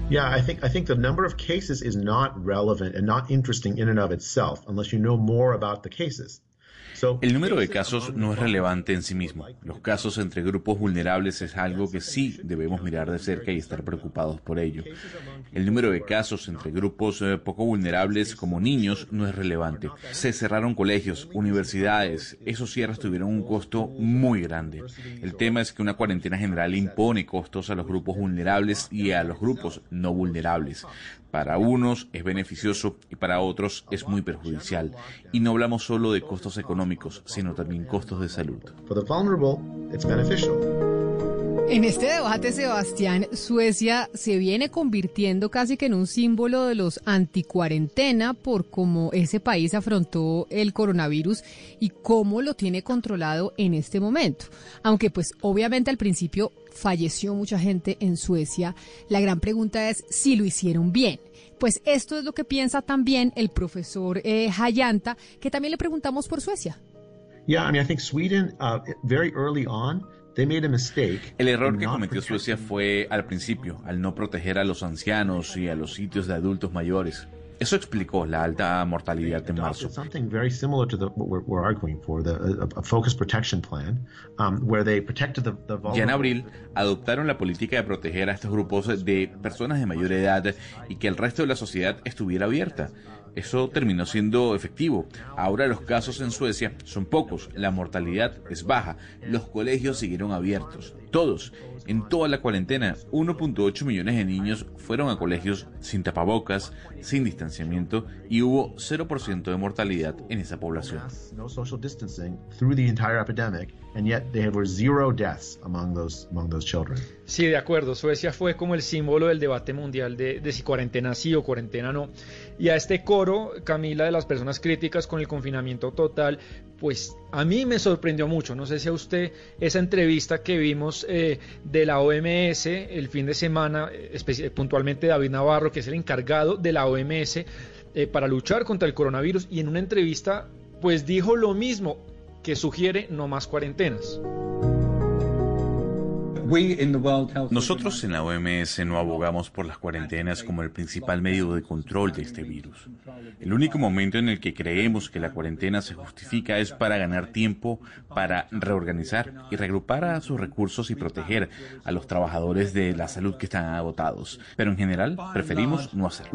Yeah, I think I think the number of cases is not relevant and not interesting in and of itself unless you know more about the cases. El número de casos no es relevante en sí mismo. Los casos entre grupos vulnerables es algo que sí debemos mirar de cerca y estar preocupados por ello. El número de casos entre grupos eh, poco vulnerables como niños no es relevante. Se cerraron colegios, universidades, esos cierres tuvieron un costo muy grande. El tema es que una cuarentena general impone costos a los grupos vulnerables y a los grupos no vulnerables. Para unos es beneficioso y para otros es muy perjudicial. Y no hablamos solo de costos económicos, sino también costos de salud. En este debate, Sebastián, Suecia se viene convirtiendo casi que en un símbolo de los anticuarentena por cómo ese país afrontó el coronavirus y cómo lo tiene controlado en este momento. Aunque pues obviamente al principio falleció mucha gente en Suecia, la gran pregunta es si lo hicieron bien. Pues esto es lo que piensa también el profesor eh, Hayanta, que también le preguntamos por Suecia. Yeah, I mean, I think Sweden, uh, very early on, el error que cometió Suecia fue al principio, al no proteger a los ancianos y a los sitios de adultos mayores. Eso explicó la alta mortalidad en marzo. Ya en abril adoptaron la política de proteger a estos grupos de personas de mayor edad y que el resto de la sociedad estuviera abierta. Eso terminó siendo efectivo. Ahora los casos en Suecia son pocos, la mortalidad es baja, los colegios siguieron abiertos, todos. En toda la cuarentena, 1.8 millones de niños fueron a colegios sin tapabocas, sin distanciamiento y hubo 0% de mortalidad en esa población. Sí, de acuerdo. Suecia fue como el símbolo del debate mundial de, de si cuarentena sí o cuarentena no. Y a este coro, Camila, de las personas críticas con el confinamiento total, pues a mí me sorprendió mucho. No sé si a usted esa entrevista que vimos eh, de la OMS el fin de semana, puntualmente David Navarro, que es el encargado de la OMS eh, para luchar contra el coronavirus, y en una entrevista pues dijo lo mismo, que sugiere no más cuarentenas. Nosotros en la OMS no abogamos por las cuarentenas como el principal medio de control de este virus. El único momento en el que creemos que la cuarentena se justifica es para ganar tiempo, para reorganizar y reagrupar a sus recursos y proteger a los trabajadores de la salud que están agotados. Pero en general preferimos no hacerlo.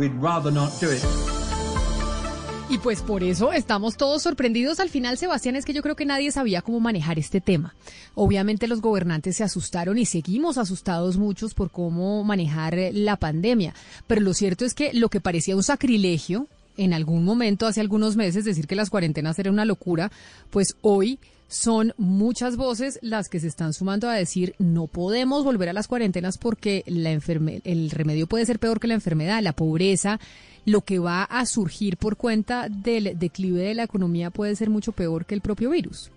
Y pues por eso estamos todos sorprendidos al final, Sebastián, es que yo creo que nadie sabía cómo manejar este tema. Obviamente los gobernantes se asustaron y seguimos asustados muchos por cómo manejar la pandemia, pero lo cierto es que lo que parecía un sacrilegio en algún momento, hace algunos meses, decir que las cuarentenas era una locura, pues hoy son muchas voces las que se están sumando a decir no podemos volver a las cuarentenas porque la el remedio puede ser peor que la enfermedad, la pobreza, lo que va a surgir por cuenta del declive de la economía puede ser mucho peor que el propio virus.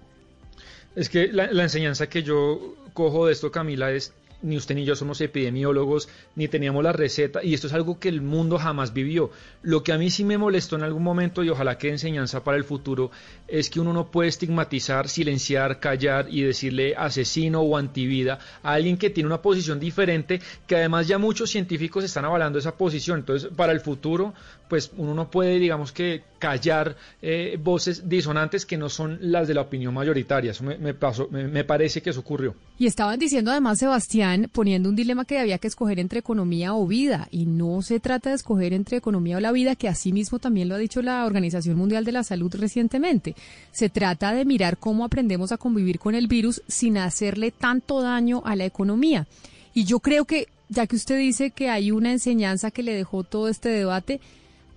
Es que la, enseñanza que yo cojo de esto, Camila, es ni usted ni yo somos epidemiólogos, ni teníamos la receta, y esto es algo que el mundo jamás vivió. Lo que a mí sí me molestó en algún momento, y ojalá que enseñanza para el futuro, es que uno no puede estigmatizar, silenciar, callar y decirle asesino o antivida a alguien que tiene una posición diferente, que además ya muchos científicos están avalando esa posición. Entonces, para el futuro, pues uno no puede, digamos que, callar eh, voces disonantes que no son las de la opinión mayoritaria. Eso me, pasó, me parece que eso ocurrió. Y estaban diciendo además, Sebastián, poniendo un dilema que había que escoger entre economía o vida. Y no se trata de escoger entre economía o la vida, que asimismo también lo ha dicho la Organización Mundial de la Salud recientemente. Se trata de mirar cómo aprendemos a convivir con el virus sin hacerle tanto daño a la economía. Y yo creo que, ya que usted dice que hay una enseñanza que le dejó todo este debate,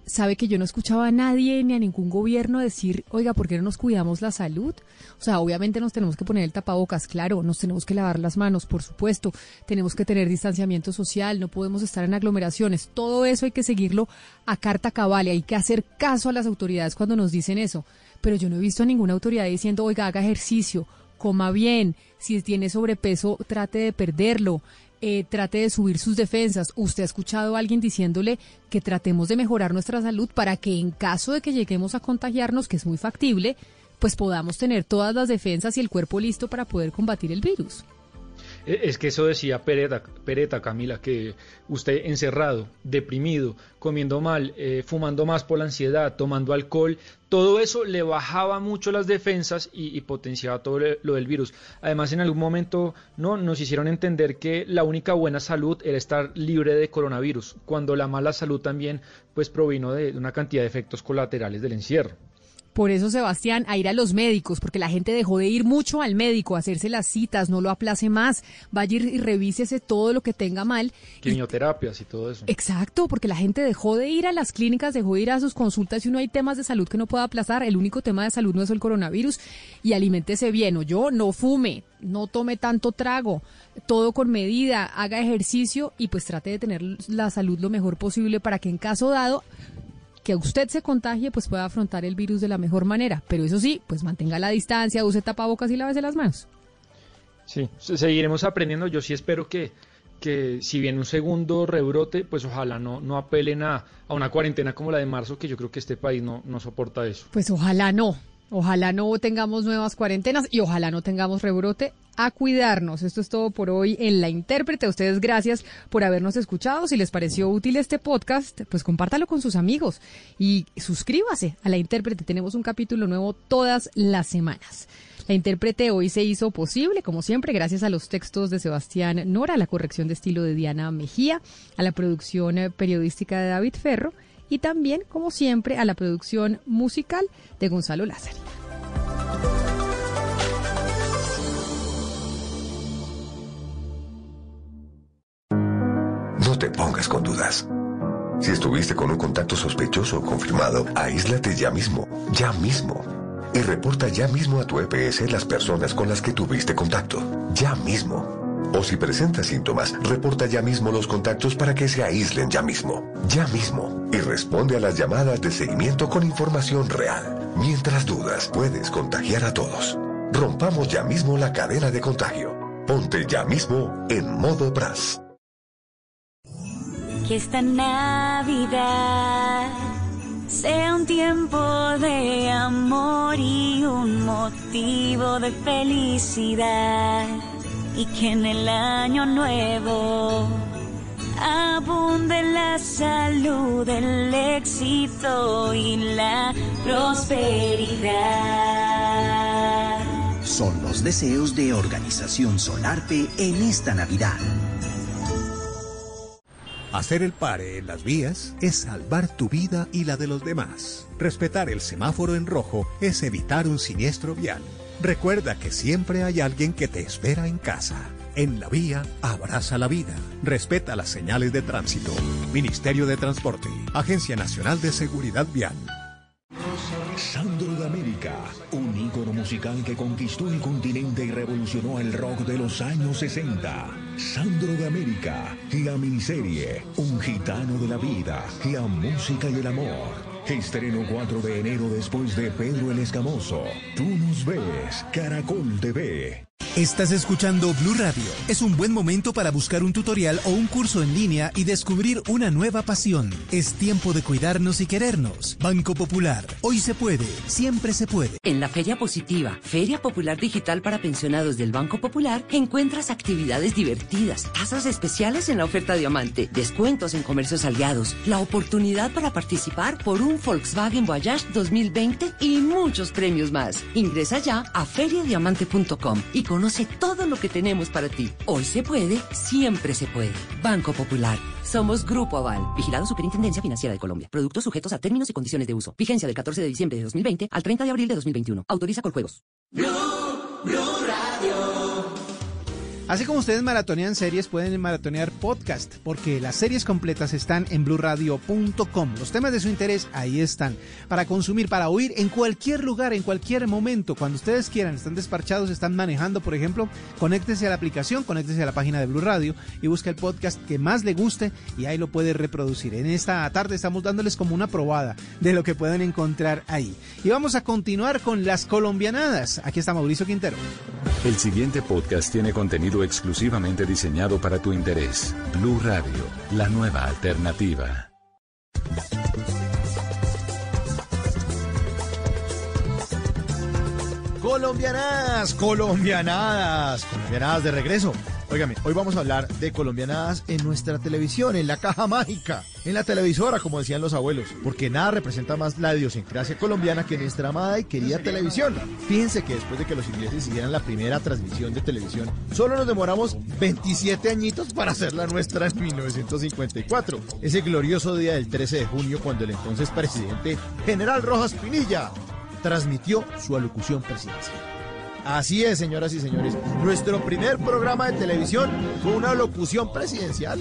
sabe que yo no escuchaba a nadie ni a ningún gobierno decir, oiga, ¿por qué no nos cuidamos la salud? O sea, obviamente nos tenemos que poner el tapabocas, claro, nos tenemos que lavar las manos, por supuesto, tenemos que tener distanciamiento social, no podemos estar en aglomeraciones, todo eso hay que seguirlo a carta cabal y hay que hacer caso a las autoridades cuando nos dicen eso. Pero yo no he visto a ninguna autoridad diciendo, oiga, haga ejercicio, coma bien, si tiene sobrepeso, trate de perderlo, eh, trate de subir sus defensas. ¿Usted ha escuchado a alguien diciéndole que tratemos de mejorar nuestra salud para que en caso de que lleguemos a contagiarnos, que es muy factible, pues podamos tener todas las defensas y el cuerpo listo para poder combatir el virus? E, es que eso decía Pereta, Pereta Camila, que usted encerrado, deprimido, comiendo mal, eh, fumando más por la ansiedad, tomando alcohol, todo eso le bajaba mucho las defensas y, potenciaba todo lo del virus. Además, en algún momento no nos hicieron entender que la única buena salud era estar libre de coronavirus, cuando la mala salud también pues provino de una cantidad de efectos colaterales del encierro. Por eso, Sebastián, a ir a los médicos, porque la gente dejó de ir mucho al médico, a hacerse las citas, no lo aplace más, vaya y revísese todo lo que tenga mal. Quimioterapias y, todo eso. Exacto, porque la gente dejó de ir a las clínicas, dejó de ir a sus consultas y uno hay temas de salud que no pueda aplazar. El único tema de salud no es el coronavirus y aliméntese bien, o yo no fume, no tome tanto trago, todo con medida, haga ejercicio y pues trate de tener la salud lo mejor posible para que en caso dado que usted se contagie, pues pueda afrontar el virus de la mejor manera. Pero eso sí, pues mantenga la distancia, use tapabocas y lávese las manos. Sí, seguiremos aprendiendo. Yo sí espero que, que si viene un segundo rebrote, pues ojalá no, no apelen a, a, una cuarentena como la de marzo, que yo creo que este país no, no soporta eso. Pues ojalá no. Ojalá no tengamos nuevas cuarentenas y ojalá no tengamos rebrote. A cuidarnos. Esto es todo por hoy en La Intérprete. A ustedes gracias por habernos escuchado. Si les pareció útil este podcast, pues compártalo con sus amigos y suscríbase a La Intérprete. Tenemos un capítulo nuevo todas las semanas. La intérprete hoy se hizo posible, como siempre, gracias a los textos de Sebastián Nora, a la corrección de estilo de Diana Mejía, a la producción periodística de David Ferro y también, como siempre, a la producción musical de Gonzalo Lázaro. No te pongas con dudas. Si estuviste con un contacto sospechoso o confirmado, aíslate ya mismo, ya mismo. Y reporta ya mismo a tu EPS las personas con las que tuviste contacto. Ya mismo. O si presenta síntomas, reporta ya mismo los contactos para que se aíslen ya mismo. Ya mismo. Y responde a las llamadas de seguimiento con información real. Mientras dudas, puedes contagiar a todos. Rompamos ya mismo la cadena de contagio. Ponte ya mismo en modo PRAS. Que esta Navidad sea un tiempo de amor y un motivo de felicidad y que en el año nuevo abunde la salud, el éxito y la prosperidad. Son los deseos de Organización Solarte en esta Navidad. Hacer el pare en las vías es salvar tu vida y la de los demás. Respetar el semáforo en rojo es evitar un siniestro vial. Recuerda que siempre hay alguien que te espera en casa. En la vía, abraza la vida. Respeta las señales de tránsito. Ministerio de Transporte. Agencia Nacional de Seguridad Vial. Sandro de América, un ícono musical que conquistó el continente y revolucionó el rock de los años 60. Sandro de América, la miniserie, un gitano de la vida, la música y el amor. Estreno 4 de enero después de Pedro el Escamoso. Tú nos ves, Caracol TV. Estás escuchando Blue Radio. Es un buen momento para buscar un tutorial o un curso en línea y descubrir una nueva pasión. Es tiempo de cuidarnos y querernos. Banco Popular. Hoy se puede, siempre se puede. En la Feria Positiva, Feria Popular Digital para Pensionados del Banco Popular, encuentras actividades divertidas, tasas especiales en la oferta diamante, descuentos en comercios aliados, la oportunidad para participar por un Volkswagen Voyage 2020 y muchos premios más. Ingresa ya a feriadiamante.com y conoce todo lo que tenemos para ti. Hoy se puede, siempre se puede. Banco Popular. Somos Grupo Aval, vigilado Superintendencia Financiera de Colombia. Productos sujetos a términos y condiciones de uso. Vigencia del 14 de diciembre de 2020 al 30 de abril de 2021. Autoriza con juegos. Así como ustedes maratonean series, pueden maratonear podcast, porque las series completas están en blurradio.com. Los temas de su interés ahí están, para consumir, para oír en cualquier lugar, en cualquier momento, cuando ustedes quieran. Están despachados, están manejando, por ejemplo, conéctese a la aplicación, conéctese a la página de Blue Radio y busque el podcast que más le guste y ahí lo puede reproducir. En esta tarde estamos dándoles como una probada de lo que pueden encontrar ahí. Y vamos a continuar con las colombianadas. Aquí está Mauricio Quintero. El siguiente podcast tiene contenido exclusivamente diseñado para tu interés. Blue Radio, la nueva alternativa. Colombianadas, colombianadas, colombianadas de regreso. Óigame, hoy vamos a hablar de colombianadas en nuestra televisión, en la caja mágica, en la televisora, como decían los abuelos, porque nada representa más la idiosincrasia colombiana que nuestra amada y querida televisión. Fíjense que después de que los ingleses hicieran la primera transmisión de televisión, solo nos demoramos 27 añitos para hacer la nuestra en 1954, ese glorioso día del 13 de junio cuando el entonces presidente General Rojas Pinilla transmitió su alocución presidencial. Así es, señoras y señores. Nuestro primer programa de televisión fue una locución presidencial.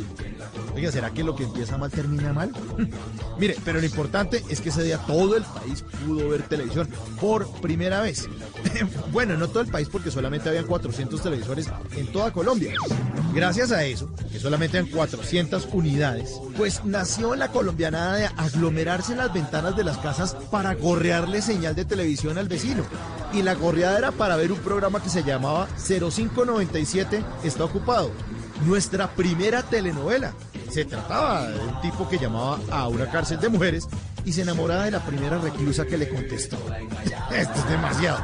Oiga, ¿será que lo que empieza mal termina mal? Mire, pero lo importante es que ese día todo el país pudo ver televisión por primera vez. bueno, no todo el país porque solamente habían 400 televisores en toda Colombia. Gracias a eso, que solamente eran 400 unidades, pues nació la colombianada de aglomerarse en las ventanas de las casas para gorrearle señal de televisión al vecino. Y la gorreada era para ver un programa que se llamaba 0597 Está Ocupado. Nuestra primera telenovela. Se trataba de un tipo que llamaba a una cárcel de mujeres y se enamoraba de la primera reclusa que le contestó. Esto es demasiado.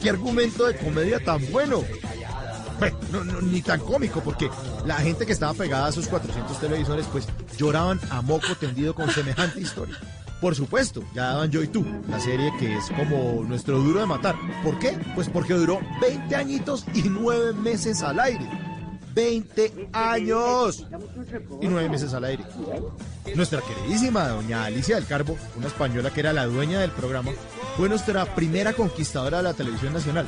¿Qué argumento de comedia tan bueno? No, no, ni tan cómico, porque la gente que estaba pegada a sus 400 televisores, pues lloraban a moco tendido con semejante historia. Por supuesto, ya daban Yo y Tú, la serie que es como nuestro duro de matar. ¿Por qué? Pues porque duró 20 añitos y 9 meses al aire. 20 años y 9 meses al aire. Nuestra queridísima doña Alicia del Carbo, una española que era la dueña del programa, fue nuestra primera conquistadora de la televisión nacional.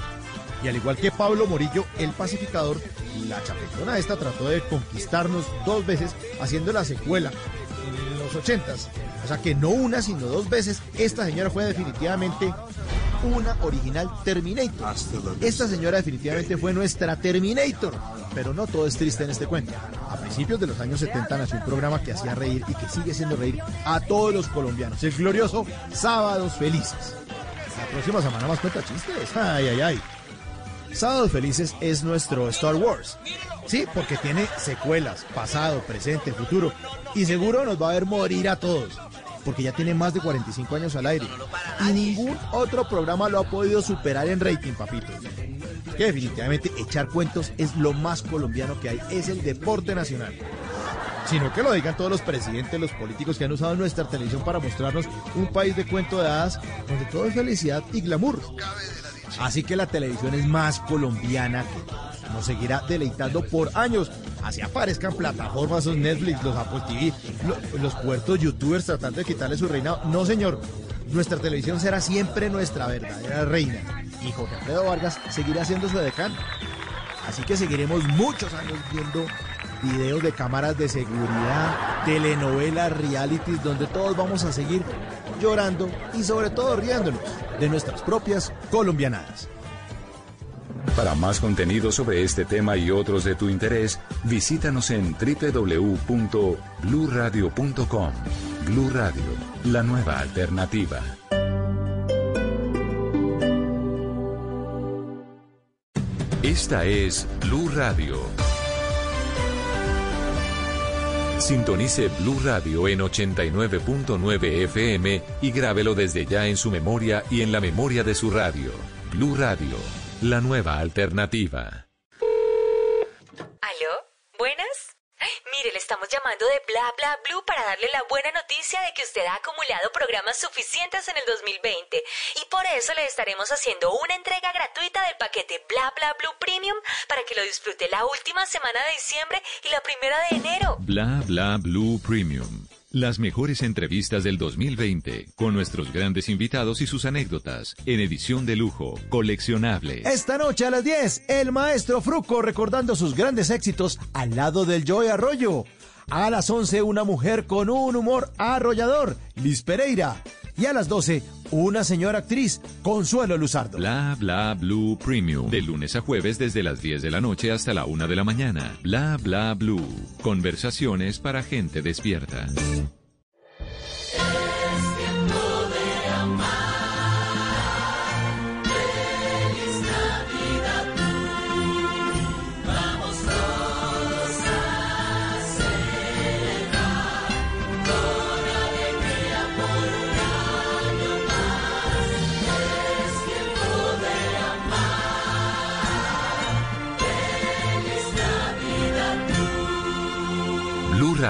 Y al igual que Pablo Morillo, el pacificador, la chapetona esta trató de conquistarnos dos veces haciendo la secuela los ochentas. O sea que no una, sino dos veces. Esta señora fue definitivamente una original Terminator. Esta señora definitivamente fue nuestra Terminator. Pero no todo es triste en este cuento. A principios de los años 70 nació un programa que hacía reír y que sigue haciendo reír a todos los colombianos. El glorioso Sábados Felices. La próxima semana más cuenta chistes. Ay, ay, ay. Sábados Felices es nuestro Star Wars. Sí, porque tiene secuelas, pasado, presente, futuro. Y seguro nos va a ver morir a todos. Porque ya tiene más de 45 años al aire. Y ningún otro programa lo ha podido superar en rating, papito. que definitivamente echar cuentos es lo más colombiano que hay, es el deporte nacional. Sino que lo digan todos los presidentes, los políticos que han usado nuestra televisión para mostrarnos un país de cuento de hadas donde todo es felicidad y glamour. Así que la televisión es más colombiana que nos seguirá deleitando por años. Así aparezcan plataformas, los Netflix, los Apple TV, lo- los puertos youtubers tratando de quitarle su reinado. No, señor. Nuestra televisión será siempre nuestra verdadera reina. Y Jorge Alfredo Vargas seguirá siendo su decano. Así que seguiremos muchos años viendo videos de cámaras de seguridad, telenovelas, realities, donde todos vamos a seguir llorando y sobre todo riéndonos de nuestras propias colombianadas. Para más contenido sobre este tema y otros de tu interés, visítanos en www.bluradio.com. Blu Radio, la nueva alternativa. Esta es Blue Radio. Sintonice Blue Radio en 89.9 FM y grábelo desde ya en su memoria y en la memoria de su radio. Blue Radio, la nueva alternativa. ¿Aló? ¿Buenas? Ay, Mire, le estamos llamando de Bla Bla Blue para darle la buena noticia de que usted ha acumulado programas suficientes en el 2020 y por eso le estaremos haciendo una entrega gratuita del paquete Bla Bla Blue Premium para que lo disfrute la última semana de diciembre y la primera de enero. Bla Bla Blue Premium. Las mejores entrevistas del 2020 con nuestros grandes invitados y sus anécdotas en edición de lujo, coleccionable. Esta noche a las 10, el maestro Fruco recordando sus grandes éxitos al lado del Joy Arroyo. A las 11, una mujer con un humor arrollador, Liz Pereira. Y a las 12, una señora actriz, Consuelo Luzardo. Bla Bla Blue Premium. De lunes a jueves desde las 10 de la noche hasta la 1 de la mañana. Bla Bla Blue. Conversaciones para gente despierta.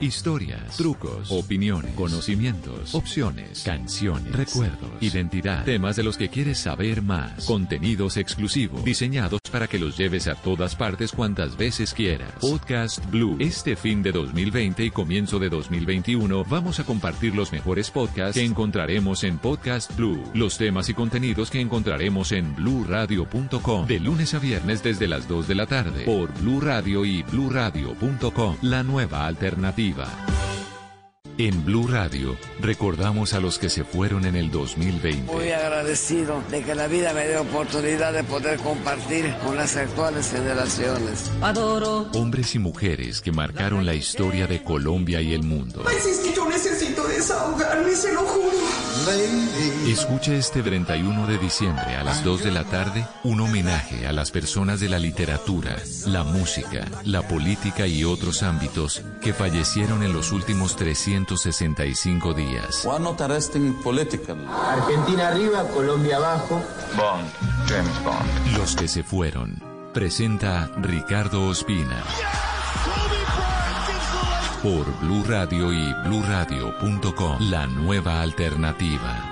Historias, trucos, opiniones, conocimientos, opciones, canciones, recuerdos, identidad, temas de los que quieres saber más, contenidos exclusivos, diseñados para que los lleves a todas partes cuantas veces quieras. Podcast Blue. Este fin de 2020 y comienzo de 2021 vamos a compartir los mejores podcasts que encontraremos en Podcast Blue, los temas y contenidos que encontraremos en bluradio.com de lunes a viernes desde las 2 de la tarde por Blue Radio y bluradio.com, la nueva alternativa. býva. En Blue Radio recordamos a los que se fueron en el 2020. Muy agradecido de que la vida me dé oportunidad de poder compartir con las actuales generaciones. Adoro. Hombres y mujeres que marcaron la historia de Colombia y el mundo. Pues es que yo necesito desahogarme, se lo juro. Escuche este 31 de diciembre a las 2 de la tarde un homenaje a las personas de la literatura, la música, la política y otros ámbitos que fallecieron en los últimos 365 días. Argentina arriba, Colombia abajo. Bond, James Bond. Los que se fueron. Presenta Ricardo Ospina. Por Blue Radio y bluradio.com. La nueva alternativa.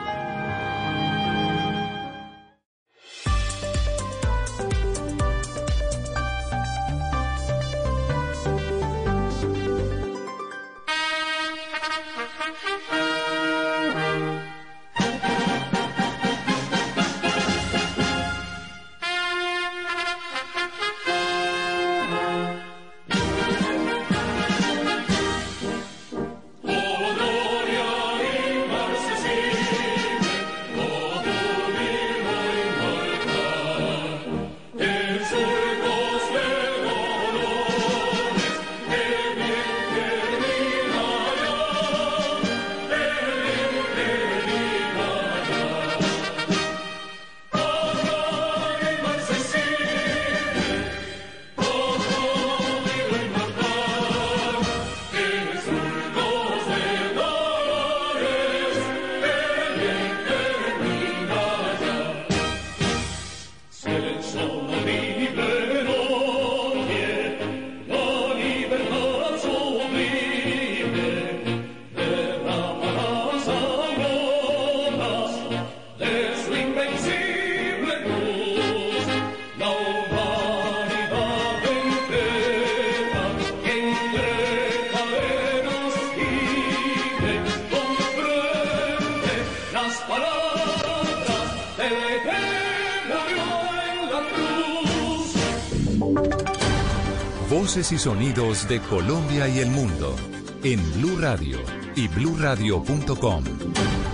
Y sonidos de Colombia y el mundo en Blue Radio y bluradio.com,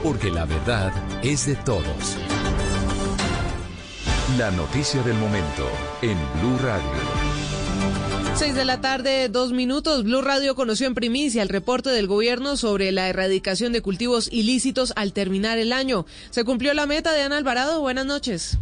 porque la verdad es de todos. La noticia del momento en Blue Radio. 6 de la tarde, dos minutos. Blue Radio conoció en primicia el reporte del gobierno sobre la erradicación de cultivos ilícitos al terminar el año. Se cumplió la meta de Ana Alvarado. Buenas noches.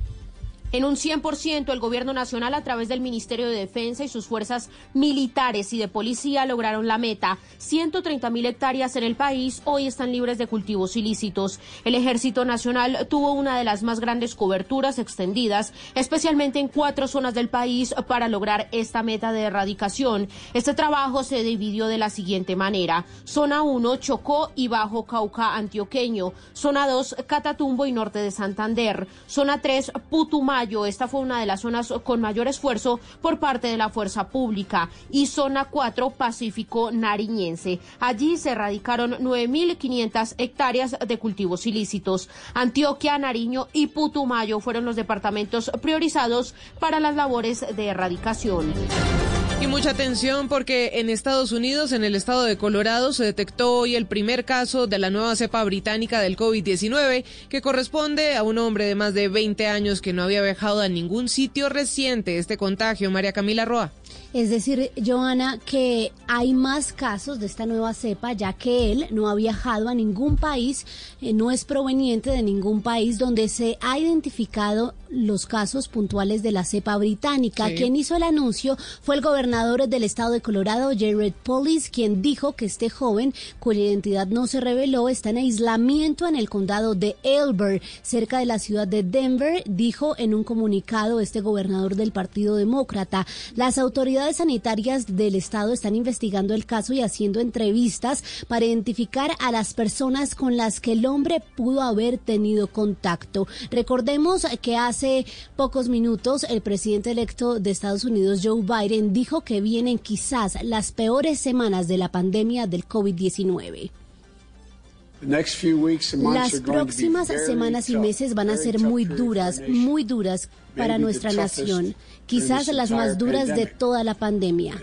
En un 100%, el Gobierno Nacional, a través del Ministerio de Defensa y sus fuerzas militares y de policía, lograron la meta. 130 mil hectáreas en el país hoy están libres de cultivos ilícitos. El Ejército Nacional tuvo una de las más grandes coberturas extendidas, especialmente en cuatro zonas del país, para lograr esta meta de erradicación. Este trabajo se dividió de la siguiente manera. Zona 1, Chocó y Bajo Cauca Antioqueño. Zona 2, Catatumbo y Norte de Santander. Zona 3, Putumayo esta fue una de las zonas con mayor esfuerzo por parte de la fuerza pública. Y zona 4, Pacífico Nariñense. Allí se erradicaron 9.500 hectáreas de cultivos ilícitos. Antioquia, Nariño y Putumayo fueron los departamentos priorizados para las labores de erradicación. Y mucha atención porque en Estados Unidos, en el estado de Colorado, se detectó hoy el primer caso de la nueva cepa británica del COVID-19 que corresponde a un hombre de más de 20 años que no había viajado a ningún sitio reciente. Este contagio, María Camila Roa. Es decir, Joana, que hay más casos de esta nueva cepa, ya que él no ha viajado a ningún país, eh, no es proveniente de ningún país donde se ha identificado los casos puntuales de la cepa británica. Sí. Quien hizo el anuncio fue el gobernador del estado de Colorado, Jared Polis, quien dijo que este joven, cuya identidad no se reveló, está en aislamiento en el condado de Elbert, cerca de la ciudad de Denver, dijo en un comunicado este gobernador del Partido Demócrata. Las autoridades sanitarias del estado están investigando el caso y haciendo entrevistas para identificar a las personas con las que el hombre pudo haber tenido contacto. Recordemos que hace pocos minutos el presidente electo de Estados Unidos, Joe Biden, dijo que vienen quizás las peores semanas de la pandemia del COVID-19. Las próximas semanas y meses van a ser muy duras, muy duras para nuestra nación, quizás las más duras de toda la pandemia.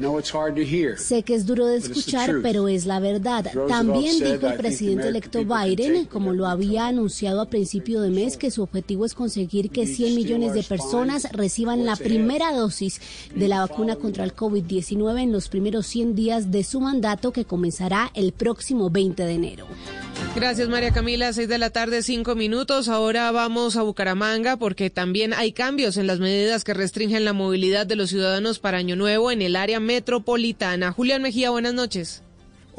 Sé que es duro de escuchar, pero es la verdad. También dijo el presidente electo Biden, como lo había anunciado a principio de mes, que su objetivo es conseguir que 100 millones de personas reciban la primera dosis de la vacuna contra el COVID-19 en los primeros 100 días de su mandato que comenzará el próximo 20 de enero. Gracias María Camila, seis de la tarde, cinco minutos. Ahora vamos a Bucaramanga porque también hay cambios en las medidas que restringen la movilidad de los ciudadanos para Año Nuevo en el área metropolitana. Julián Mejía, buenas noches.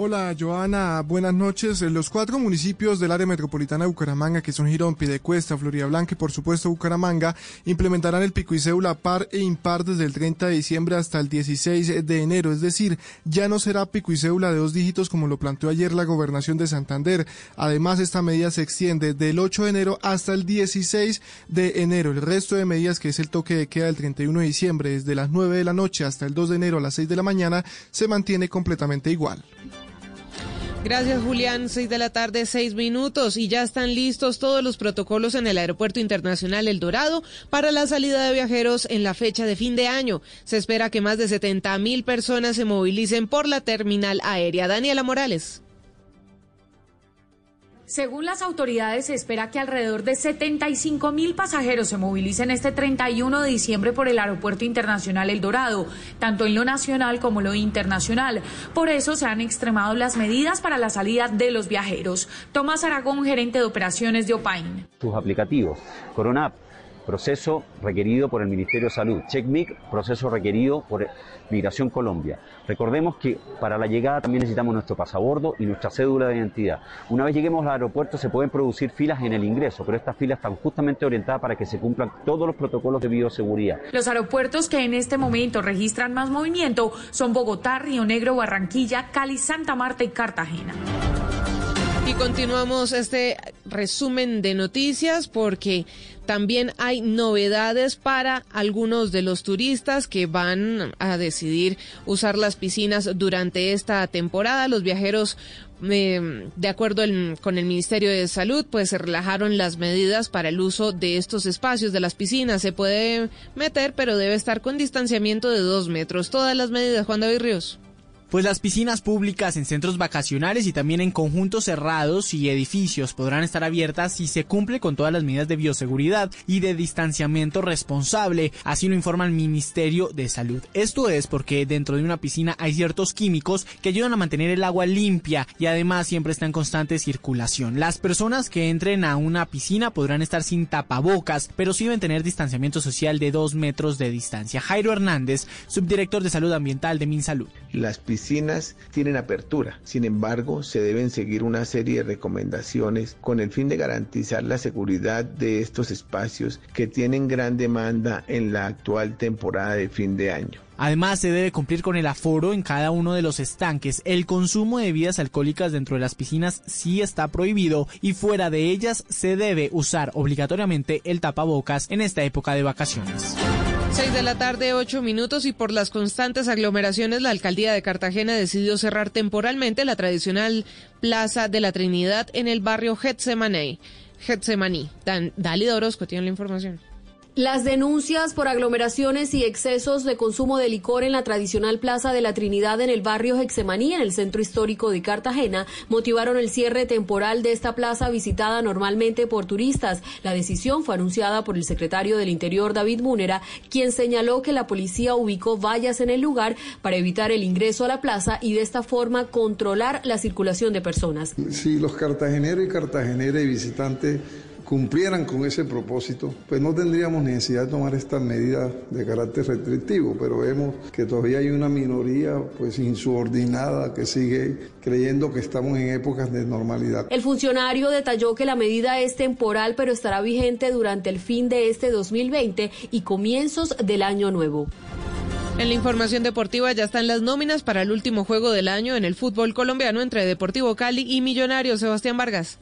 Hola Joana, buenas noches. Los cuatro municipios del área metropolitana de Bucaramanga, que son Girón, Piedecuesta, Florida Blanca y por supuesto Bucaramanga, implementarán el pico y cédula par e impar desde el 30 de diciembre hasta el 16 de enero. Es decir, ya no será pico y cédula de dos dígitos como lo planteó ayer la gobernación de Santander. Además, esta medida se extiende del 8 de enero hasta el 16 de enero. El resto de medidas, que es el toque de queda del 31 de diciembre desde las 9 de la noche hasta el 2 de enero a las 6 de la mañana, se mantiene completamente igual. Gracias, Julián. Seis de la tarde, seis minutos. Y ya están listos todos los protocolos en el Aeropuerto Internacional El Dorado para la salida de viajeros en la fecha de fin de año. Se espera que más de 70 mil personas se movilicen por la terminal aérea. Daniela Morales. Según las autoridades, se espera que alrededor de 75 mil pasajeros se movilicen este 31 de diciembre por el Aeropuerto Internacional El Dorado, tanto en lo nacional como lo internacional. Por eso se han extremado las medidas para la salida de los viajeros. Tomás Aragón, gerente de operaciones de Opain. Sus aplicativos, Corona App, proceso requerido por el Ministerio de Salud, CheckMic, proceso requerido por Migración Colombia. Recordemos que para la llegada también necesitamos nuestro pasabordo y nuestra cédula de identidad. Una vez lleguemos al aeropuerto se pueden producir filas en el ingreso, pero estas filas están justamente orientadas para que se cumplan todos los protocolos de bioseguridad. Los aeropuertos que en este momento registran más movimiento son Bogotá, Río Negro, Barranquilla, Cali, Santa Marta y Cartagena. Y continuamos este resumen de noticias porque también hay novedades para algunos de los turistas que van a decidir usar las piscinas durante esta temporada. Los viajeros Eh, de acuerdo con el Ministerio de Salud, pues se relajaron las medidas para el uso de estos espacios de las piscinas. Se puede meter, pero debe estar con distanciamiento de dos metros. Todas las medidas, Juan David Ríos. Pues las piscinas públicas en centros vacacionales y también en conjuntos cerrados y edificios podrán estar abiertas si se cumple con todas las medidas de bioseguridad y de distanciamiento responsable, así lo informa el Ministerio de Salud. Esto es porque dentro de una piscina hay ciertos químicos que ayudan a mantener el agua limpia y además siempre está en constante circulación. Las personas que entren a una piscina podrán estar sin tapabocas, pero sí deben tener distanciamiento social de dos metros de distancia. Jairo Hernández, subdirector de Salud Ambiental de MinSalud. Las tienen apertura. Sin embargo, se deben seguir una serie de recomendaciones con el fin de garantizar la seguridad de estos espacios que tienen gran demanda en la actual temporada de fin de año. Además, se debe cumplir con el aforo en cada uno de los estanques. El consumo de bebidas alcohólicas dentro de las piscinas sí está prohibido y fuera de ellas se debe usar obligatoriamente el tapabocas en esta época de vacaciones. 6 de la tarde, 8 minutos y por las constantes aglomeraciones, la alcaldía de Cartagena decidió cerrar temporalmente la tradicional Plaza de la Trinidad en el barrio Getsemaní. Getsemaní. Dan, Dali Orozco tiene la información. Las denuncias por aglomeraciones y excesos de consumo de licor en la tradicional Plaza de la Trinidad en el barrio Hexemaní, en el centro histórico de Cartagena, motivaron el cierre temporal de esta plaza visitada normalmente por turistas. La decisión fue anunciada por el secretario del Interior, David Múnera, quien señaló que la policía ubicó vallas en el lugar para evitar el ingreso a la plaza y de esta forma controlar la circulación de personas. Si los cartageneros y cartageneras y visitantes cumplieran con ese propósito, pues no tendríamos necesidad de tomar estas medidas de carácter restrictivo, pero vemos que todavía hay una minoría pues insubordinada que sigue creyendo que estamos en épocas de normalidad. El funcionario detalló que la medida es temporal, pero estará vigente durante el fin de este 2020 y comienzos del año nuevo. En la información deportiva ya están las nóminas para el último juego del año en el fútbol colombiano entre Deportivo Cali y Millonarios. Sebastián Vargas.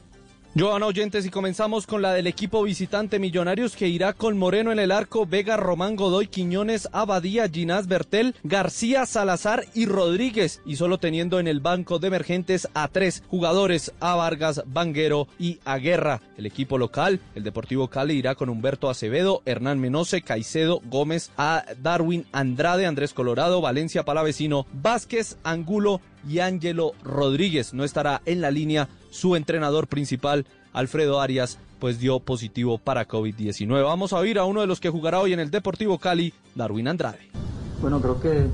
Joana Oyentes y comenzamos con la del equipo visitante Millonarios que irá con Moreno en el arco, Vega, Román Godoy, Quiñones, Abadía, Ginás Bertel, García, Salazar y Rodríguez y solo teniendo en el banco de emergentes a tres jugadores, a Vargas, Vanguero y a Guerra. El equipo local, el Deportivo Cali irá con Humberto Acevedo, Hernán Menose, Caicedo, Gómez, a Darwin Andrade, Andrés Colorado, Valencia Palavecino, Vázquez, Angulo y Ángelo Rodríguez. No estará en la línea su entrenador principal, Alfredo Arias, pues dio positivo para COVID-19. Vamos a oír a uno de los que jugará hoy en el Deportivo Cali, Darwin Andrade. Bueno, creo que eh,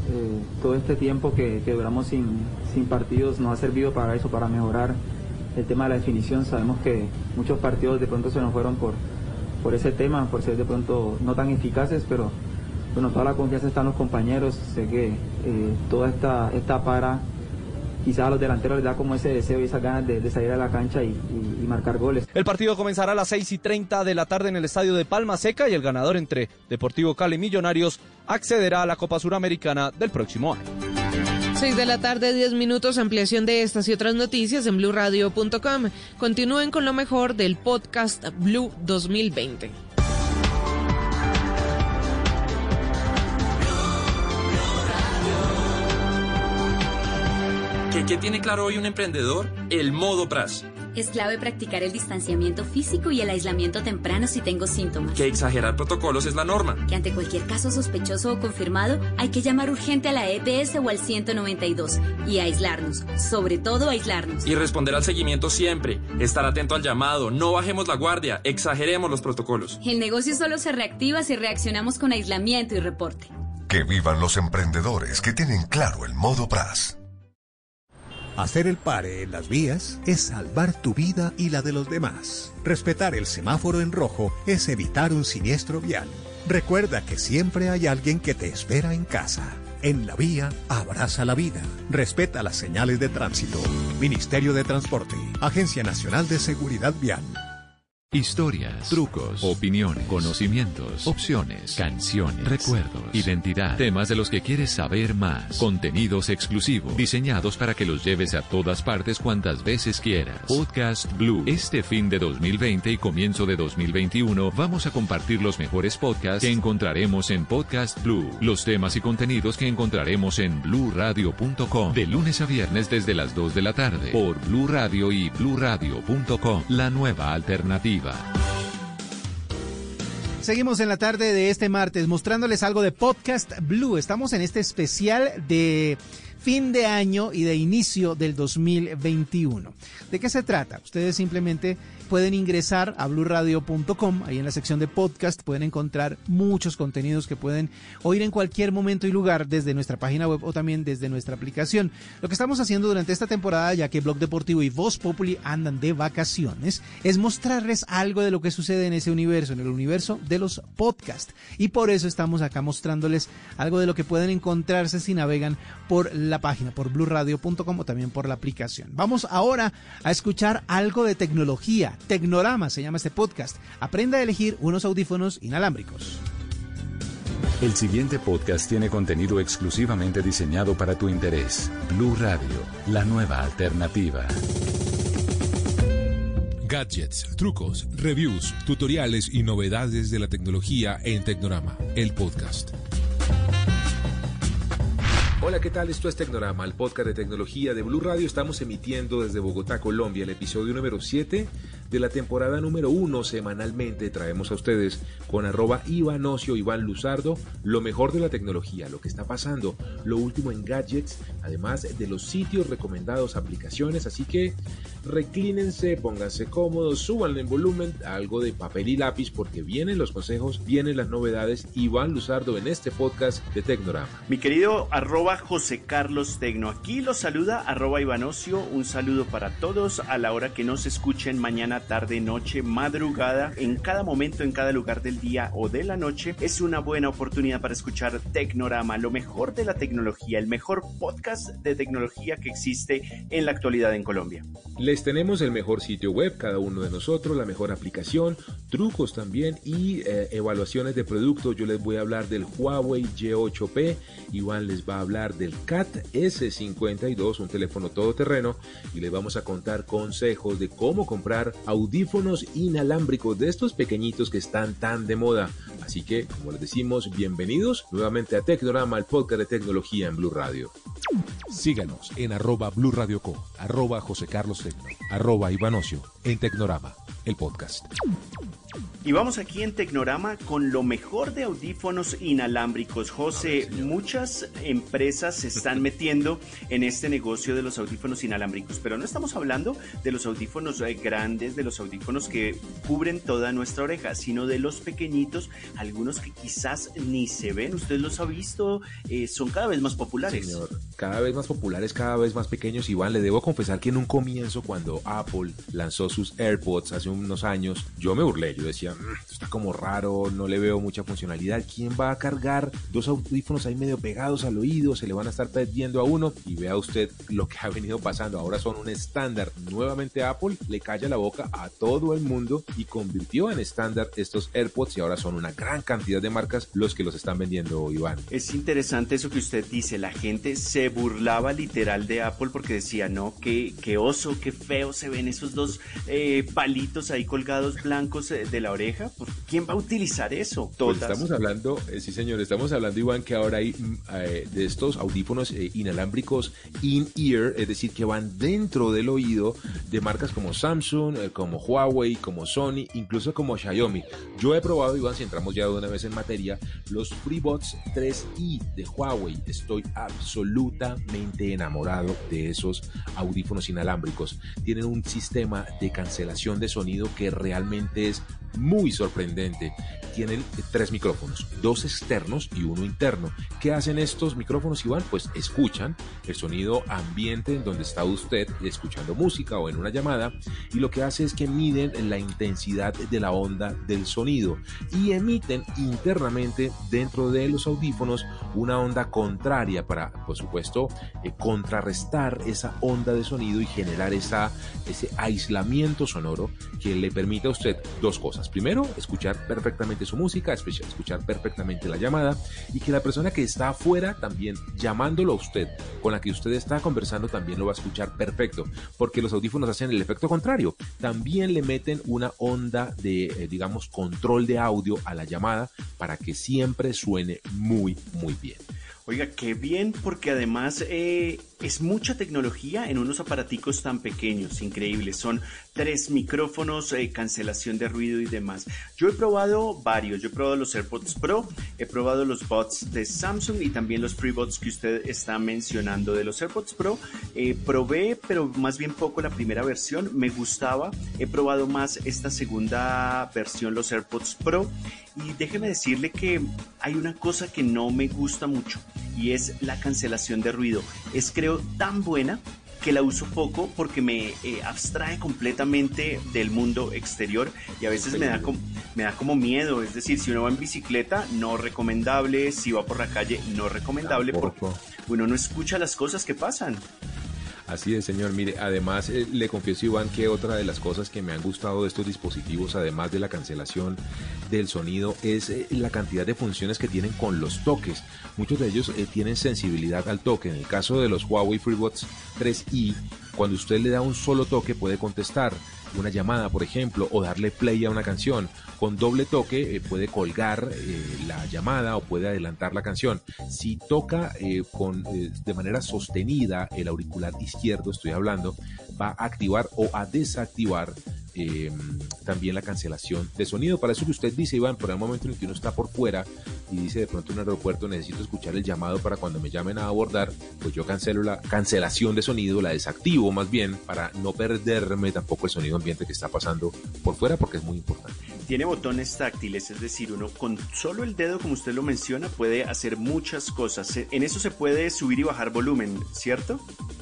todo este tiempo que, que duramos sin, sin, partidos nos ha servido para eso, para mejorar el tema de la definición. Sabemos que muchos partidos de pronto se nos fueron por, por ese tema, por ser de pronto no tan eficaces, pero bueno, toda la confianza está en los compañeros. Sé que eh, toda esta, esta para quizás a los delanteros les da como ese deseo y esas ganas de, de salir a la cancha y, y, y, marcar goles. El partido comenzará a las 6 y 30 de la tarde en el estadio de Palma Seca y el ganador entre Deportivo Cali y Millonarios accederá a la Copa Suramericana del próximo año. 6 de la tarde, 10 minutos, ampliación de estas y otras noticias en blurradio.com. Continúen con lo mejor del podcast Blue 2020. ¿Qué, ¿Qué, tiene claro hoy un emprendedor? El modo PRAS. Es clave practicar el distanciamiento físico y el aislamiento temprano si tengo síntomas. Que exagerar protocolos es la norma. Que ante cualquier caso sospechoso o confirmado hay que llamar urgente a la EPS o al 192 y aislarnos, sobre todo aislarnos. Y responder al seguimiento siempre, estar atento al llamado, no bajemos la guardia, exageremos los protocolos. El negocio solo se reactiva si reaccionamos con aislamiento y reporte. Que vivan los emprendedores que tienen claro el modo PRAS. Hacer el pare en las vías es salvar tu vida y la de los demás. Respetar el semáforo en rojo es evitar un siniestro vial. Recuerda que siempre hay alguien que te espera en casa. En la vía, abraza la vida. Respeta las señales de tránsito. Ministerio de Transporte. Agencia Nacional de Seguridad Vial. Historias, trucos, opiniones, conocimientos, opciones, canciones, recuerdos, identidad, temas de los que quieres saber más, contenidos exclusivos, diseñados para que los lleves a todas partes cuantas veces quieras. Podcast Blue. Este fin de 2020 y comienzo de 2021 vamos a compartir los mejores podcasts que encontraremos en Podcast Blue, los temas y contenidos que encontraremos en bluradio.com de lunes a viernes desde las 2 de la tarde por Blue Radio y bluradio.com, la nueva alternativa. Seguimos en la tarde de este martes mostrándoles algo de Podcast Blue. Estamos en este especial de fin de año y de inicio del 2021. ¿De qué se trata? Ustedes simplemente pueden ingresar a bluradio.com, ahí en la sección de podcast pueden encontrar muchos contenidos que pueden oír en cualquier momento y lugar desde nuestra página web o también desde nuestra aplicación. Lo que estamos haciendo durante esta temporada, ya que Blog Deportivo y Voz Populi andan de vacaciones, es mostrarles algo de lo que sucede en ese universo, en el universo de los podcasts. Y por eso estamos acá mostrándoles algo de lo que pueden encontrarse si navegan por la página, por bluradio.com o también por la aplicación. Vamos ahora a escuchar algo de tecnología. Tecnorama se llama este podcast. Aprenda a elegir unos audífonos inalámbricos. El siguiente podcast tiene contenido exclusivamente diseñado para tu interés. Blue Radio, la nueva alternativa. Gadgets, trucos, reviews, tutoriales y novedades de la tecnología en Tecnorama, el podcast. Hola, ¿qué tal? Esto es Tecnorama, el podcast de tecnología de Blue Radio. Estamos emitiendo desde Bogotá, Colombia, el episodio número 7 de la temporada número 1. Semanalmente traemos a ustedes con arroba Iván Ocio, Iván Luzardo, lo mejor de la tecnología, lo que está pasando, lo último en gadgets, además de los sitios recomendados, aplicaciones. Así que reclínense, pónganse cómodos, súbanle en volumen algo de papel y lápiz porque vienen los consejos, vienen las novedades. Iván Luzardo en este podcast de Tecnorama. Mi querido arroba José Carlos Tecno, aquí los saluda arroba Ivanocio, un saludo para todos a la hora que nos escuchen mañana, tarde, noche, madrugada, en cada momento, en cada lugar del día o de la noche, es una buena oportunidad para escuchar Tecnorama, lo mejor de la tecnología, el mejor podcast de tecnología que existe en la actualidad en Colombia. Les tenemos el mejor sitio web, cada uno de nosotros, la mejor aplicación, trucos también y eh, evaluaciones de productos. Yo les voy a hablar del Huawei G8P, Iván les va a hablar del CAT S52, un teléfono todoterreno, y les vamos a contar consejos de cómo comprar audífonos inalámbricos de estos pequeñitos que están tan de moda. Así que, como les decimos, bienvenidos nuevamente a Tecnorama, el podcast de tecnología en Blue Radio. Síganos en arroba Blue Radio Co, arroba José Carlos Tecno, arroba Ivanocio, en Tecnorama, el podcast. Y vamos aquí en Tecnorama con lo mejor de audífonos inalámbricos. José, muchas empresas se están metiendo en este negocio de los audífonos inalámbricos, pero no estamos hablando de los audífonos eh, grandes, de los audífonos que cubren toda nuestra oreja, sino de los pequeñitos, algunos que quizás ni se ven. Usted los ha visto, eh, son cada vez más populares. Señor, cada vez más populares, cada vez más pequeños. Iván, le debo confesar que en un comienzo, cuando Apple lanzó sus AirPods hace unos años, yo me burlé. Yo decía, "Mm, esto está como raro, no le veo mucha funcionalidad. ¿Quién va a cargar dos audífonos ahí medio pegados al oído? Se le van a estar perdiendo a uno. Y vea usted lo que ha venido pasando. Ahora son un estándar. Nuevamente Apple le calla la boca a todo el mundo y convirtió en estándar estos AirPods y ahora son una gran cantidad de marcas los que los están vendiendo, Iván. Es interesante eso que usted dice. La gente se burlaba literal de Apple porque decía, no, qué, qué oso, qué feo se ven esos dos eh, palitos ahí colgados blancos eh, de la oreja. ¿Por ¿Quién va a utilizar eso? Pues Todas. estamos hablando, eh, sí señor, estamos hablando Iván que ahora hay mm, eh, de estos audífonos eh, inalámbricos in-ear, es decir, que van dentro del oído de marcas como Samsung, como Huawei, como Sony, incluso como Xiaomi. Yo he probado, Iván, si entramos ya de una vez en materia, los FreeBuds 3i de Huawei. Estoy absolutamente enamorado de esos audífonos inalámbricos. Tienen un sistema de cancelación de sonido que realmente es muy sorprendente. Tienen tres micrófonos, dos externos y uno interno. ¿Qué hacen estos micrófonos, Iván? Pues escuchan el sonido ambiente en donde está usted escuchando música o en una llamada y lo que hace es que miden la intensidad de la onda del sonido y emiten internamente dentro de los audífonos una onda contraria para, por supuesto, eh, contrarrestar esa onda de sonido y generar esa, ese aislamiento sonoro que le permite a usted dos cosas. Primero, escuchar perfectamente su música, escuchar perfectamente la llamada y que la persona que está afuera también llamándolo a usted, con la que usted está conversando, también lo va a escuchar perfecto, porque los audífonos hacen el efecto contrario. También le meten una onda de, eh, digamos, control de audio a la llamada para que siempre suene muy, muy bien. Oiga, qué bien, porque además eh, es mucha tecnología en unos aparaticos tan pequeños, increíbles. Son tres micrófonos, eh, cancelación de ruido y demás. Yo he probado varios. Yo he probado los AirPods Pro, he probado los bots de Samsung y también los FreeBots que usted está mencionando. De los AirPods Pro, eh, probé, pero más bien poco la primera versión. Me gustaba. He probado más esta segunda versión, los AirPods Pro. Y déjeme decirle que hay una cosa que no me gusta mucho y es la cancelación de ruido. Es creo tan buena que la uso poco porque me eh, abstrae completamente del mundo exterior y a veces me da, como, me da como miedo. Es decir, si uno va en bicicleta, no recomendable. Si va por la calle, no recomendable porque uno no escucha las cosas que pasan. Así es, señor. Mire, además eh, le confieso, Iván, que otra de las cosas que me han gustado de estos dispositivos, además de la cancelación del sonido, es eh, la cantidad de funciones que tienen con los toques. Muchos de ellos eh, tienen sensibilidad al toque. En el caso de los Huawei FreeBuds 3i, cuando usted le da un solo toque puede contestar una llamada, por ejemplo, o darle play a una canción. Con doble toque eh, puede colgar eh, la llamada o puede adelantar la canción. Si toca eh, con, de manera sostenida el auricular izquierdo, estoy hablando, va a activar o a desactivar también la cancelación de sonido. Para eso que usted dice, Iván, por el momento en el que uno está por fuera y dice de pronto en un aeropuerto necesito escuchar el llamado para cuando me llamen a abordar, pues yo cancelo la cancelación de sonido, la desactivo más bien para no perderme tampoco el sonido ambiente que está pasando por fuera porque es muy importante. Tiene botones táctiles, es decir, uno con solo el dedo, como usted lo menciona, puede hacer muchas cosas. En eso se puede subir y bajar volumen, ¿cierto?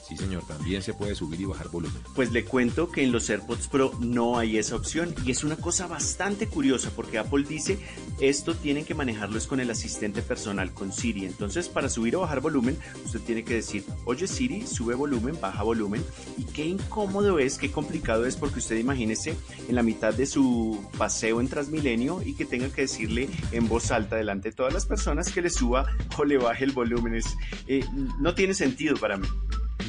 Sí, señor, también se puede subir y bajar volumen. Pues le cuento que en los AirPods Pro no hay esa opción y es una cosa bastante curiosa porque Apple dice esto tienen que manejarlo es con el asistente personal, con Siri. Entonces, para subir o bajar volumen, usted tiene que decir, oye Siri, sube volumen, baja volumen. Y qué incómodo es, qué complicado es porque usted imagínese en la mitad de su paseo en Transmilenio y que tenga que decirle en voz alta delante de todas las personas que le suba o le baje el volumen. Eh, no tiene sentido para mí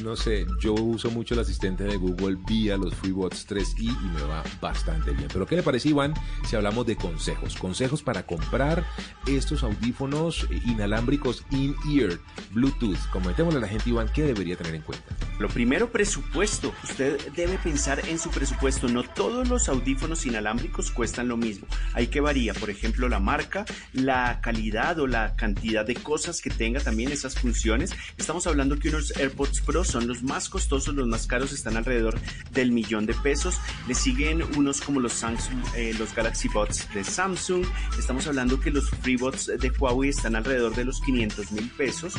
no sé, yo uso mucho el asistente de Google vía los FreeBots 3i y me va bastante bien. Pero ¿qué le parece, Iván, si hablamos de consejos? Consejos para comprar estos audífonos inalámbricos in-ear Bluetooth. Comentémosle a la gente, Iván, ¿qué debería tener en cuenta? Lo primero, presupuesto. Usted debe pensar en su presupuesto. No todos los audífonos inalámbricos cuestan lo mismo. Hay que varía, por ejemplo, la marca, la calidad o la cantidad de cosas que tenga también esas funciones. Estamos hablando que unos AirPods son los más costosos, los más caros, están alrededor del millón de pesos. Le siguen unos como los Samsung, eh, los Galaxy Buds de Samsung. Estamos hablando que los FreeBuds de Huawei están alrededor de los 500 mil pesos.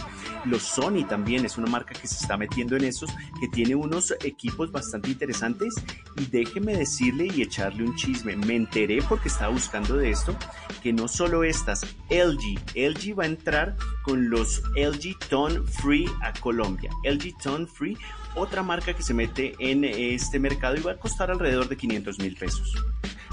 Los Sony también es una marca que se está metiendo en esos, que tiene unos equipos bastante interesantes. Y déjeme decirle y echarle un chisme. Me enteré porque estaba buscando de esto, que no solo estas, LG, LG va a entrar con los LG Tone Free a Colombia. LG Tone Free, otra marca que se mete en este mercado y va a costar alrededor de 500 mil pesos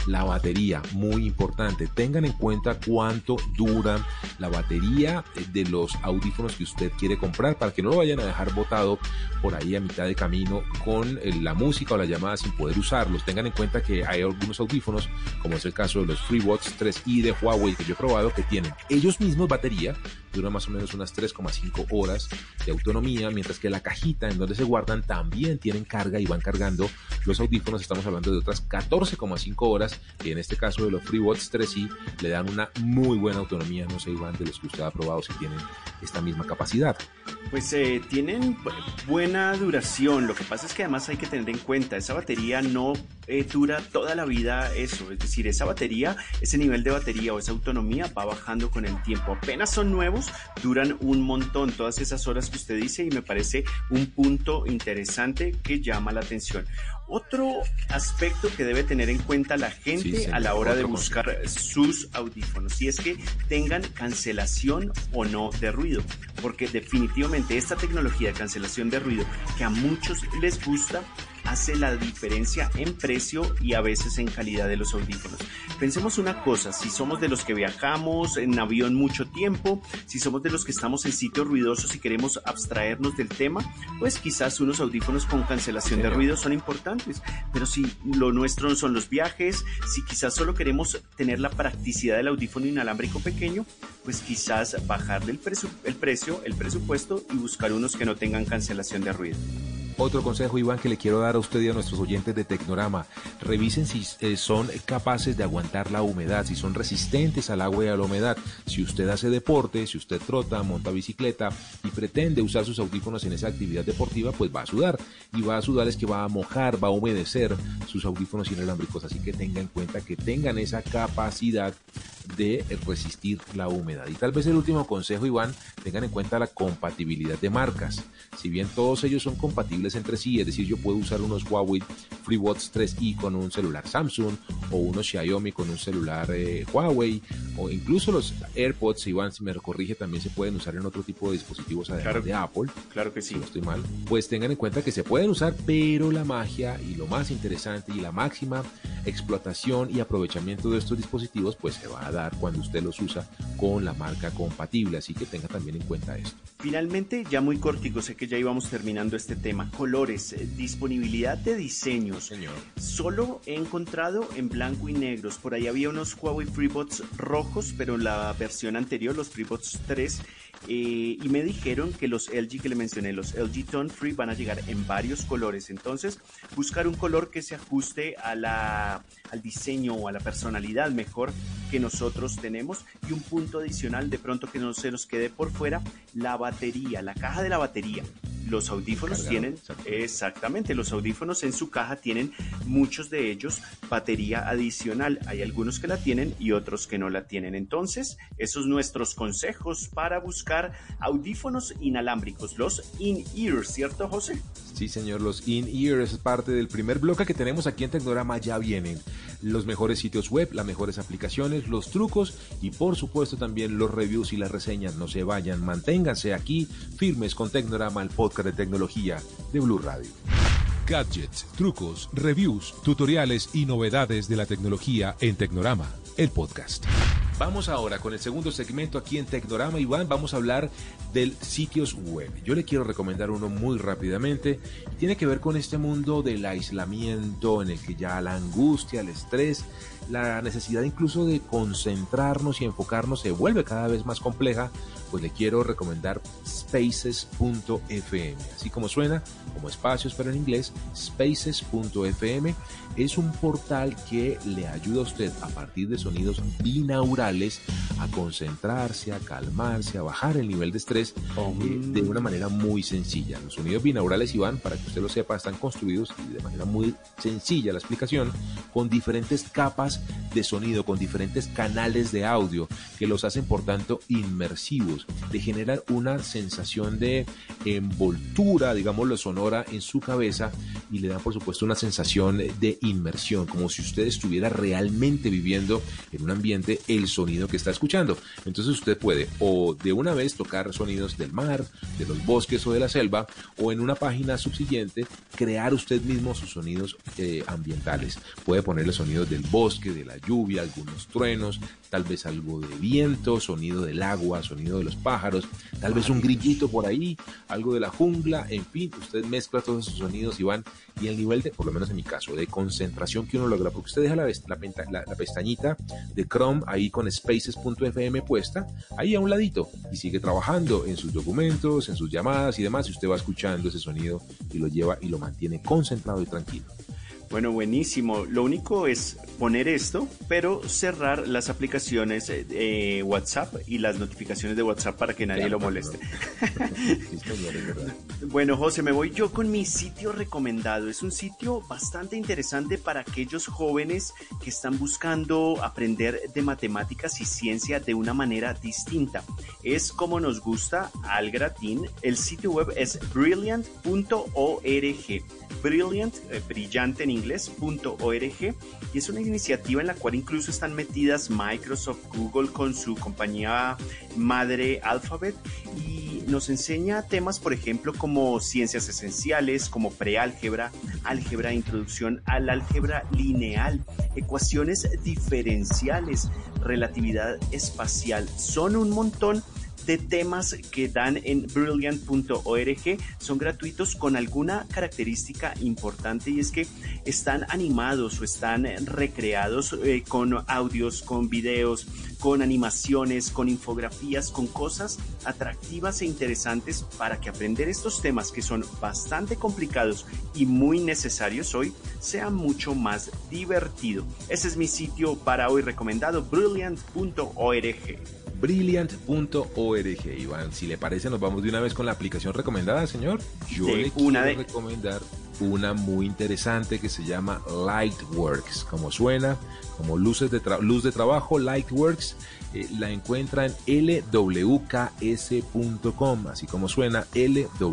la batería, muy importante. Tengan en cuenta cuánto dura la batería de los audífonos que usted quiere comprar para que no lo vayan a dejar botado por ahí a mitad de camino con la música o la llamada sin poder usarlos. Tengan en cuenta que hay algunos audífonos, como es el caso de los FreeBuds 3i de Huawei que yo he probado, que tienen ellos mismos batería, dura más o menos unas 3,5 horas de autonomía, mientras que la cajita en donde se guardan también tienen carga y van cargando los audífonos. Estamos hablando de otras 14,5 horas, y en este caso de los FreeBuds 3i le dan una muy buena autonomía. No sé, Iván, de los que usted ha probado si tienen esta misma capacidad. Pues eh, tienen buena duración. Lo que pasa es que además hay que tener en cuenta, esa batería no eh, dura toda la vida eso. Es decir, esa batería, ese nivel de batería o esa autonomía va bajando con el tiempo. Apenas son nuevos, duran un montón todas esas horas que usted dice y me parece un punto interesante que llama la atención. Otro aspecto que debe tener en cuenta la gente a la hora de buscar sus audífonos, y es que tengan cancelación o no de ruido, porque definitivamente esta tecnología de cancelación de ruido que a muchos les gusta, hace la diferencia en precio y a veces en calidad de los audífonos. Pensemos una cosa, si somos de los que viajamos en avión mucho tiempo, si somos de los que estamos en sitios ruidosos y queremos abstraernos del tema, pues quizás unos audífonos con cancelación de ruido son importantes, pero si lo nuestro no son los viajes, si quizás solo queremos tener la practicidad del audífono inalámbrico pequeño, pues quizás bajarle el, el precio, el presupuesto y buscar unos que no tengan cancelación de ruido. Otro consejo, Iván, que le quiero dar a usted y a nuestros oyentes de Tecnorama. Revisen si eh, son capaces de aguantar la humedad, si son resistentes al agua y a la humedad. Si usted hace deporte, si usted trota, monta bicicleta y pretende usar sus audífonos en esa actividad deportiva, pues va a sudar. Y va a sudar es que va a mojar, va a humedecer sus audífonos inalámbricos. Así que tenga en cuenta que tengan esa capacidad de resistir la humedad. Y tal vez el último consejo, Iván, tengan en cuenta la compatibilidad de marcas. Si bien todos ellos son compatibles entre sí, es decir, yo puedo usar unos Huawei FreeWatch 3i con un celular Samsung o unos Xiaomi con un celular eh, Huawei o incluso los AirPods, Iván, si me corrige, también se pueden usar en otro tipo de dispositivos además de Apple. Claro que sí. no estoy mal. Pues tengan en cuenta que se pueden usar, pero la magia y lo más interesante y la máxima explotación y aprovechamiento de estos dispositivos pues se va a dar cuando usted los usa con la marca compatible, así que tenga también en cuenta esto. Finalmente, ya muy cortico, sé que ya íbamos terminando este tema. Colores, eh, disponibilidad de diseños. Señor. Solo he encontrado en blanco y negros. Por ahí había unos Huawei FreeBuds rojos, pero la versión anterior, los FreeBuds 3, eh, y me dijeron que los LG que le mencioné, los LG Tone Free, van a llegar en varios colores. Entonces, buscar un color que se ajuste a la, al diseño o a la personalidad mejor que nosotros tenemos. Y un punto adicional, de pronto que no se nos quede por fuera, la batería, la caja de la batería. Los audífonos tienen, exactamente, los audífonos en su caja tienen muchos de ellos batería adicional. Hay algunos que la tienen y otros que no la tienen. Entonces, esos nuestros consejos para buscar audífonos inalámbricos, los in-ear, ¿cierto, José? Sí, señor, los in-ear es parte del primer bloque que tenemos aquí en Tecnorama. Ya vienen los mejores sitios web, las mejores aplicaciones, los trucos y por supuesto también los reviews y las reseñas. No se vayan, manténganse aquí firmes con Tecnorama, el podcast de tecnología de Blue Radio. Gadgets, trucos, reviews, tutoriales y novedades de la tecnología en Tecnorama, el podcast. Vamos ahora con el segundo segmento aquí en Tecnorama, Iván. Vamos a hablar del sitios web. Yo le quiero recomendar uno muy rápidamente. Tiene que ver con este mundo del aislamiento en el que ya la angustia, el estrés, la necesidad incluso de concentrarnos y enfocarnos se vuelve cada vez más compleja. Pues le quiero recomendar spaces.fm. Así como suena, como espacios, pero en inglés, spaces.fm es un portal que le ayuda a usted a partir de sonidos binaurales a concentrarse, a calmarse, a bajar el nivel de estrés eh, de una manera muy sencilla. Los sonidos binaurales, Iván, para que usted lo sepa, están construidos de manera muy sencilla la explicación, con diferentes capas de sonido, con diferentes canales de audio que los hacen por tanto inmersivos, le generan una sensación de envoltura, digámoslo, sonora en su cabeza y le dan por supuesto una sensación de inmersión, como si usted estuviera realmente viviendo en un ambiente el sonido que está escuchando. Entonces usted puede o de una vez tocar sonidos del mar, de los bosques o de la selva, o en una página subsiguiente crear usted mismo sus sonidos eh, ambientales. Puede ponerle sonidos del bosque, de la lluvia, algunos truenos, tal vez algo de viento, sonido del agua, sonido de los pájaros, tal vez un grillito por ahí, algo de la jungla, en fin, usted mezcla todos esos sonidos y van, y el nivel de, por lo menos en mi caso, de concentración que uno logra, porque usted deja la, la, pestañita de Chrome ahí con con spaces.fm puesta ahí a un ladito y sigue trabajando en sus documentos, en sus llamadas y demás y usted va escuchando ese sonido y lo lleva y lo mantiene concentrado y tranquilo. Bueno, buenísimo. Lo único es poner esto, pero cerrar las aplicaciones de WhatsApp y las notificaciones de WhatsApp para que nadie lo moleste. bueno, José, me voy yo con mi sitio recomendado. Es un sitio bastante interesante para aquellos jóvenes que están buscando aprender de matemáticas y ciencia de una manera distinta. Es como nos gusta al gratín. El sitio web es brilliant.org. Brilliant, eh, brillante en inglés.org y es una iniciativa en la cual incluso están metidas Microsoft, Google con su compañía madre Alphabet y nos enseña temas, por ejemplo, como ciencias esenciales, como preálgebra, álgebra, introducción al álgebra lineal, ecuaciones diferenciales, relatividad espacial. Son un montón de temas que dan en brilliant.org. Son gratuitos con alguna característica importante y es que están animados o están recreados eh, con audios, con videos, con animaciones, con infografías, con cosas atractivas e interesantes para que aprender estos temas que son bastante complicados y muy necesarios hoy sea mucho más divertido. Ese es mi sitio para hoy recomendado, brilliant.org brilliant.org. Iván, si le parece, nos vamos de una vez con la aplicación recomendada, señor. Yo le quiero recomendar una muy interesante que se llama Lightworks, como suena, como luces de luz de trabajo, Lightworks. Eh, la encuentra en lwks.com, así como suena lwks.com.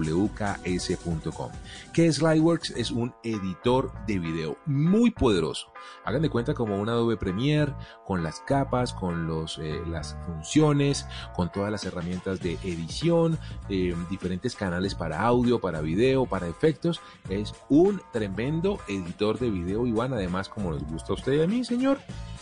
¿Qué es Lightworks? Es un editor de video muy poderoso. Hagan de cuenta como un Adobe Premiere, con las capas, con los, eh, las funciones, con todas las herramientas de edición, eh, diferentes canales para audio, para video, para efectos. Es un tremendo editor de video, Iván, además como les gusta a usted y a mí, señor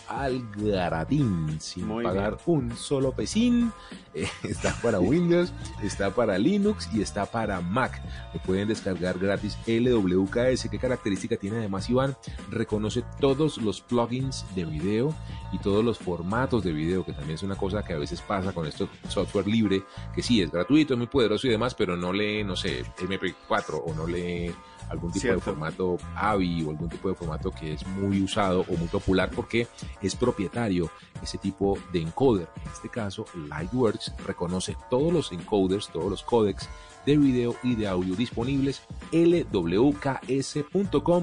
al gratín sin pagar un solo pesín. Eh, está para Windows, está para Linux y está para Mac. Lo pueden descargar gratis LWKS. ¿Qué característica tiene además Iván? Reconoce todos los plugins de video y todos los formatos de video, que también es una cosa que a veces pasa con esto software libre, que sí es gratuito, es muy poderoso y demás, pero no lee, no sé, MP4 o no lee algún tipo de formato AVI o algún tipo de formato que es muy usado o muy popular porque es propietario ese tipo de encoder. En este caso, Lightworks reconoce todos los encoders, todos los codecs de video y de audio disponibles lwks.com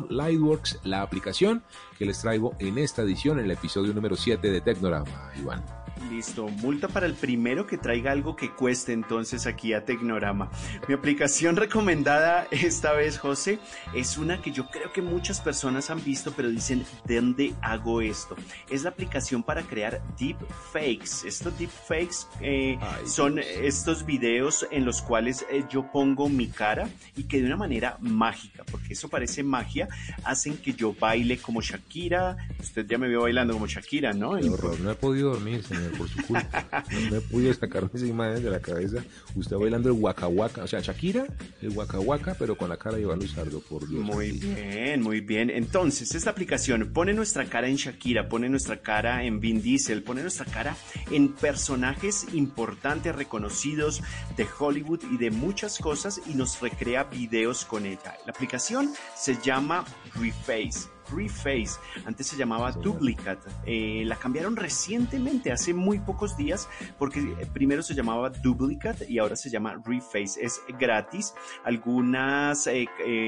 Lightworks, la aplicación que les traigo en esta edición, en el episodio número 7 de Tecnorama, Iván. Listo, multa para el primero que traiga algo que cueste entonces aquí a Tecnorama. Mi aplicación recomendada esta vez, José, es una que yo creo que muchas personas han visto, pero dicen, ¿de dónde hago esto? Es la aplicación para crear deepfakes. Estos deepfakes eh, son estos videos en los cuales eh, yo pongo mi cara y que de una manera mágica, porque eso parece magia, hacen que yo baile como Shakira. Usted ya me vio bailando como Shakira, ¿no? horror, no he podido dormir, señor por su culpa. No me pude sacar esa imagen de la cabeza. Usted bailando el Waka, o sea, Shakira, el Waka, pero con la cara de Iván Luzardo, por Dios. Muy bien, muy bien. Entonces, esta aplicación pone nuestra cara en Shakira, pone nuestra cara en Vin Diesel, pone nuestra cara en personajes importantes, reconocidos de Hollywood y de muchas cosas y nos recrea videos con ella. La aplicación se llama Reface. Reface. Antes se llamaba Duplicate. Eh, la cambiaron recientemente, hace muy pocos días, porque eh, primero se llamaba Duplicate y ahora se llama Reface. Es gratis. Algunas eh,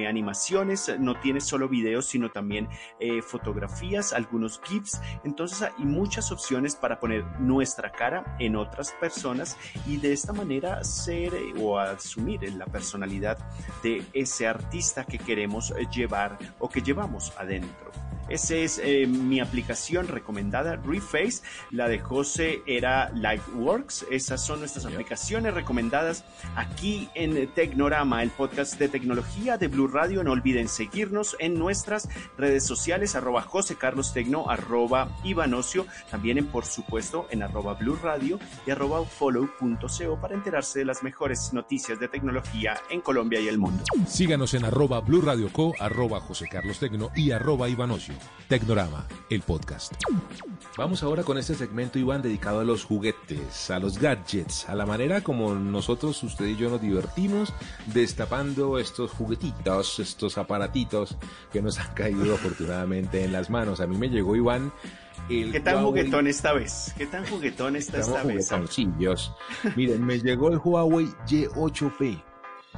animaciones, no tiene solo videos, sino también fotografías, algunos GIFs. Entonces hay muchas opciones para poner nuestra cara en otras personas y de esta manera ser o asumir la personalidad de ese artista que queremos llevar o que llevamos adentro. Esa es eh, mi aplicación recomendada, Reface. La de José era Lightworks. Esas son nuestras aplicaciones recomendadas aquí en Tecnorama, el podcast de tecnología de Blue Radio. No olviden seguirnos en nuestras redes sociales, arroba José Carlos Tecno, arroba Ivanocio, también en, por supuesto, en arroba Blue Radio y arroba follow.co para enterarse de las mejores noticias de tecnología en Colombia y el mundo. Síganos en arroba Blue Radio Co, arroba José Carlos Tecno y arroba Ivanocio. Tecnorama, el podcast. Vamos ahora con este segmento, Iván, dedicado a los juguetes, a los gadgets, a la manera como nosotros, usted y yo nos divertimos destapando estos juguetitos, estos aparatitos que nos han caído afortunadamente en las manos. A mí me llegó, Iván, el ¿Qué tan Huawei- juguetón esta vez? ¿Qué tan juguetón está Estamos esta vez? Miren, me llegó el Huawei Y8P.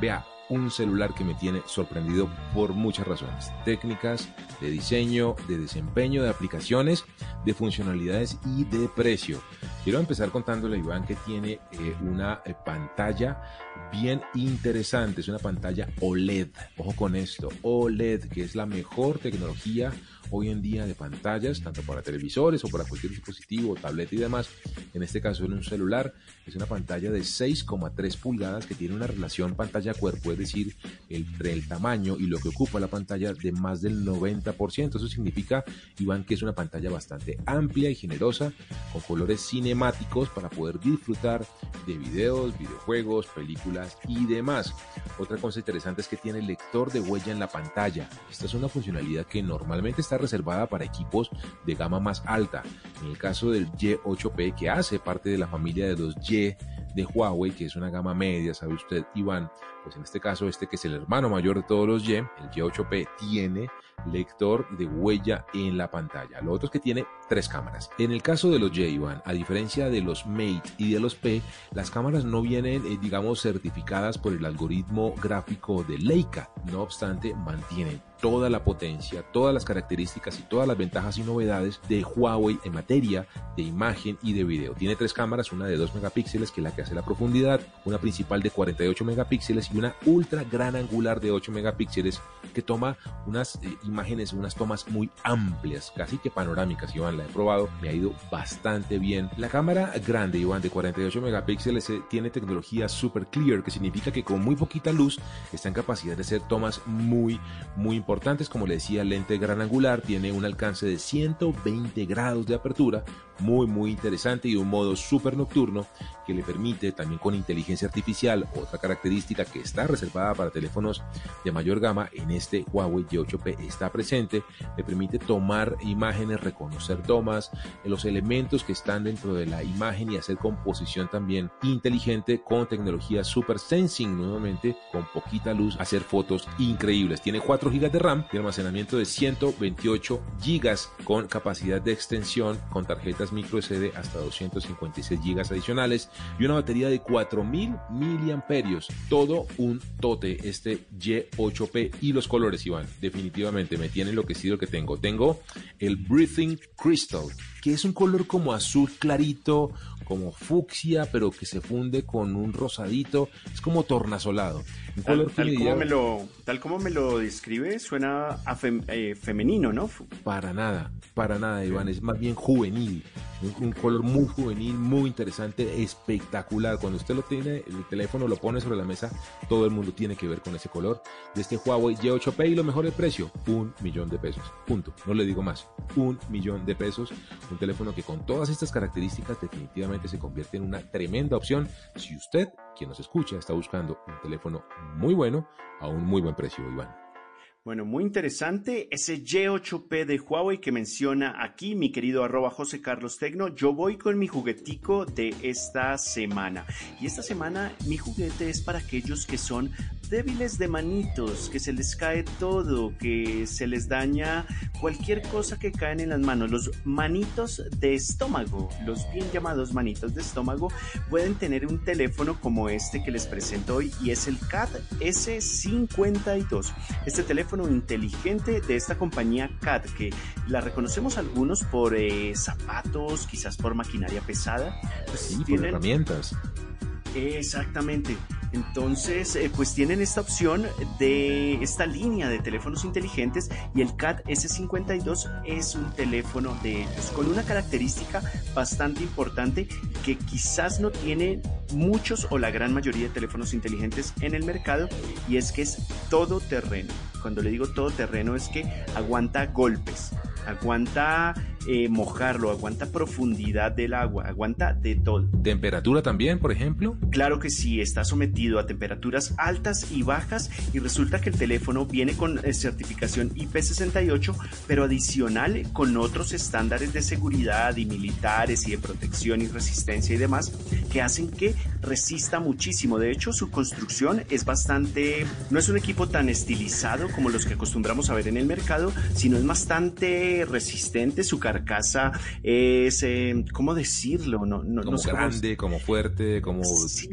Vea, un celular que me tiene sorprendido por muchas razones. Técnicas, de diseño, de desempeño, de aplicaciones, de funcionalidades y de precio. Quiero empezar contándole, Iván, que tiene eh, una eh, pantalla bien interesante. Es una pantalla OLED. Ojo con esto. OLED, que es la mejor tecnología hoy en día de pantallas, tanto para televisores o para cualquier dispositivo, tableta y demás. En este caso, en un celular, es una pantalla de 6,3 pulgadas que tiene una relación pantalla-cuerpo, es decir, entre el tamaño y lo que ocupa la pantalla de más del 90%. Eso significa, Iván, que es una pantalla bastante amplia y generosa, con colores cinemáticos para poder disfrutar de videos, videojuegos, películas y demás. Otra cosa interesante es que tiene lector de huella en la pantalla. Esta es una funcionalidad que normalmente está reservada para equipos de gama más alta. En el caso del Y8P, que hace parte de la familia de los Y de Huawei, que es una gama media, sabe usted, Iván, pues en este caso este que es el hermano mayor de todos los Y, el Y8P, tiene lector de huella en la pantalla. Lo otro es que tiene tres cámaras. En el caso de los Y, Iván, a diferencia de los Mate y de los P, las cámaras no vienen, eh, digamos, certificadas por el algoritmo gráfico de Leica. No obstante, mantienen toda la potencia, todas las características y todas las ventajas y novedades de Huawei en materia de imagen y de video. Tiene tres cámaras, una de 2 megapíxeles que es la que hace la profundidad, una principal de 48 megapíxeles y una ultra gran angular de 8 megapíxeles que toma unas eh, imágenes, unas tomas muy amplias, casi que panorámicas, Iván, la he probado, me ha ido bastante bien. La cámara grande, Iván, de 48 megapíxeles eh, tiene tecnología super clear, que significa que con muy poquita luz está en capacidad de hacer tomas muy, muy importantes, como le decía, lente gran angular, tiene un alcance de 120 grados de apertura, muy, muy interesante y un modo súper nocturno que le permite también con inteligencia artificial, otra característica que está reservada para teléfonos de mayor gama, en este Huawei Y8P está presente, le permite tomar imágenes, reconocer tomas, los elementos que están dentro de la imagen y hacer composición también inteligente con tecnología Super Sensing, nuevamente con poquita luz, hacer fotos increíbles. Tiene 4 GB de RAM y almacenamiento de 128 GB con capacidad de extensión con tarjetas micro SD hasta 256 GB adicionales y una batería de 4000 miliamperios. Todo un tote este Y8P y los colores, Iván. Definitivamente me tiene enloquecido que tengo. Tengo el Breathing Crystal, que es un color como azul clarito, como fucsia, pero que se funde con un rosadito. Es como tornasolado. Tal, como me lo, tal como me lo describe, suena a fem- eh, femenino, ¿no? Para nada, para nada, Iván. Es más bien juvenil. Un, un color muy juvenil, muy interesante, espectacular. Cuando usted lo tiene, el teléfono lo pone sobre la mesa, todo el mundo tiene que ver con ese color. De este Huawei Y8P y lo mejor el precio, un millón de pesos. Punto. No le digo más. Un millón de pesos. Un teléfono que con todas estas características definitivamente se convierte en una tremenda opción si usted, quien nos escucha, está buscando un teléfono muy bueno a un muy buen precio, Iván. Bueno, muy interesante ese Y8P de Huawei que menciona aquí mi querido arroba José Carlos Tecno. Yo voy con mi juguetico de esta semana. Y esta semana mi juguete es para aquellos que son débiles de manitos, que se les cae todo, que se les daña cualquier cosa que caen en las manos. Los manitos de estómago, los bien llamados manitos de estómago, pueden tener un teléfono como este que les presento hoy y es el CAT S52. Este teléfono inteligente de esta compañía CAT que la reconocemos algunos por eh, zapatos, quizás por maquinaria pesada. Pues Sí, por tienen- herramientas. Exactamente. Entonces, eh, pues tienen esta opción de esta línea de teléfonos inteligentes y el CAT S52 es un teléfono de ellos con una característica bastante importante que quizás no tiene muchos o la gran mayoría de teléfonos inteligentes en el mercado y es que es todo terreno. Cuando le digo todo terreno es que aguanta golpes, aguanta eh, mojarlo, aguanta profundidad del agua, aguanta de todo. ¿Temperatura también, por ejemplo? Claro que sí, está sometido a temperaturas altas y bajas y resulta que el teléfono viene con eh, certificación IP68, pero adicional con otros estándares de seguridad y militares y de protección y resistencia y demás que hacen que resista muchísimo. De hecho, su construcción es bastante, no es un equipo tan estilizado como los que acostumbramos a ver en el mercado, sino es bastante resistente. Su carcasa es, eh, ¿cómo decirlo? No, no, como grande, como fuerte, como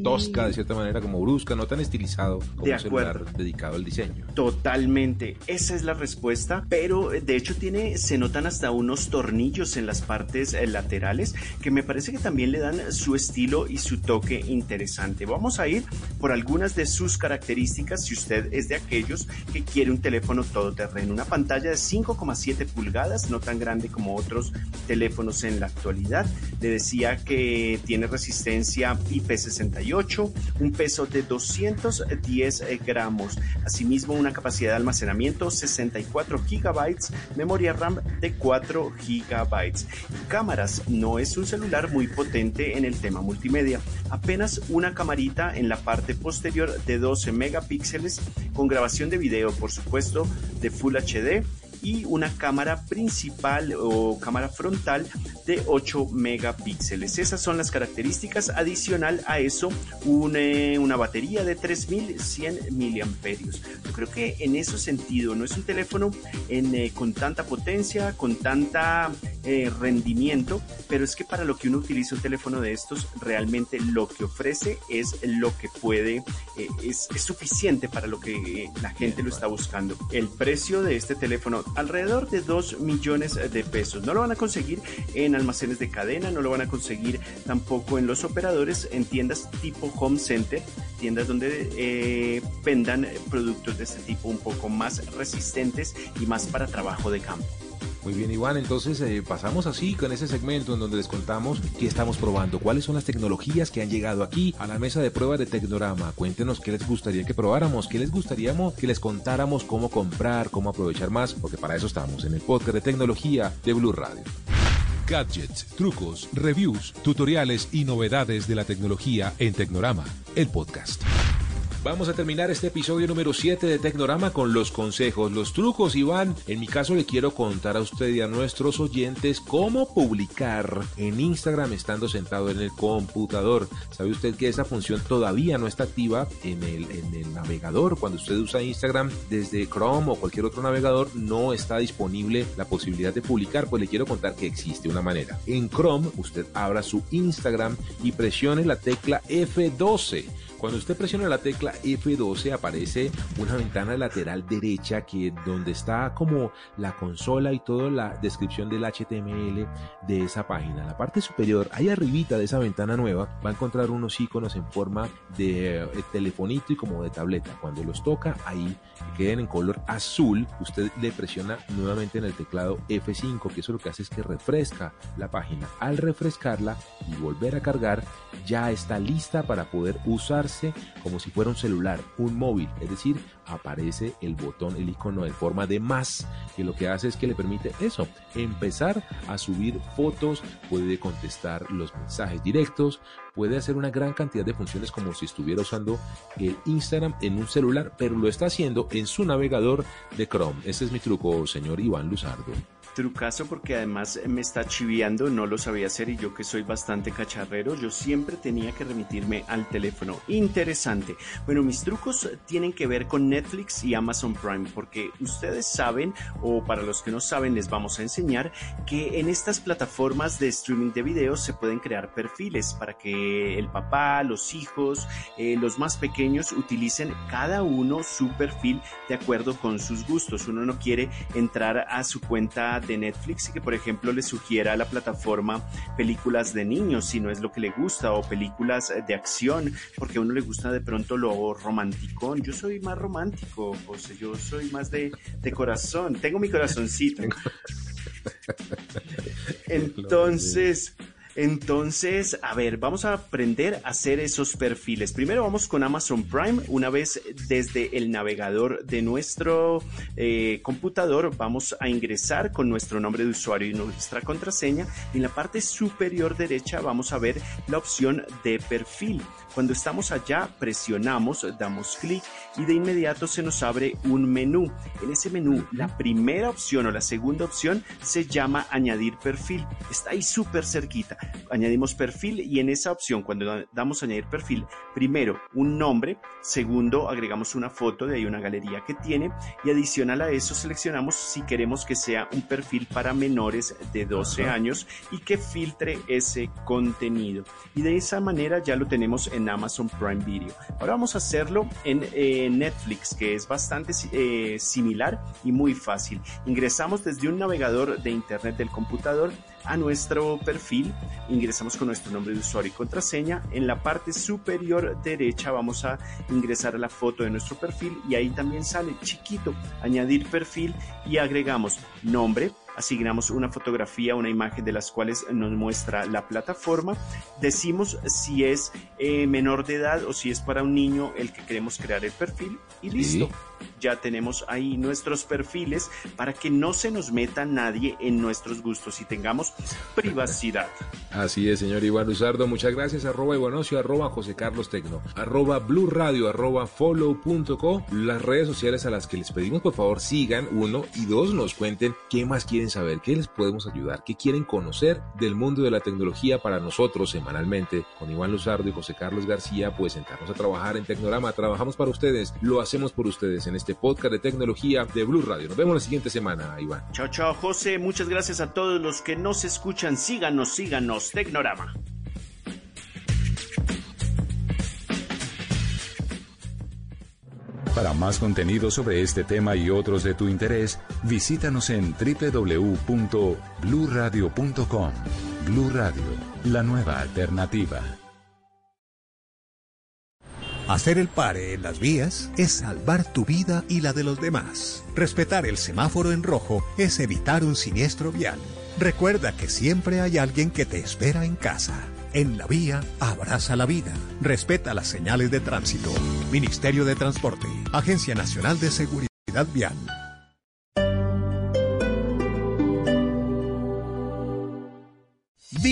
tosca de cierta manera, como brusca, no tan estilizado como un celular dedicado al diseño. Totalmente, esa es la respuesta, pero de hecho tiene, se notan hasta unos tornillos en las partes eh, laterales que me parece que también le dan su estilo y su toque interesante. Vamos a ir por algunas de sus características si usted es de aquellos que quiere un teléfono todoterreno. Una pantalla de 5,7 pulgadas, no tan grande como otros teléfonos en la actualidad. Le decía que tiene resistencia IP68, un peso de 210 gramos. Asimismo, una capacidad de almacenamiento 64 gigabytes, memoria RAM de 4 gigabytes. Cámaras, no es un celular muy potente en el tema multimedia. Apenas una camarita en la parte posterior de 12 megapíxeles con grabación de video, por supuesto, de Full HD y una cámara principal o cámara frontal de 8 megapíxeles. Esas son las características. Adicional a eso, una, batería de 3100 miliamperios. Yo creo que en ese sentido no es un teléfono eh, con tanta potencia, con tanta eh, rendimiento, pero es que para lo que uno utiliza un teléfono de estos, realmente lo que ofrece es lo que puede, eh, es, es, suficiente para lo que la gente lo está buscando. El precio de este teléfono alrededor de 2 millones de pesos. No lo van a conseguir en almacenes de cadena, no lo van a conseguir tampoco en los operadores, en tiendas tipo home center, tiendas donde eh, vendan productos de este tipo un poco más resistentes y más para trabajo de campo. Muy bien, Iván, entonces eh, pasamos así con ese segmento en donde les contamos qué estamos probando, cuáles son las tecnologías que han llegado aquí a la mesa de pruebas de Tecnorama. Cuéntenos qué les gustaría que probáramos, qué les gustaría que les contáramos cómo comprar, cómo aprovechar más, porque para eso estamos en el podcast de tecnología de Blue Radio. Gadgets, trucos, reviews, tutoriales y novedades de la tecnología en Tecnorama, el podcast. Vamos a terminar este episodio número 7 de Tecnorama con los consejos, los trucos, Iván. En mi caso le quiero contar a usted y a nuestros oyentes cómo publicar en Instagram estando sentado en el computador. ¿Sabe usted que esa función todavía no está activa en el, en el navegador? Cuando usted usa Instagram desde Chrome o cualquier otro navegador, no está disponible la posibilidad de publicar. Pues le quiero contar que existe una manera. En Chrome, usted abra su Instagram y presione la tecla F12 cuando usted presiona la tecla F12 aparece una ventana lateral derecha que donde está como la consola y toda la descripción del HTML de esa página. La parte superior, ahí arribita de esa ventana nueva, va a encontrar unos iconos en forma de eh, telefonito y como de tableta. Cuando los toca, ahí queden en color azul, usted le presiona nuevamente en el teclado F5, que eso lo que hace es que refresca la página. Al refrescarla y volver a cargar, ya está lista para poder como si fuera un celular, un móvil, es decir, aparece el botón, el icono de forma de más, que lo que hace es que le permite eso, empezar a subir fotos, puede contestar los mensajes directos, puede hacer una gran cantidad de funciones como si estuviera usando el Instagram en un celular, pero lo está haciendo en su navegador de Chrome. Ese es mi truco, señor Iván Luzardo trucazo porque además me está chiviando, no lo sabía hacer y yo que soy bastante cacharrero, yo siempre tenía que remitirme al teléfono. Interesante. Bueno, mis trucos tienen que ver con Netflix y Amazon Prime porque ustedes saben, o para los que no saben les vamos a enseñar, que en estas plataformas de streaming de videos se pueden crear perfiles para que el papá, los hijos, eh, los más pequeños utilicen cada uno su perfil de acuerdo con sus gustos. Uno no quiere entrar a su cuenta de Netflix y que por ejemplo le sugiera a la plataforma películas de niños si no es lo que le gusta o películas de acción porque a uno le gusta de pronto lo romántico. Yo soy más romántico, José, yo soy más de, de corazón, tengo mi corazoncito. Entonces... Entonces, a ver, vamos a aprender a hacer esos perfiles. Primero vamos con Amazon Prime. Una vez desde el navegador de nuestro eh, computador, vamos a ingresar con nuestro nombre de usuario y nuestra contraseña. En la parte superior derecha vamos a ver la opción de perfil. Cuando estamos allá, presionamos, damos clic y de inmediato se nos abre un menú. En ese menú, la primera opción o la segunda opción se llama añadir perfil. Está ahí súper cerquita. Añadimos perfil y en esa opción, cuando damos añadir perfil, primero un nombre, segundo agregamos una foto de ahí una galería que tiene y adicional a eso seleccionamos si queremos que sea un perfil para menores de 12 años y que filtre ese contenido. Y de esa manera ya lo tenemos en Amazon Prime Video. Ahora vamos a hacerlo en eh, Netflix, que es bastante eh, similar y muy fácil. Ingresamos desde un navegador de internet del computador a nuestro perfil, ingresamos con nuestro nombre de usuario y contraseña. En la parte superior derecha vamos a ingresar la foto de nuestro perfil y ahí también sale chiquito añadir perfil y agregamos nombre, asignamos una fotografía, una imagen de las cuales nos muestra la plataforma, decimos si es eh, menor de edad o si es para un niño el que queremos crear el perfil y listo ya tenemos ahí nuestros perfiles para que no se nos meta nadie en nuestros gustos y tengamos privacidad. Así es, señor Iván Luzardo. Muchas gracias. Arroba Ivanocio, arroba José Carlos Tecno, arroba Blue Radio, arroba follow.co. Las redes sociales a las que les pedimos por favor sigan, uno, y dos, nos cuenten qué más quieren saber, qué les podemos ayudar, qué quieren conocer del mundo de la tecnología para nosotros semanalmente. Con Iván Luzardo y José Carlos García, pues sentarnos a trabajar en Tecnorama. Trabajamos para ustedes, lo hacemos por ustedes en este podcast de tecnología de Blue Radio. Nos vemos la siguiente semana, Iván. Chao, chao, José. Muchas gracias a todos los que nos escuchan. Síganos, síganos, Tecnorama. Para más contenido sobre este tema y otros de tu interés, visítanos en www.bluradio.com. Blue Radio, la nueva alternativa. Hacer el pare en las vías es salvar tu vida y la de los demás. Respetar el semáforo en rojo es evitar un siniestro vial. Recuerda que siempre hay alguien que te espera en casa. En la vía, abraza la vida. Respeta las señales de tránsito. Ministerio de Transporte. Agencia Nacional de Seguridad Vial.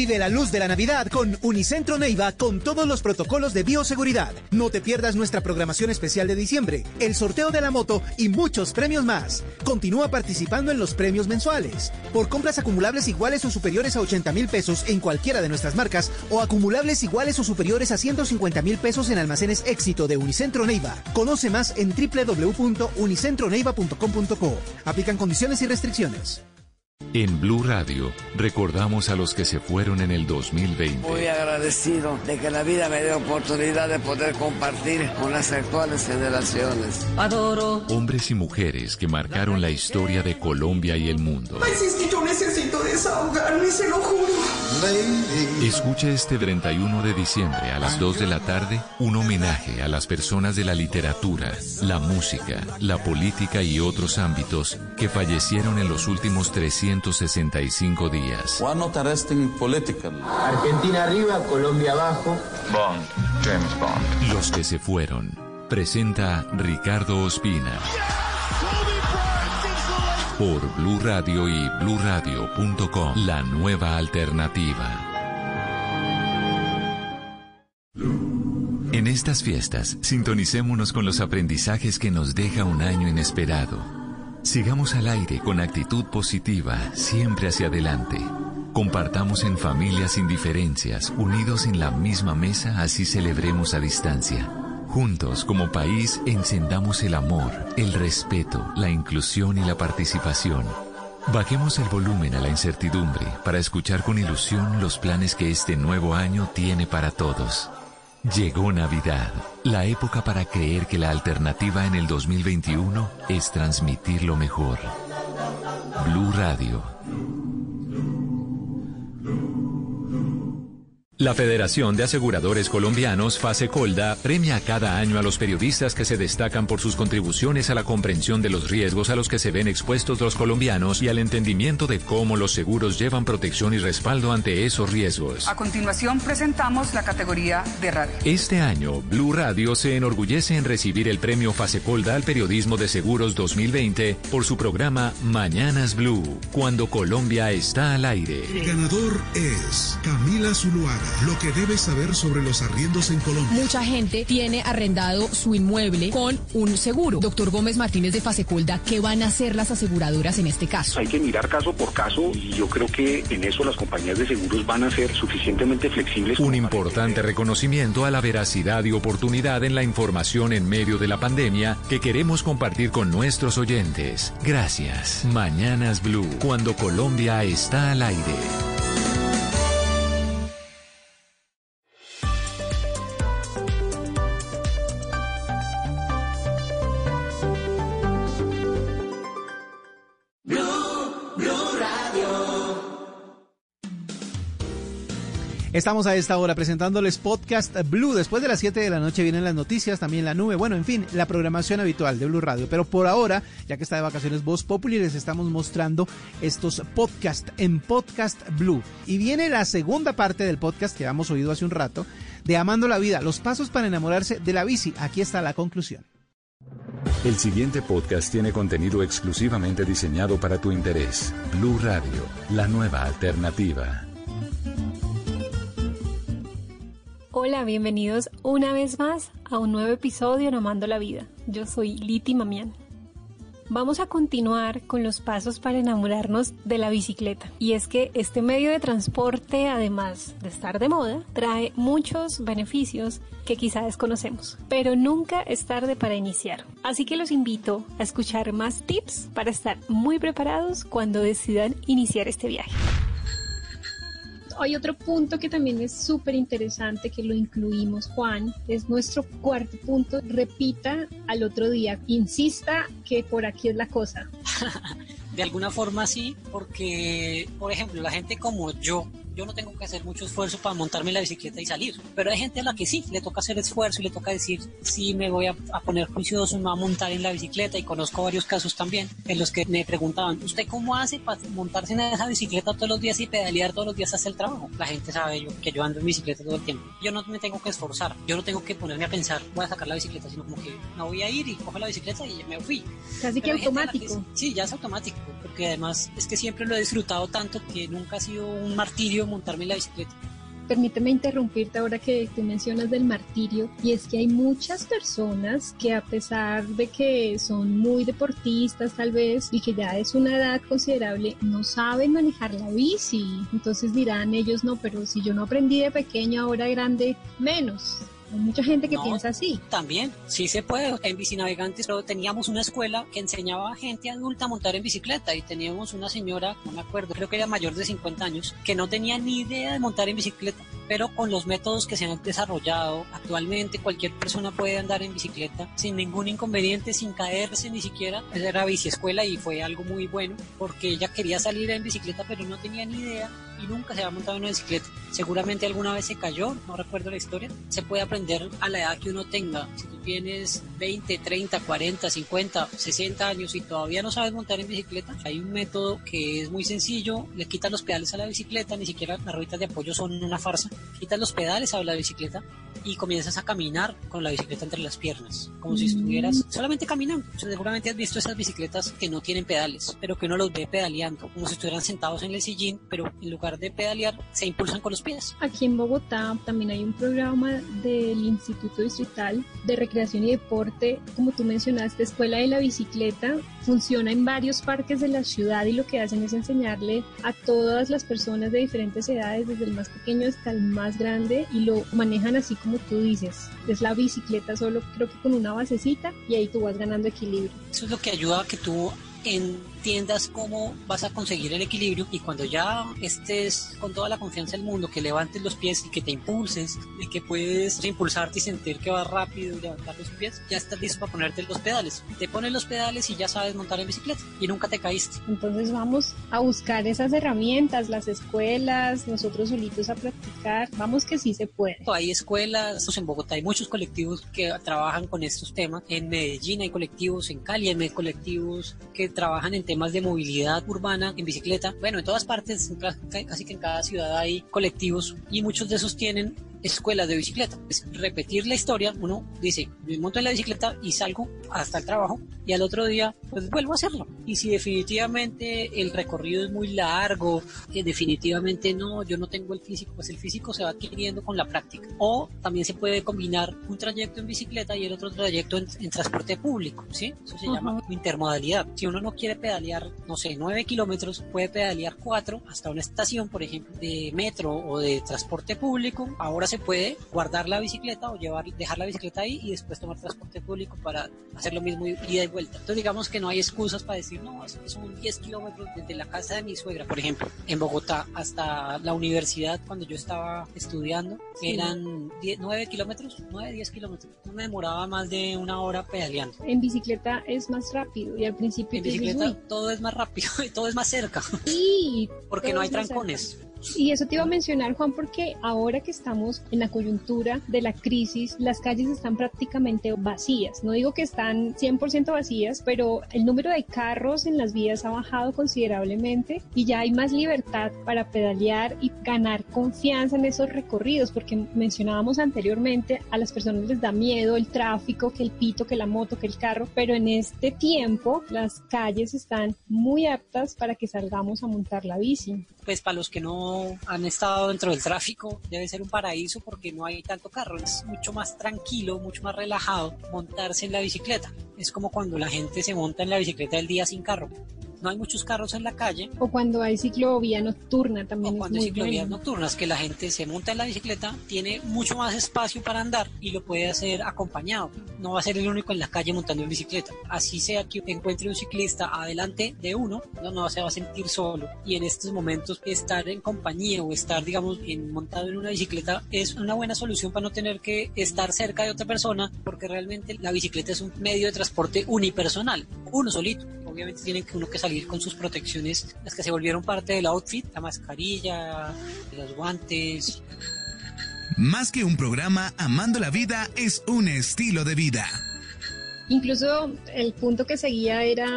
Vive la luz de la Navidad con Unicentro Neiva con todos los protocolos de bioseguridad. No te pierdas nuestra programación especial de diciembre, el sorteo de la moto y muchos premios más. Continúa participando en los premios mensuales. Por compras acumulables iguales o superiores a 80 mil pesos en cualquiera de nuestras marcas o acumulables iguales o superiores a 150 mil pesos en almacenes éxito de Unicentro Neiva. Conoce más en www.unicentroneiva.com.co. Aplican condiciones y restricciones. En Blue Radio recordamos a los que se fueron en el 2020. Muy agradecido de que la vida me dé oportunidad de poder compartir con las actuales generaciones. Adoro. Hombres y mujeres que marcaron la historia de Colombia y el mundo. Es que yo necesito desahogarme, se lo juro. Escucha este 31 de diciembre a las 2 de la tarde un homenaje a las personas de la literatura, la música, la política y otros ámbitos que fallecieron en los últimos 365 días. One not arresting political. Argentina arriba, Colombia abajo. Bond, James Bond. Los que se fueron. Presenta Ricardo Ospina. Por Blue Radio y bluradio.com. La nueva alternativa. En estas fiestas, sintonicémonos con los aprendizajes que nos deja un año inesperado. Sigamos al aire con actitud positiva, siempre hacia adelante. Compartamos en familias sin diferencias, unidos en la misma mesa, así celebremos a distancia. Juntos, como país, encendamos el amor, el respeto, la inclusión y la participación. Bajemos el volumen a la incertidumbre para escuchar con ilusión los planes que este nuevo año tiene para todos. Llegó Navidad, la época para creer que la alternativa en el 2021 es transmitir lo mejor. Blue Radio. La Federación de Aseguradores Colombianos, Fase Colda, premia cada año a los periodistas que se destacan por sus contribuciones a la comprensión de los riesgos a los que se ven expuestos los colombianos y al entendimiento de cómo los seguros llevan protección y respaldo ante esos riesgos. A continuación presentamos la categoría de radio. Este año, Blue Radio se enorgullece en recibir el premio Fase Colda al periodismo de seguros 2020 por su programa Mañanas Blue, cuando Colombia está al aire. El ganador es Camila Zuluaga. Lo que debes saber sobre los arriendos en Colombia. Mucha gente tiene arrendado su inmueble con un seguro. Doctor Gómez Martínez de Fasecolda, ¿qué van a hacer las aseguradoras en este caso? Hay que mirar caso por caso y yo creo que en eso las compañías de seguros van a ser suficientemente flexibles. Un importante reconocimiento a la veracidad y oportunidad en la información en medio de la pandemia que queremos compartir con nuestros oyentes. Gracias. Mañanas Blue, cuando Colombia está al aire. Estamos a esta hora presentándoles podcast Blue. Después de las 7 de la noche vienen las noticias, también la nube. Bueno, en fin, la programación habitual de Blue Radio. Pero por ahora, ya que está de vacaciones Voz Populi, les estamos mostrando estos podcast en Podcast Blue. Y viene la segunda parte del podcast que habíamos oído hace un rato, de Amando la Vida, los pasos para enamorarse de la bici. Aquí está la conclusión. El siguiente podcast tiene contenido exclusivamente diseñado para tu interés. Blue Radio, la nueva alternativa. Hola, bienvenidos una vez más a un nuevo episodio en Amando la Vida. Yo soy Liti Mamián. Vamos a continuar con los pasos para enamorarnos de la bicicleta. Y es que este medio de transporte, además de estar de moda, trae muchos beneficios que quizá desconocemos. Pero nunca es tarde para iniciar. Así que los invito a escuchar más tips para estar muy preparados cuando decidan iniciar este viaje hay otro punto que también es súper interesante que lo incluimos, Juan, es nuestro cuarto punto. Repita al otro día, insista que por aquí es la cosa. de alguna forma sí, porque, por ejemplo, la gente como yo, yo no tengo que hacer mucho esfuerzo para montarme la bicicleta y salir. Pero hay gente a la que sí, le toca hacer esfuerzo y le toca decir, sí, me voy a, poner juicioso, me voy a montar en la bicicleta. Y conozco varios casos también en los que me preguntaban, ¿usted cómo hace para montarse en esa bicicleta todos los días y pedalear todos los días hasta el trabajo? La gente sabe yo, que yo ando en bicicleta todo el tiempo. Yo no me tengo que esforzar, yo no tengo que ponerme a pensar, voy a sacar la bicicleta, sino como que no voy a ir y cojo la bicicleta y me fui. Casi que automático. sí, ya es automático, porque además es que siempre lo he disfrutado tanto que nunca ha sido un martirio montarme la bicicleta. Permíteme interrumpirte ahora que tú mencionas del martirio y es que hay muchas personas que a pesar de que son muy deportistas tal vez y que ya es una edad considerable no saben manejar la bici. Entonces dirán ellos no, pero si yo no aprendí de pequeño ahora grande, menos. Hay mucha gente que piensa así. También, sí se puede. En Bicinavegantes teníamos una escuela que enseñaba a gente adulta a montar en bicicleta y teníamos una señora, no me acuerdo, creo que era mayor de 50 años, que no tenía ni idea de montar en bicicleta pero con los métodos que se han desarrollado actualmente cualquier persona puede andar en bicicleta sin ningún inconveniente, sin caerse ni siquiera. Era biciescuela y fue algo muy bueno porque ella quería salir en bicicleta pero no tenía ni idea y nunca se había montado en una bicicleta. Seguramente alguna vez se cayó, no recuerdo la historia. Se puede aprender a la edad que uno tenga. Si tú tienes 20, 30, 40, 50, 60 años y todavía no sabes montar en bicicleta, hay un método que es muy sencillo, le quitas los pedales a la bicicleta, ni siquiera las rueditas de apoyo son una farsa quitas los pedales a la bicicleta y comienzas a caminar con la bicicleta entre las piernas, como si estuvieras solamente caminando. seguramente has visto esas bicicletas que no tienen pedales, pero que uno los ve pedaleando, como si estuvieran sentados en el sillín, pero en lugar de pedalear, se impulsan con los pies. Aquí en Bogotá también hay un programa del Instituto Distrital de Recreación y Deporte, como tú mencionaste, Escuela de la Bicicleta, funciona en varios parques de la ciudad y lo que hacen es enseñarle a todas las personas de diferentes edades, desde el más pequeño hasta el más grande, y lo manejan así como tú dices. Es la bicicleta solo creo que con una basecita y ahí tú vas ganando equilibrio. Eso es lo que ayuda a que tú en entiendas cómo vas a conseguir el equilibrio y cuando ya estés con toda la confianza del mundo, que levantes los pies y que te impulses, y que puedes impulsarte y sentir que vas rápido y levantar los pies, ya estás listo para ponerte los pedales. Te pones los pedales y ya sabes montar en bicicleta y nunca te caíste. Entonces vamos a buscar esas herramientas, las escuelas, nosotros solitos a practicar. Vamos que sí se puede. Hay escuelas, en Bogotá hay muchos colectivos que trabajan con estos temas. En Medellín hay colectivos, en Cali hay colectivos que trabajan en temas de movilidad urbana en bicicleta. Bueno, en todas partes, casi que en cada ciudad hay colectivos y muchos de esos tienen escuelas de bicicleta. Es repetir la historia, uno dice, me monto en la bicicleta y salgo hasta el trabajo y al otro día pues vuelvo a hacerlo. Y si definitivamente el recorrido es muy largo, que definitivamente no, yo no tengo el físico, pues el físico se va adquiriendo con la práctica. O también se puede combinar un trayecto en bicicleta y el otro trayecto en, transporte público, ¿sí? Eso se llama intermodalidad. Si uno no quiere pedalear, no sé, 9 kilómetros, puede pedalear 4 hasta una estación, por ejemplo, de metro o de transporte público. Ahora se puede guardar la bicicleta o llevar, dejar la bicicleta ahí y después tomar transporte público para hacer lo mismo ida y vuelta. Entonces digamos que no hay excusas para decir, no, son 10 kilómetros desde la casa de mi suegra, por ejemplo, en Bogotá hasta la universidad cuando yo estaba estudiando, eran 9 kilómetros, 9, 10 kilómetros. No me demoraba más de una hora pedaleando. En bicicleta es más rápido y al principio... En bicicleta todo es más rápido y todo es más cerca. Sí. Porque no hay trancones. Y eso te iba a mencionar, Juan, porque ahora que estamos en la coyuntura de la crisis, las calles están prácticamente vacías. No digo que están 100% vacías, pero el número de carros en las vías ha bajado considerablemente y ya hay más libertad para pedalear y ganar confianza en esos recorridos, porque mencionábamos anteriormente, a las personas les da miedo el tráfico, que el pito, que la moto, que el carro, pero en este tiempo las calles están muy aptas para que salgamos a montar la bici pues para los que no han estado dentro del tráfico, debe ser un paraíso porque no hay tanto carro. Es mucho más tranquilo, mucho más relajado montarse en la bicicleta. Es como cuando la gente se monta en la bicicleta el día sin carro no hay muchos carros en la calle. O cuando hay ciclovía nocturna también. O cuando hay ciclovías nocturnas, que la gente se monta en la bicicleta, tiene mucho más espacio para andar y lo puede hacer acompañado. No va a ser el único en la calle montando en bicicleta. Así sea que encuentre un ciclista adelante de uno, no, no se va a sentir solo. Y en estos momentos estar en compañía o estar, digamos, en, montado en una bicicleta es una buena solución para no tener que estar cerca de otra persona, porque realmente la bicicleta es un medio de transporte unipersonal, uno solito. Obviamente tiene que uno que salir con sus protecciones, las que se volvieron parte del outfit, la mascarilla, los guantes. Más que un programa, Amando la Vida es un estilo de vida. Incluso el punto que seguía era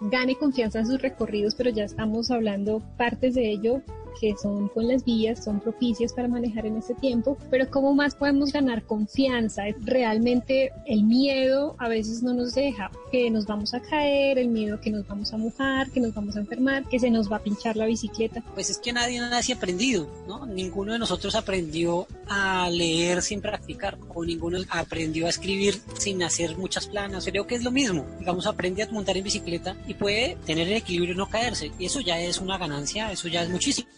gane confianza en sus recorridos, pero ya estamos hablando partes de ello que son con las vías, son propicias para manejar en ese tiempo, pero ¿cómo más podemos ganar confianza? Realmente el miedo a veces no nos deja, que nos vamos a caer, el miedo que nos vamos a mojar, que nos vamos a enfermar, que se nos va a pinchar la bicicleta. Pues es que nadie nace aprendido, ¿no? Ninguno de nosotros aprendió a leer sin practicar, o ninguno aprendió a escribir sin hacer muchas planas. Creo que es lo mismo. Digamos, aprende a montar en bicicleta y puede tener el equilibrio y no caerse. Y eso ya es una ganancia, eso ya es muchísimo.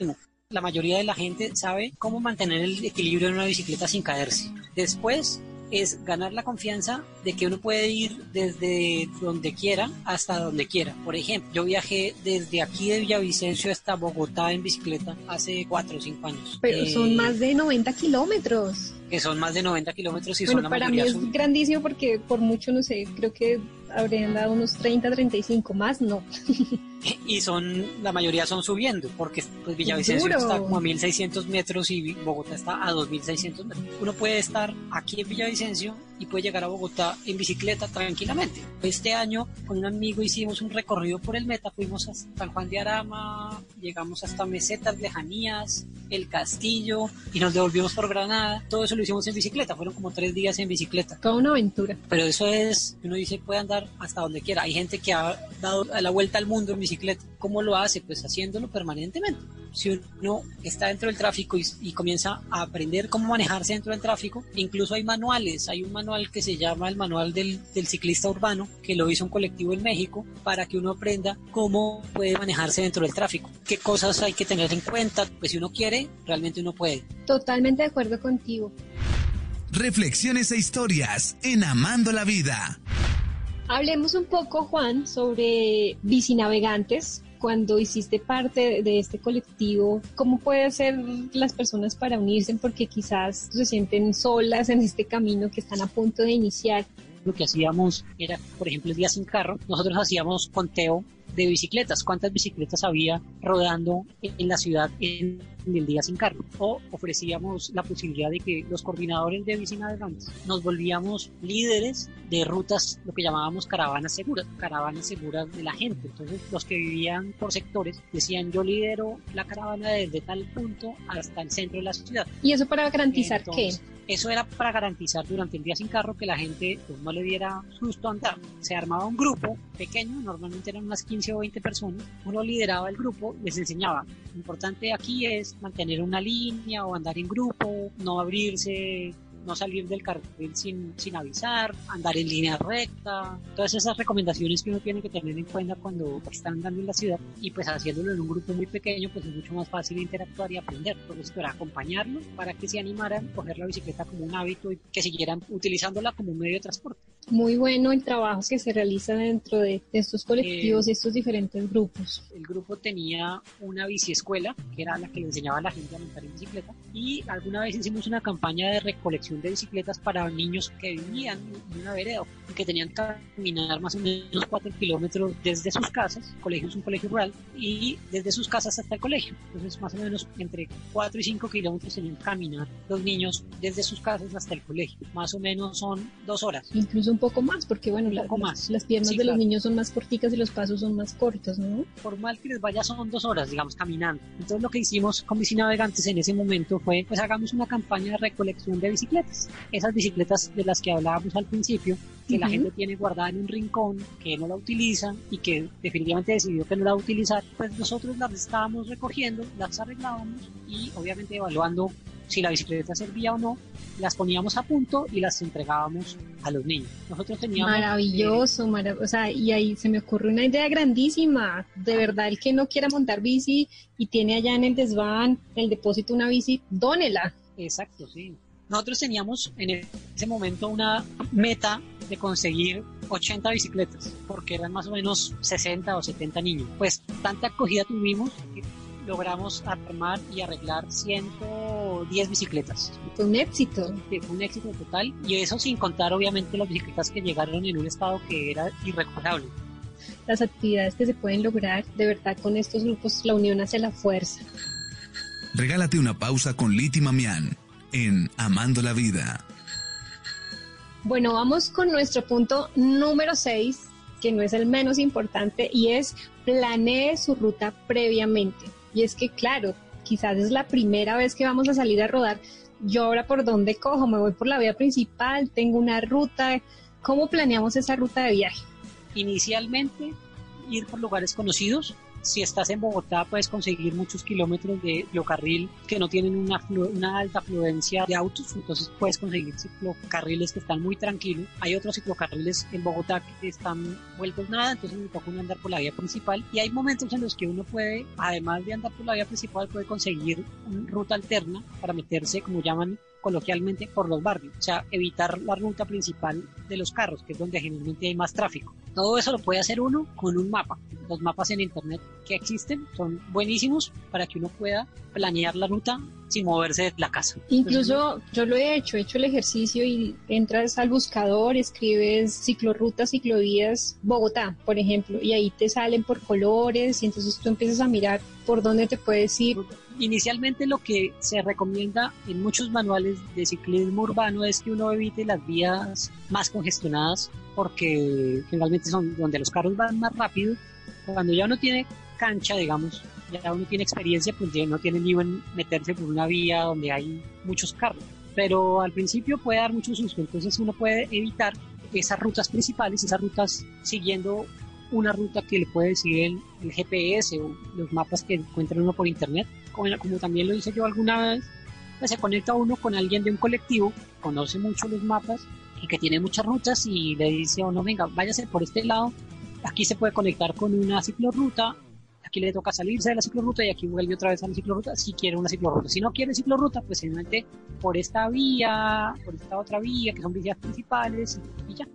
La mayoría de la gente sabe cómo mantener el equilibrio en una bicicleta sin caerse. Después es ganar la confianza de que uno puede ir desde donde quiera hasta donde quiera. Por ejemplo, yo viajé desde aquí de Villavicencio hasta Bogotá en bicicleta hace 4 o 5 años. Pero son eh, más de 90 kilómetros. Que son más de 90 kilómetros y bueno, son la para mí es grandísimo porque por mucho, no sé, creo que habrían dado unos 30, 35 más, no. y son, la mayoría son subiendo, porque pues Villavicencio está como a 1600 metros y Bogotá está a 2600 metros. Uno puede estar aquí en Villavicencio y puede llegar a Bogotá en bicicleta tranquilamente. Este año con un amigo hicimos un recorrido por el Meta, fuimos a San Juan de Arama, llegamos hasta Mesetas Lejanías, El Castillo y nos devolvimos por Granada. Todo eso lo hicimos en bicicleta, fueron como tres días en bicicleta. Toda una aventura. Pero eso es, uno dice, puede andar hasta donde quiera. Hay gente que ha dado la vuelta al mundo en bicicleta. ¿Cómo lo hace? Pues haciéndolo permanentemente si uno está dentro del tráfico y, comienza a aprender cómo manejarse dentro del tráfico, incluso hay manuales, hay un manual que se llama el manual del, del, ciclista urbano, que lo hizo un colectivo en México, para que uno aprenda cómo puede manejarse dentro del tráfico, qué cosas hay que tener en cuenta, pues si uno quiere, realmente uno puede. Totalmente de acuerdo contigo. Reflexiones e historias en Amando la Vida. Hablemos un poco, Juan, sobre bicinavegantes. Cuando hiciste parte de este colectivo, ¿cómo pueden ser las personas para unirse? Porque quizás se sienten solas en este camino que están a punto de iniciar. Lo que hacíamos era, por ejemplo, el día sin carro, nosotros hacíamos conteo de bicicletas, cuántas bicicletas había rodando en la ciudad en, el día sin carro. O ofrecíamos la posibilidad de que los coordinadores de bicinavegantes nos volvíamos líderes de rutas, lo que llamábamos caravanas seguras, caravanas seguras de la gente. Entonces los que vivían por sectores decían yo lidero la caravana desde tal punto hasta el centro de la ciudad. ¿Y eso para garantizar qué? Eso era para garantizar durante el día sin carro que la gente pues, no le diera susto andar. Se armaba un grupo pequeño, normalmente eran unas 15 o 20 personas. Uno lideraba el grupo, les enseñaba. Lo importante aquí es mantener una línea o andar en grupo, no abrirse no salir del carril sin, sin avisar, andar en línea recta, todas esas recomendaciones que uno tiene que tener en cuenta cuando está andando en la ciudad y pues haciéndolo en un grupo muy pequeño pues es mucho más fácil interactuar y aprender. Entonces para acompañarlos, para que se animaran a coger la bicicleta como un hábito y que siguieran utilizándola como un medio de transporte. Muy bueno el trabajo que se realiza dentro de estos colectivos y estos diferentes grupos. El grupo tenía una biciescuela, que era la que le enseñaba a la gente a montar en bicicleta, y alguna vez hicimos una campaña de recolección de bicicletas para niños que vivían en una vereda y que tenían que caminar más o menos 4 kilómetros desde sus casas, el colegio es un colegio rural, y desde sus casas hasta el colegio. Entonces, más o menos entre 4 y 5 kilómetros tenían que caminar los niños desde sus casas hasta el colegio. Más o menos son dos horas. Incluso un poco más, porque bueno, más. las piernas de los niños son más corticas y los pasos son más cortos, ¿no? Por mal que les vaya, son dos horas, digamos, caminando. Entonces, lo que hicimos con Bicinavegantes en ese momento fue, pues hagamos una campaña de recolección de bicicletas esas bicicletas de las que hablábamos al principio, que la gente tiene guardada en un rincón, que no la utiliza y que definitivamente decidió que no la va a utilizar, pues nosotros las estábamos recogiendo, las arreglábamos y obviamente evaluando si la bicicleta servía o no, las poníamos a punto y las entregábamos a los niños. Nosotros teníamos... Maravilloso, o sea, y ahí se me ocurre una idea grandísima. De verdad, el que no quiera montar bici y tiene allá en el desván, el depósito una bici, dónela. Exacto, sí. Nosotros teníamos en ese momento una meta de conseguir 80 bicicletas, porque eran más o menos 60 o 70 niños. Pues tanta acogida tuvimos que logramos armar y arreglar 110 bicicletas. Fue un éxito. fue un éxito total y eso sin contar obviamente las bicicletas que llegaron en un estado que era irrecuperable. Las actividades que se pueden lograr, de verdad con estos grupos la unión hace la fuerza. Regálate una pausa con Liti Mamián en Amando la Vida. Bueno, vamos con nuestro punto número 6, que no es el menos importante, y es planee su ruta previamente. Y es que, claro, quizás es la primera vez que vamos a salir a rodar. Yo ahora por dónde cojo, me voy por la vía principal, tengo una ruta. ¿Cómo planeamos esa ruta de viaje? Inicialmente, ir por lugares conocidos, si estás en Bogotá puedes conseguir muchos kilómetros de ciclocarril que no tienen una, una alta afluencia de autos, entonces puedes conseguir ciclocarriles que están muy tranquilos. Hay otros ciclocarriles en Bogotá que están vueltos nada, entonces me toca andar por la vía principal y hay momentos en los que uno puede, además de andar por la vía principal, puede conseguir una ruta alterna para meterse, como llaman coloquialmente por los barrios, o sea, evitar la ruta principal de los carros, que es donde generalmente hay más tráfico. Todo eso lo puede hacer uno con un mapa. Los mapas en internet que existen son buenísimos para que uno pueda planear la ruta sin moverse de la casa. Incluso yo lo he hecho, he hecho el ejercicio y entras al buscador, escribes ciclorrutas, ciclovías, Bogotá, por ejemplo, y ahí te salen por colores y entonces tú empiezas a mirar por dónde te puedes ir. Inicialmente lo que se recomienda en muchos manuales de ciclismo urbano es que uno evite las vías más congestionadas porque generalmente son donde los carros van más rápido. Cuando ya uno tiene cancha, digamos, ya uno tiene experiencia, pues ya no tiene lío en meterse por una vía donde hay muchos carros. Pero al principio puede dar mucho susto, entonces uno puede evitar esas rutas principales, esas rutas siguiendo una ruta que le puede decir el, GPS o los mapas que encuentra uno por internet, como, como también lo hice yo alguna vez, pues se conecta uno con alguien de un colectivo, conoce mucho los mapas y que tiene muchas rutas y le dice a uno, venga, váyase por este lado, aquí se puede conectar con una ciclorruta, aquí le toca salirse de la ciclorruta y aquí vuelve otra vez a la ciclorruta si quiere una ciclorruta. Si no quiere ciclorruta, pues simplemente por esta vía, por esta otra vía, que son vías principales y ya.